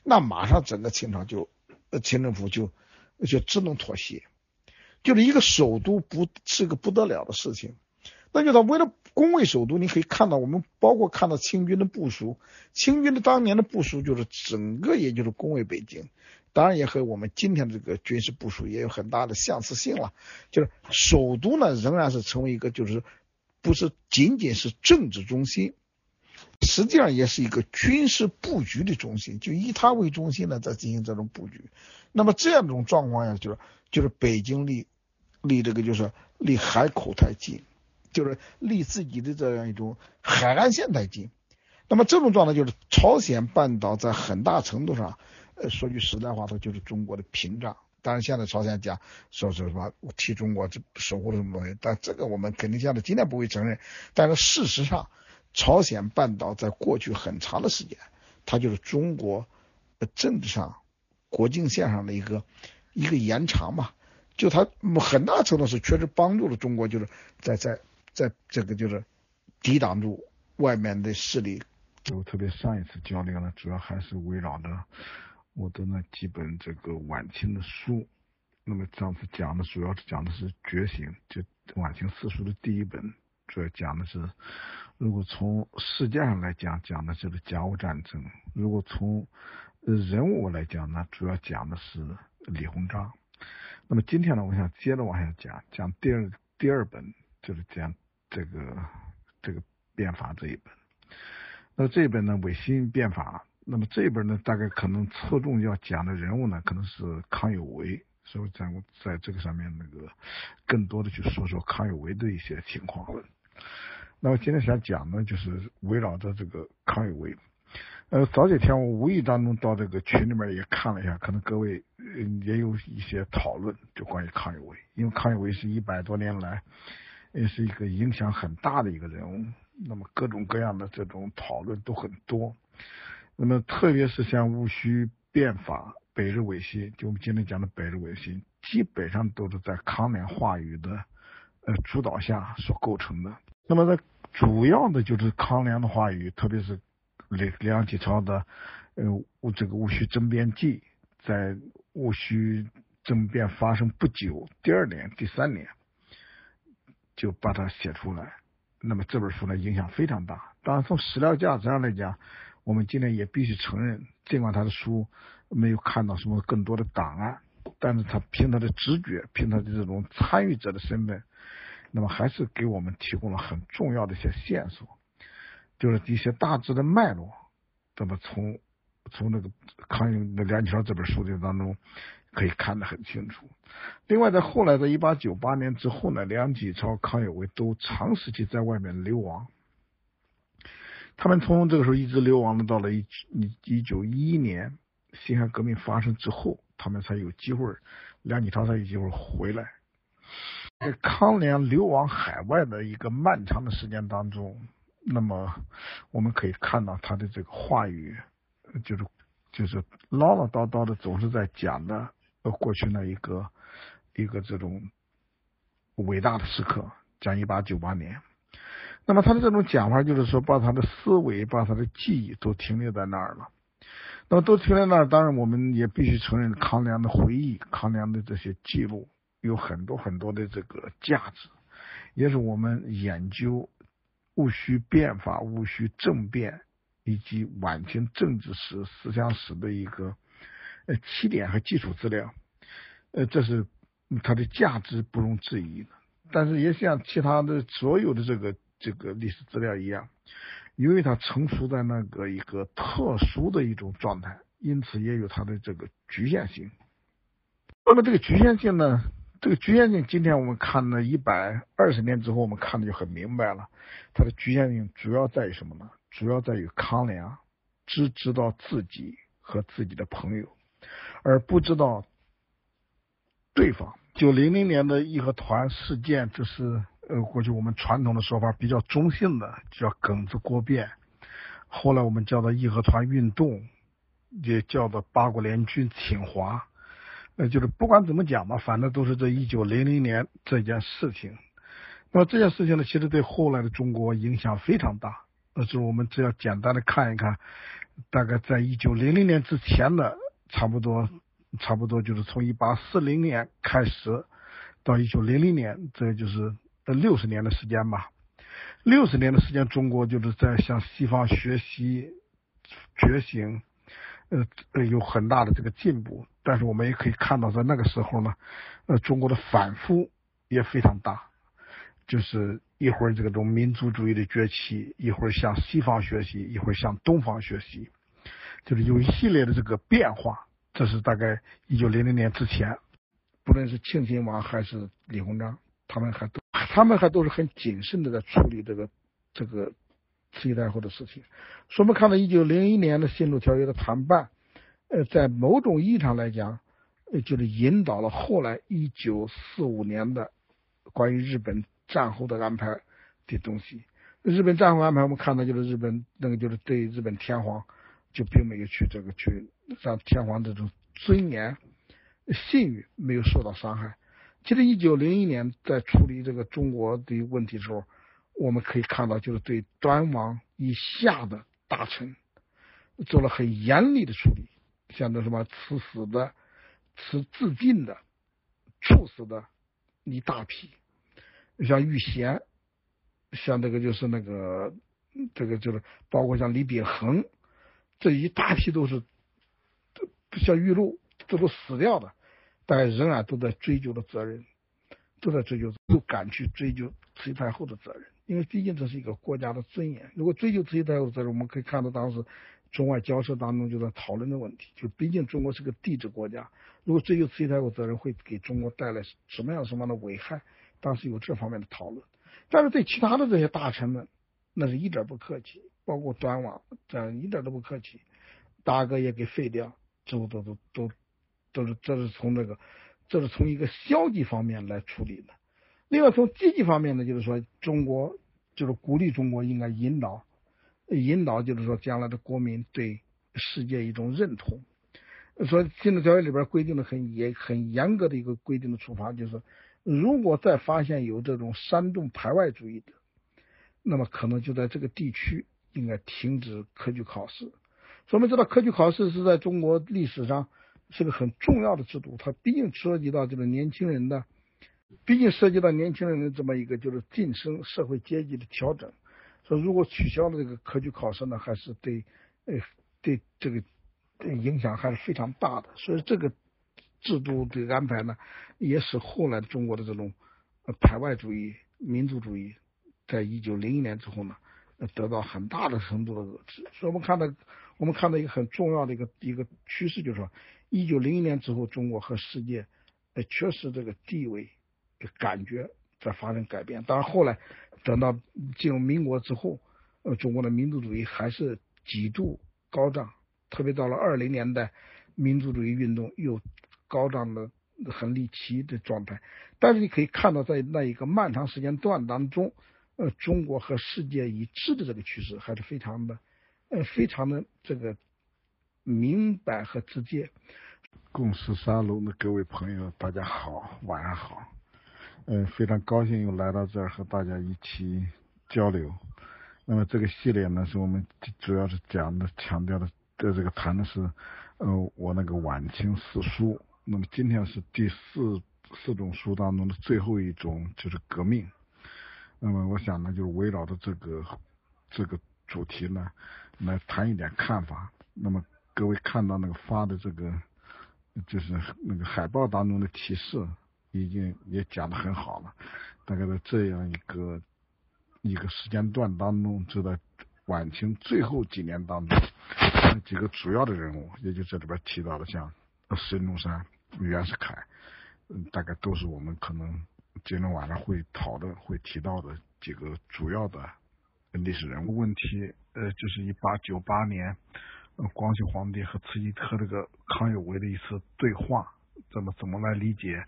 那马上整个清朝就，呃清政府就就只能妥协，就是一个首都不是个不得了的事情。那就他为了攻卫首都，你可以看到，我们包括看到清军的部署，清军的当年的部署就是整个也就是攻卫北京，当然也和我们今天这个军事部署也有很大的相似性了。就是首都呢，仍然是成为一个就是不是仅仅是政治中心，实际上也是一个军事布局的中心，就以它为中心呢在进行这种布局。那么这样一种状况下，就是就是北京离离这个就是离海口太近。就是离自己的这样一种海岸线太近，那么这种状态就是朝鲜半岛在很大程度上，呃，说句实在话，它就是中国的屏障。当然，现在朝鲜讲说是什么替中国这守护了什么东西，但这个我们肯定现在今天不会承认。但是事实上，朝鲜半岛在过去很长的时间，它就是中国政治上国境线上的一个一个延长嘛。就它很大程度是确实帮助了中国，就是在在。在这个就是抵挡住外面的势力，就特别上一次交流呢，主要还是围绕着我的那几本这个晚清的书。那么上次讲的主要是讲的是《觉醒》，就晚清四书的第一本，主要讲的是，如果从世界上来讲，讲的就是甲午战争；如果从人物来讲呢，主要讲的是李鸿章。那么今天呢，我想接着往下讲，讲第二第二本，就是讲。这个这个变法这一本，那这一本呢，维新变法，那么这一本呢，大概可能侧重要讲的人物呢，可能是康有为，所以在在这个上面那个更多的去说说康有为的一些情况。那么今天想讲呢，就是围绕着这个康有为。呃，早几天我无意当中到这个群里面也看了一下，可能各位也有一些讨论，就关于康有为，因为康有为是一百多年来。也是一个影响很大的一个人物，那么各种各样的这种讨论都很多，那么特别是像戊戌变法、北日维新，就我们今天讲的北日维新，基本上都是在康梁话语的呃主导下所构成的。那么在主要的就是康梁的话语，特别是梁梁启超的呃这个戊戌政变记，在戊戌政变发生不久，第二年、第三年。就把它写出来，那么这本书呢影响非常大。当然从史料价值上来讲，我们今天也必须承认，尽管他的书没有看到什么更多的档案，但是他凭他的直觉，凭他的这种参与者的身份，那么还是给我们提供了很重要的一些线索，就是一些大致的脉络。那么从从那个康有的梁启超这本书的当中。可以看得很清楚。另外，在后来的一八九八年之后呢，梁启超、康有为都长时期在外面流亡。他们从这个时候一直流亡到了一一一九一一年辛亥革命发生之后，他们才有机会，梁启超才有机会回来。在康梁流亡海外的一个漫长的时间当中，那么我们可以看到他的这个话语，就是就是唠唠叨叨的，总是在讲的。呃，过去那一个一个这种伟大的时刻，讲一八九八年。那么他的这种讲法，就是说把他的思维、把他的记忆都停留在那儿了。那么都停在那儿，当然我们也必须承认，康梁的回忆、康梁的这些记录有很多很多的这个价值，也是我们研究戊戌变法、戊戌政变以及晚清政治史、思想史的一个。呃，起点和基础资料，呃，这是它的价值不容置疑的。但是也像其他的所有的这个这个历史资料一样，由于它成熟在那个一个特殊的一种状态，因此也有它的这个局限性。那么这个局限性呢，这个局限性，今天我们看了一百二十年之后，我们看的就很明白了。它的局限性主要在于什么呢？主要在于康梁只知道自己和自己的朋友。而不知道对方。九零零年的义和团事件，这是呃过去我们传统的说法比较中性的，叫庚子国变。后来我们叫做义和团运动，也叫做八国联军侵华。呃，就是不管怎么讲吧，反正都是这一九零零年这件事情。那么这件事情呢，其实对后来的中国影响非常大。那是我们只要简单的看一看，大概在一九零零年之前的。差不多，差不多就是从一八四零年开始到一九零零年，这就是六十年的时间吧。六十年的时间，中国就是在向西方学习、觉醒，呃呃，有很大的这个进步。但是我们也可以看到，在那个时候呢，呃，中国的反复也非常大，就是一会儿这个种民族主义的崛起，一会儿向西方学习，一会儿向东方学习，就是有一系列的这个变化。这是大概一九零零年之前，不论是庆亲王还是李鸿章，他们还都他们还都是很谨慎的在处理这个这个慈禧太后的事情。所以我们看到一九零一年的新路条约的谈判，呃，在某种意义上来讲，就是引导了后来一九四五年的关于日本战后的安排的东西。日本战后安排，我们看到就是日本那个就是对日本天皇就并没有去这个去。让天皇这种尊严、信誉没有受到伤害。其实，一九零一年在处理这个中国的问题时候，我们可以看到，就是对端王以下的大臣做了很严厉的处理，像那什么赐死的、赐自尽的、处死的一大批，像玉贤，像这个就是那个这个就是包括像李秉衡这一大批都是。像玉露，这都死掉的，但仍然都在追究的责任，都在追究，不敢去追究慈禧太后的责任，因为毕竟这是一个国家的尊严。如果追究慈禧太后责任，我们可以看到当时中外交涉当中就在讨论的问题，就毕竟中国是个帝制国家，如果追究慈禧太后责任，会给中国带来什么样什么样的危害？当时有这方面的讨论。但是对其他的这些大臣们，那是一点不客气，包括端王，这样一点都不客气，大哥也给废掉。这都都都都是这是从这个，这是从一个消极方面来处理的。另外从积极方面呢，就是说中国就是鼓励中国应该引导，引导就是说将来的国民对世界一种认同。说《新的条约》里边规定的很严很严格的一个规定的处罚，就是如果再发现有这种煽动排外主义的，那么可能就在这个地区应该停止科举考试。我们知道科举考试是在中国历史上是个很重要的制度，它毕竟涉及到这个年轻人的，毕竟涉及到年轻人的这么一个就是晋升社会阶级的调整。说如果取消了这个科举考试呢，还是对，呃，对这个影响还是非常大的。所以这个制度的安排呢，也使后来中国的这种排外主义、民族主义，在一九零一年之后呢，得到很大的程度的遏制。所以我们看到。我们看到一个很重要的一个一个趋势，就是说，一九零一年之后，中国和世界，呃，确实这个地位感觉在发生改变。当然，后来等到进入民国之后，呃，中国的民族主义还是几度高涨，特别到了二零年代，民族主义运动又高涨的很离奇的状态。但是你可以看到，在那一个漫长时间段当中，呃，中国和世界一致的这个趋势还是非常的。呃，非常的这个明白和直接。共十三楼的各位朋友，大家好，晚上好。嗯，非常高兴又来到这儿和大家一起交流。那么这个系列呢，是我们主要是讲的、强调的在这个谈的是，呃，我那个晚清四书。那么今天是第四四种书当中的最后一种，就是革命。那么我想呢，就是围绕着这个这个主题呢。来谈一点看法。那么各位看到那个发的这个，就是那个海报当中的提示，已经也讲得很好了。大概在这样一个一个时间段当中，就在晚清最后几年当中，那几个主要的人物，也就这里边提到的，像孙中山、袁世凯，嗯，大概都是我们可能今天晚上会讨论、会提到的几个主要的历史人物问题。呃，就是一八九八年，光绪皇帝和慈禧和这个康有为的一次对话，怎么怎么来理解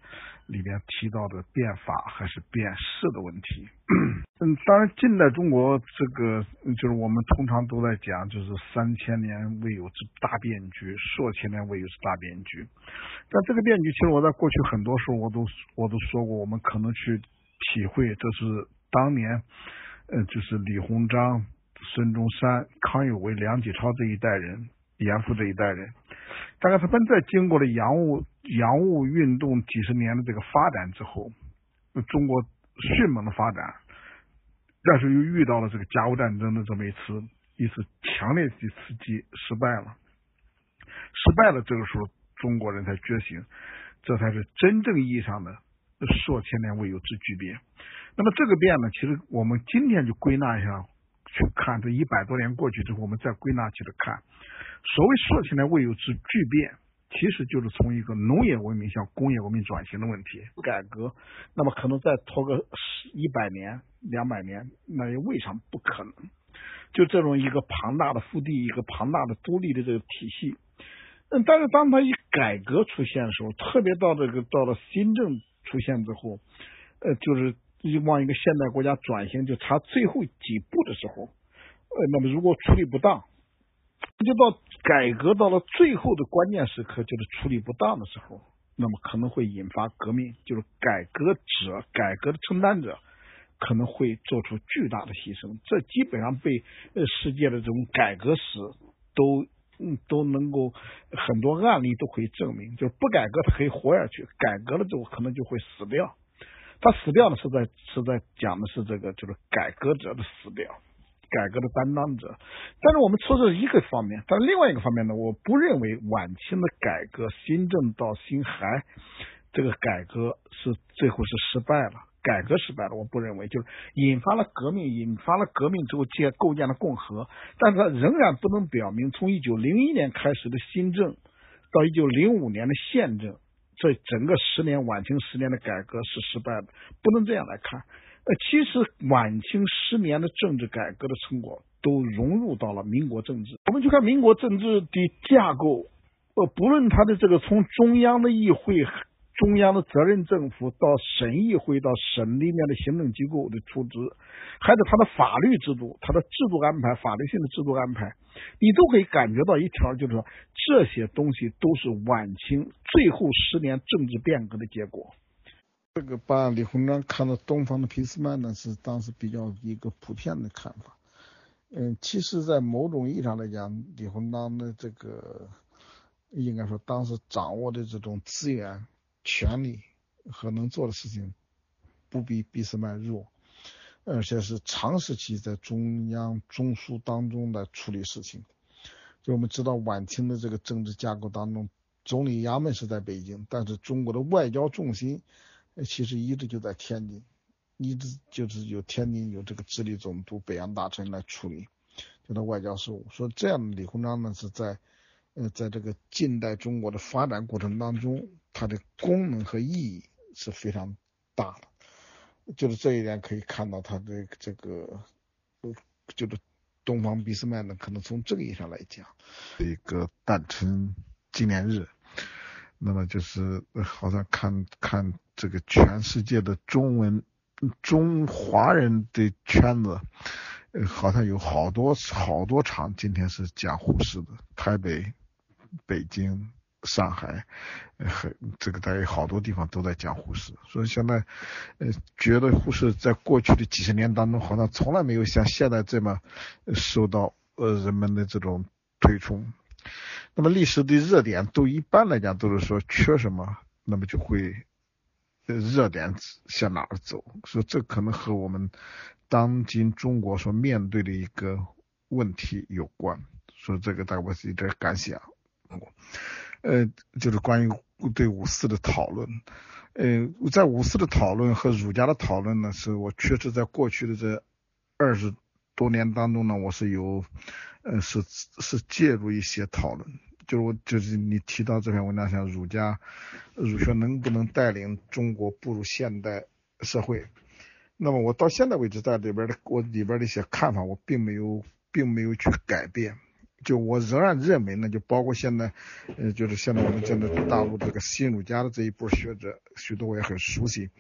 里边提到的变法还是变势的问题？嗯，当然，近代中国这个就是我们通常都在讲，就是三千年未有之大变局，数千年未有之大变局。但这个变局，其实我在过去很多时候我都我都说过，我们可能去体会，这是当年，呃，就是李鸿章。孙中山、康有为、梁启超这一代人，严复这一代人，大概他们在经过了洋务洋务运动几十年的这个发展之后，中国迅猛的发展，但是又遇到了这个甲午战争的这么一次一次强烈的刺激，失败了。失败了，这个时候中国人才觉醒，这才是真正意义上的数千年未有之巨变。那么这个变呢，其实我们今天就归纳一下去看，这一百多年过去之后，我们再归纳起来看，所谓数千年未有之巨变，其实就是从一个农业文明向工业文明转型的问题改革。那么可能再拖个十一百年、两百年，那也未尝不可能。就这种一个庞大的腹地，一个庞大的独立的这个体系。嗯，但是当它一改革出现的时候，特别到这个到了新政出现之后，呃，就是往一个现代国家转型就差最后几步的时候，呃，那么如果处理不当，就到改革到了最后的关键时刻，就是处理不当的时候，那么可能会引发革命，就是改革者、改革的承担者可能会做出巨大的牺牲。这基本上被呃世界的这种改革史都。嗯，都能够很多案例都可以证明，就是不改革它可以活下去，改革了之后可能就会死掉。他死掉呢是在是在讲的是这个就是改革者的死掉，改革的担当者。但是我们说这是一个方面，但另外一个方面呢，我不认为晚清的改革新政到辛亥这个改革是最后是失败了。改革失败了，我不认为，就是引发了革命，引发了革命之后建构建了共和，但是它仍然不能表明从一九零一年开始的新政到一九零五年的宪政，这整个十年晚清十年的改革是失败的，不能这样来看。呃，其实晚清十年的政治改革的成果都融入到了民国政治。我们就看民国政治的架构，呃，不论它的这个从中央的议会。中央的责任政府到省议会到省里面的行政机构的出资，还是它的法律制度、它的制度安排、法律性的制度安排，你都可以感觉到一条，就是说这些东西都是晚清最后十年政治变革的结果。这个把李鸿章看到东方的俾斯麦呢，是当时比较一个普遍的看法。嗯，其实，在某种意义上来讲，李鸿章的这个应该说当时掌握的这种资源。权力和能做的事情不比俾斯麦弱，而且是长时期在中央中枢当中来处理事情。就我们知道晚清的这个政治架构当中，总理衙门是在北京，但是中国的外交重心其实一直就在天津，一直就是有天津有这个直隶总督、北洋大臣来处理就他外交事务。说这样的李鸿章呢是在呃在这个近代中国的发展过程当中。它的功能和意义是非常大的，就是这一点可以看到他的这个，就是东方俾斯麦呢，可能从这个意义上来讲，一个诞辰纪念日，那么就是好像看看这个全世界的中文中华人的圈子，好像有好多好多场今天是讲胡适的，台北、北京。上海，很这个大概好多地方都在讲护士，所以现在，呃，觉得护士在过去的几十年当中，好像从来没有像现在这么受到呃人们的这种推崇。那么历史的热点都一般来讲都是说缺什么，那么就会呃热点向哪儿走。所以这可能和我们当今中国所面对的一个问题有关。所以这个大概我是一点感想。呃，就是关于对五四的讨论，呃，在五四的讨论和儒家的讨论呢，是我确实在过去的这二十多年当中呢，我是有，呃，是是介入一些讨论，就是我就是你提到这篇文章，像儒家儒学能不能带领中国步入现代社会，那么我到现在为止在里边的我里边的一些看法，我并没有并没有去改变。就我仍然认为呢，就包括现在，呃，就是现在我们现在大陆这个新儒家的这一波学者，许多我也很熟悉。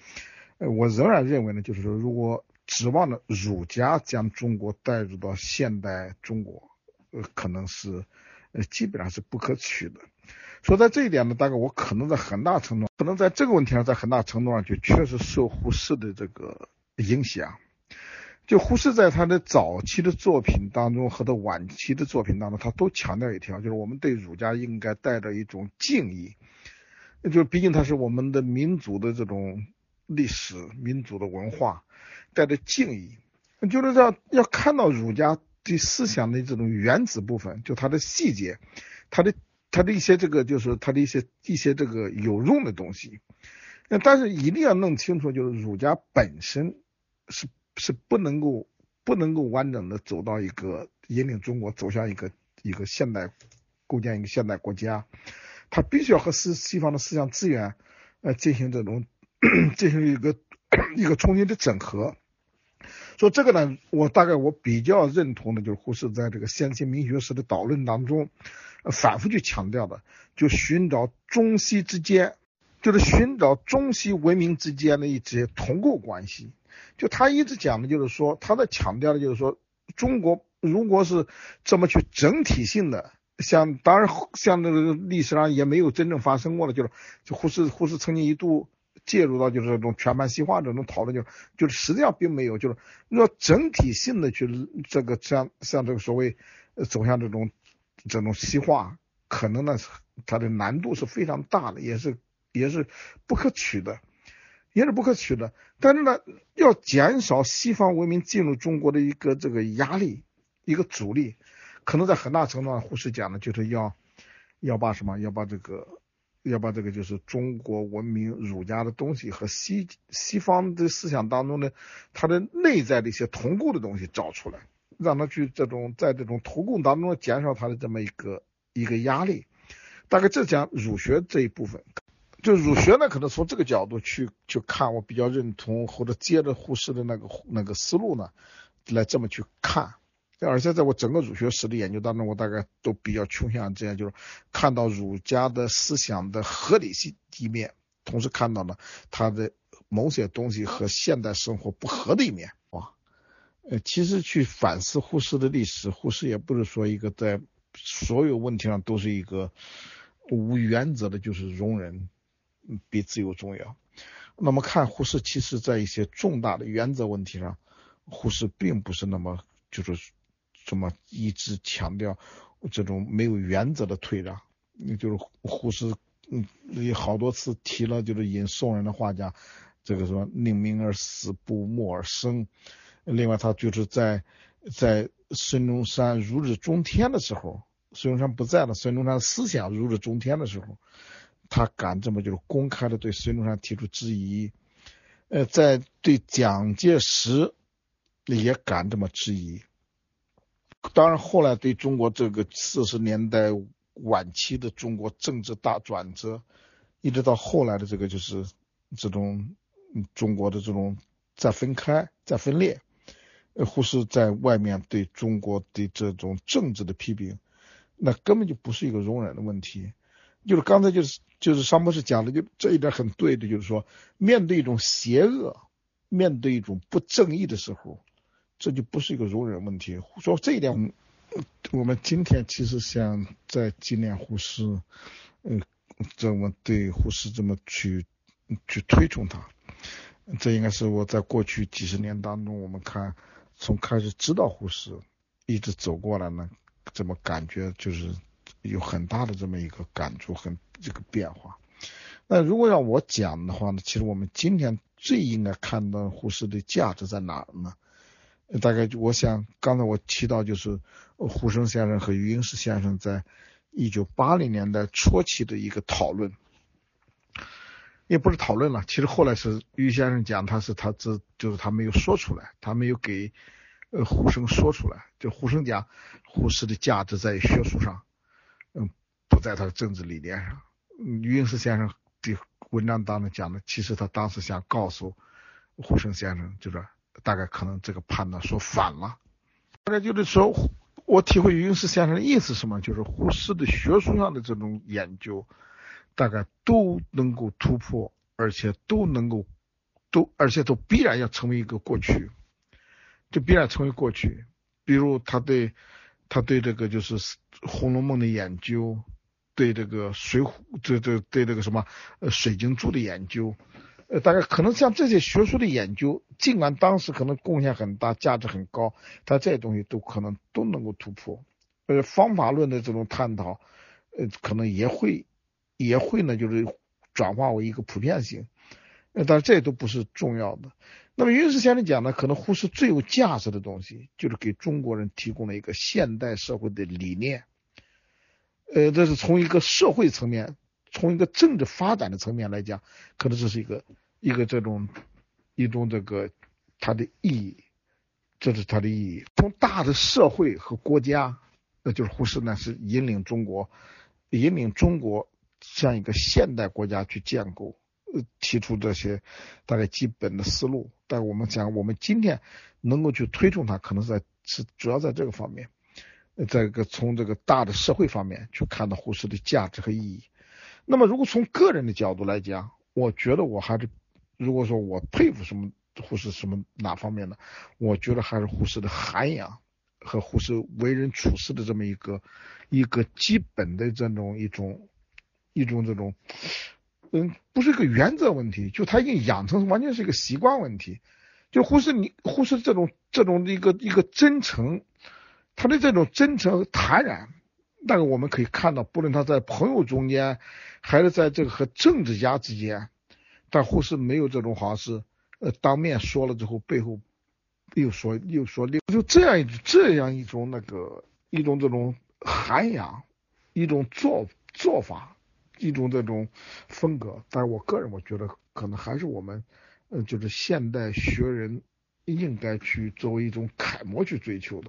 呃，我仍然认为呢，就是说，如果指望着儒家将中国带入到现代中国，呃，可能是，呃，基本上是不可取的。说在这一点呢，大概我可能在很大程度，可能在这个问题上，在很大程度上就确实受胡适的这个影响。就胡适在他的早期的作品当中和他晚期的作品当中，他都强调一条，就是我们对儒家应该带着一种敬意，就是毕竟他是我们的民族的这种历史、民族的文化，带着敬意。就是要要看到儒家的思想的这种原子部分，就它的细节，它的它的一些这个就是它的一些一些这个有用的东西。那但是一定要弄清楚，就是儒家本身是是不能够不能够完整的走到一个引领中国走向一个一个现代构建一个现代国家，它必须要和西西方的思想资源呃进行这种进行一个一个重新的整合。说这个呢，我大概我比较认同的，就是胡适在这个先秦民学史的导论当中反复去强调的，就寻找中西之间。就是寻找中西文明之间的一些同构关系，就他一直讲的就是说，他在强调的就是说，中国如果是这么去整体性的，像当然像那个历史上也没有真正发生过的，就是就胡适胡适曾经一度介入到就是这种全盘西化这种讨论，就是就是实际上并没有，就是要整体性的去这个像像这个所谓走向这种这种西化，可能呢它的难度是非常大的，也是。也是不可取的，也是不可取的。但是呢，要减少西方文明进入中国的一个这个压力，一个阻力，可能在很大程度上，胡适讲的就是要要把什么，要把这个，要把这个就是中国文明儒家的东西和西西方的思想当中的它的内在的一些同构的东西找出来，让他去这种在这种同构当中减少他的这么一个一个压力。大概这讲儒学这一部分。就儒学呢，可能从这个角度去去看，我比较认同或者接着胡适的那个那个思路呢，来这么去看。而且在我整个儒学史的研究当中，我大概都比较倾向这样，就是看到儒家的思想的合理性一面，同时看到了他的某些东西和现代生活不合的一面。哇，呃，其实去反思胡适的历史，胡适也不是说一个在所有问题上都是一个无原则的，就是容忍。比自由重要。那么看胡适，其实在一些重大的原则问题上，胡适并不是那么就是这么一直强调这种没有原则的退让。就是胡适，嗯，也好多次提了，就是引宋人的话讲，这个说宁鸣而死，不默而生。另外，他就是在在孙中山如日中天的时候，孙中山不在了，孙中山思想如日中天的时候。他敢这么就是公开的对孙中山提出质疑，呃，在对蒋介石也敢这么质疑。当然，后来对中国这个四十年代晚期的中国政治大转折，一直到后来的这个就是这种中国的这种再分开、再分裂，呃，胡适在外面对中国的这种政治的批评，那根本就不是一个容忍的问题。就是刚才就是就是商博士讲的，就这一点很对的，就是说面对一种邪恶，面对一种不正义的时候，这就不是一个容忍问题。说这一点，我们今天其实想在纪念胡适，嗯，这么对胡适这么去去推崇他，这应该是我在过去几十年当中，我们看从开始知道胡适，一直走过来呢，怎么感觉就是。有很大的这么一个感触，很这个变化。那如果让我讲的话呢，其实我们今天最应该看到胡适的价值在哪儿呢？大概我想刚才我提到就是胡适先生和余英时先生在一九八零年代初期的一个讨论，也不是讨论了，其实后来是余先生讲他是他这就是他没有说出来，他没有给呃胡适说出来，就胡适讲胡适的价值在学术上。嗯，不在他的政治理念上。余英时先生的文章当中讲的，其实他当时想告诉胡适先生，就是大概可能这个判断说反了。大概就是说，我体会余英时先生的意思是什么，就是胡适的学术上的这种研究，大概都能够突破，而且都能够都，而且都必然要成为一个过去，就必然成为过去。比如他对。他对这个就是《红楼梦》的研究，对这个《水浒》这这对这个什么呃《水晶柱》的研究，呃，大概可能像这些学术的研究，尽管当时可能贡献很大，价值很高，但这些东西都可能都能够突破。呃，方法论的这种探讨，呃，可能也会也会呢，就是转化为一个普遍性。但是这都不是重要的。那么云石先生讲呢，可能胡适最有价值的东西，就是给中国人提供了一个现代社会的理念。呃，这是从一个社会层面，从一个政治发展的层面来讲，可能这是一个一个这种一种这个它的意义，这是它的意义。从大的社会和国家，那就是胡适呢是引领中国，引领中国向一个现代国家去建构，提出这些大概基本的思路。但我们讲，我们今天能够去推动它，可能在是主要在这个方面。在一个从这个大的社会方面去看到胡适的价值和意义。那么，如果从个人的角度来讲，我觉得我还是，如果说我佩服什么胡适什么哪方面呢？我觉得还是胡适的涵养和胡适为人处事的这么一个一个基本的这种一种一种这种，嗯，不是一个原则问题，就他已经养成完全是一个习惯问题。就胡适你胡适这种这种一个一个真诚。他的这种真诚和坦然，那个我们可以看到，不论他在朋友中间，还是在这个和政治家之间，但胡适没有这种好像是，呃，当面说了之后，背后又说又说另，就这样一这样一种那个一种这种涵养，一种做做法，一种这种风格。但是我个人我觉得，可能还是我们，呃，就是现代学人应该去作为一种楷模去追求的。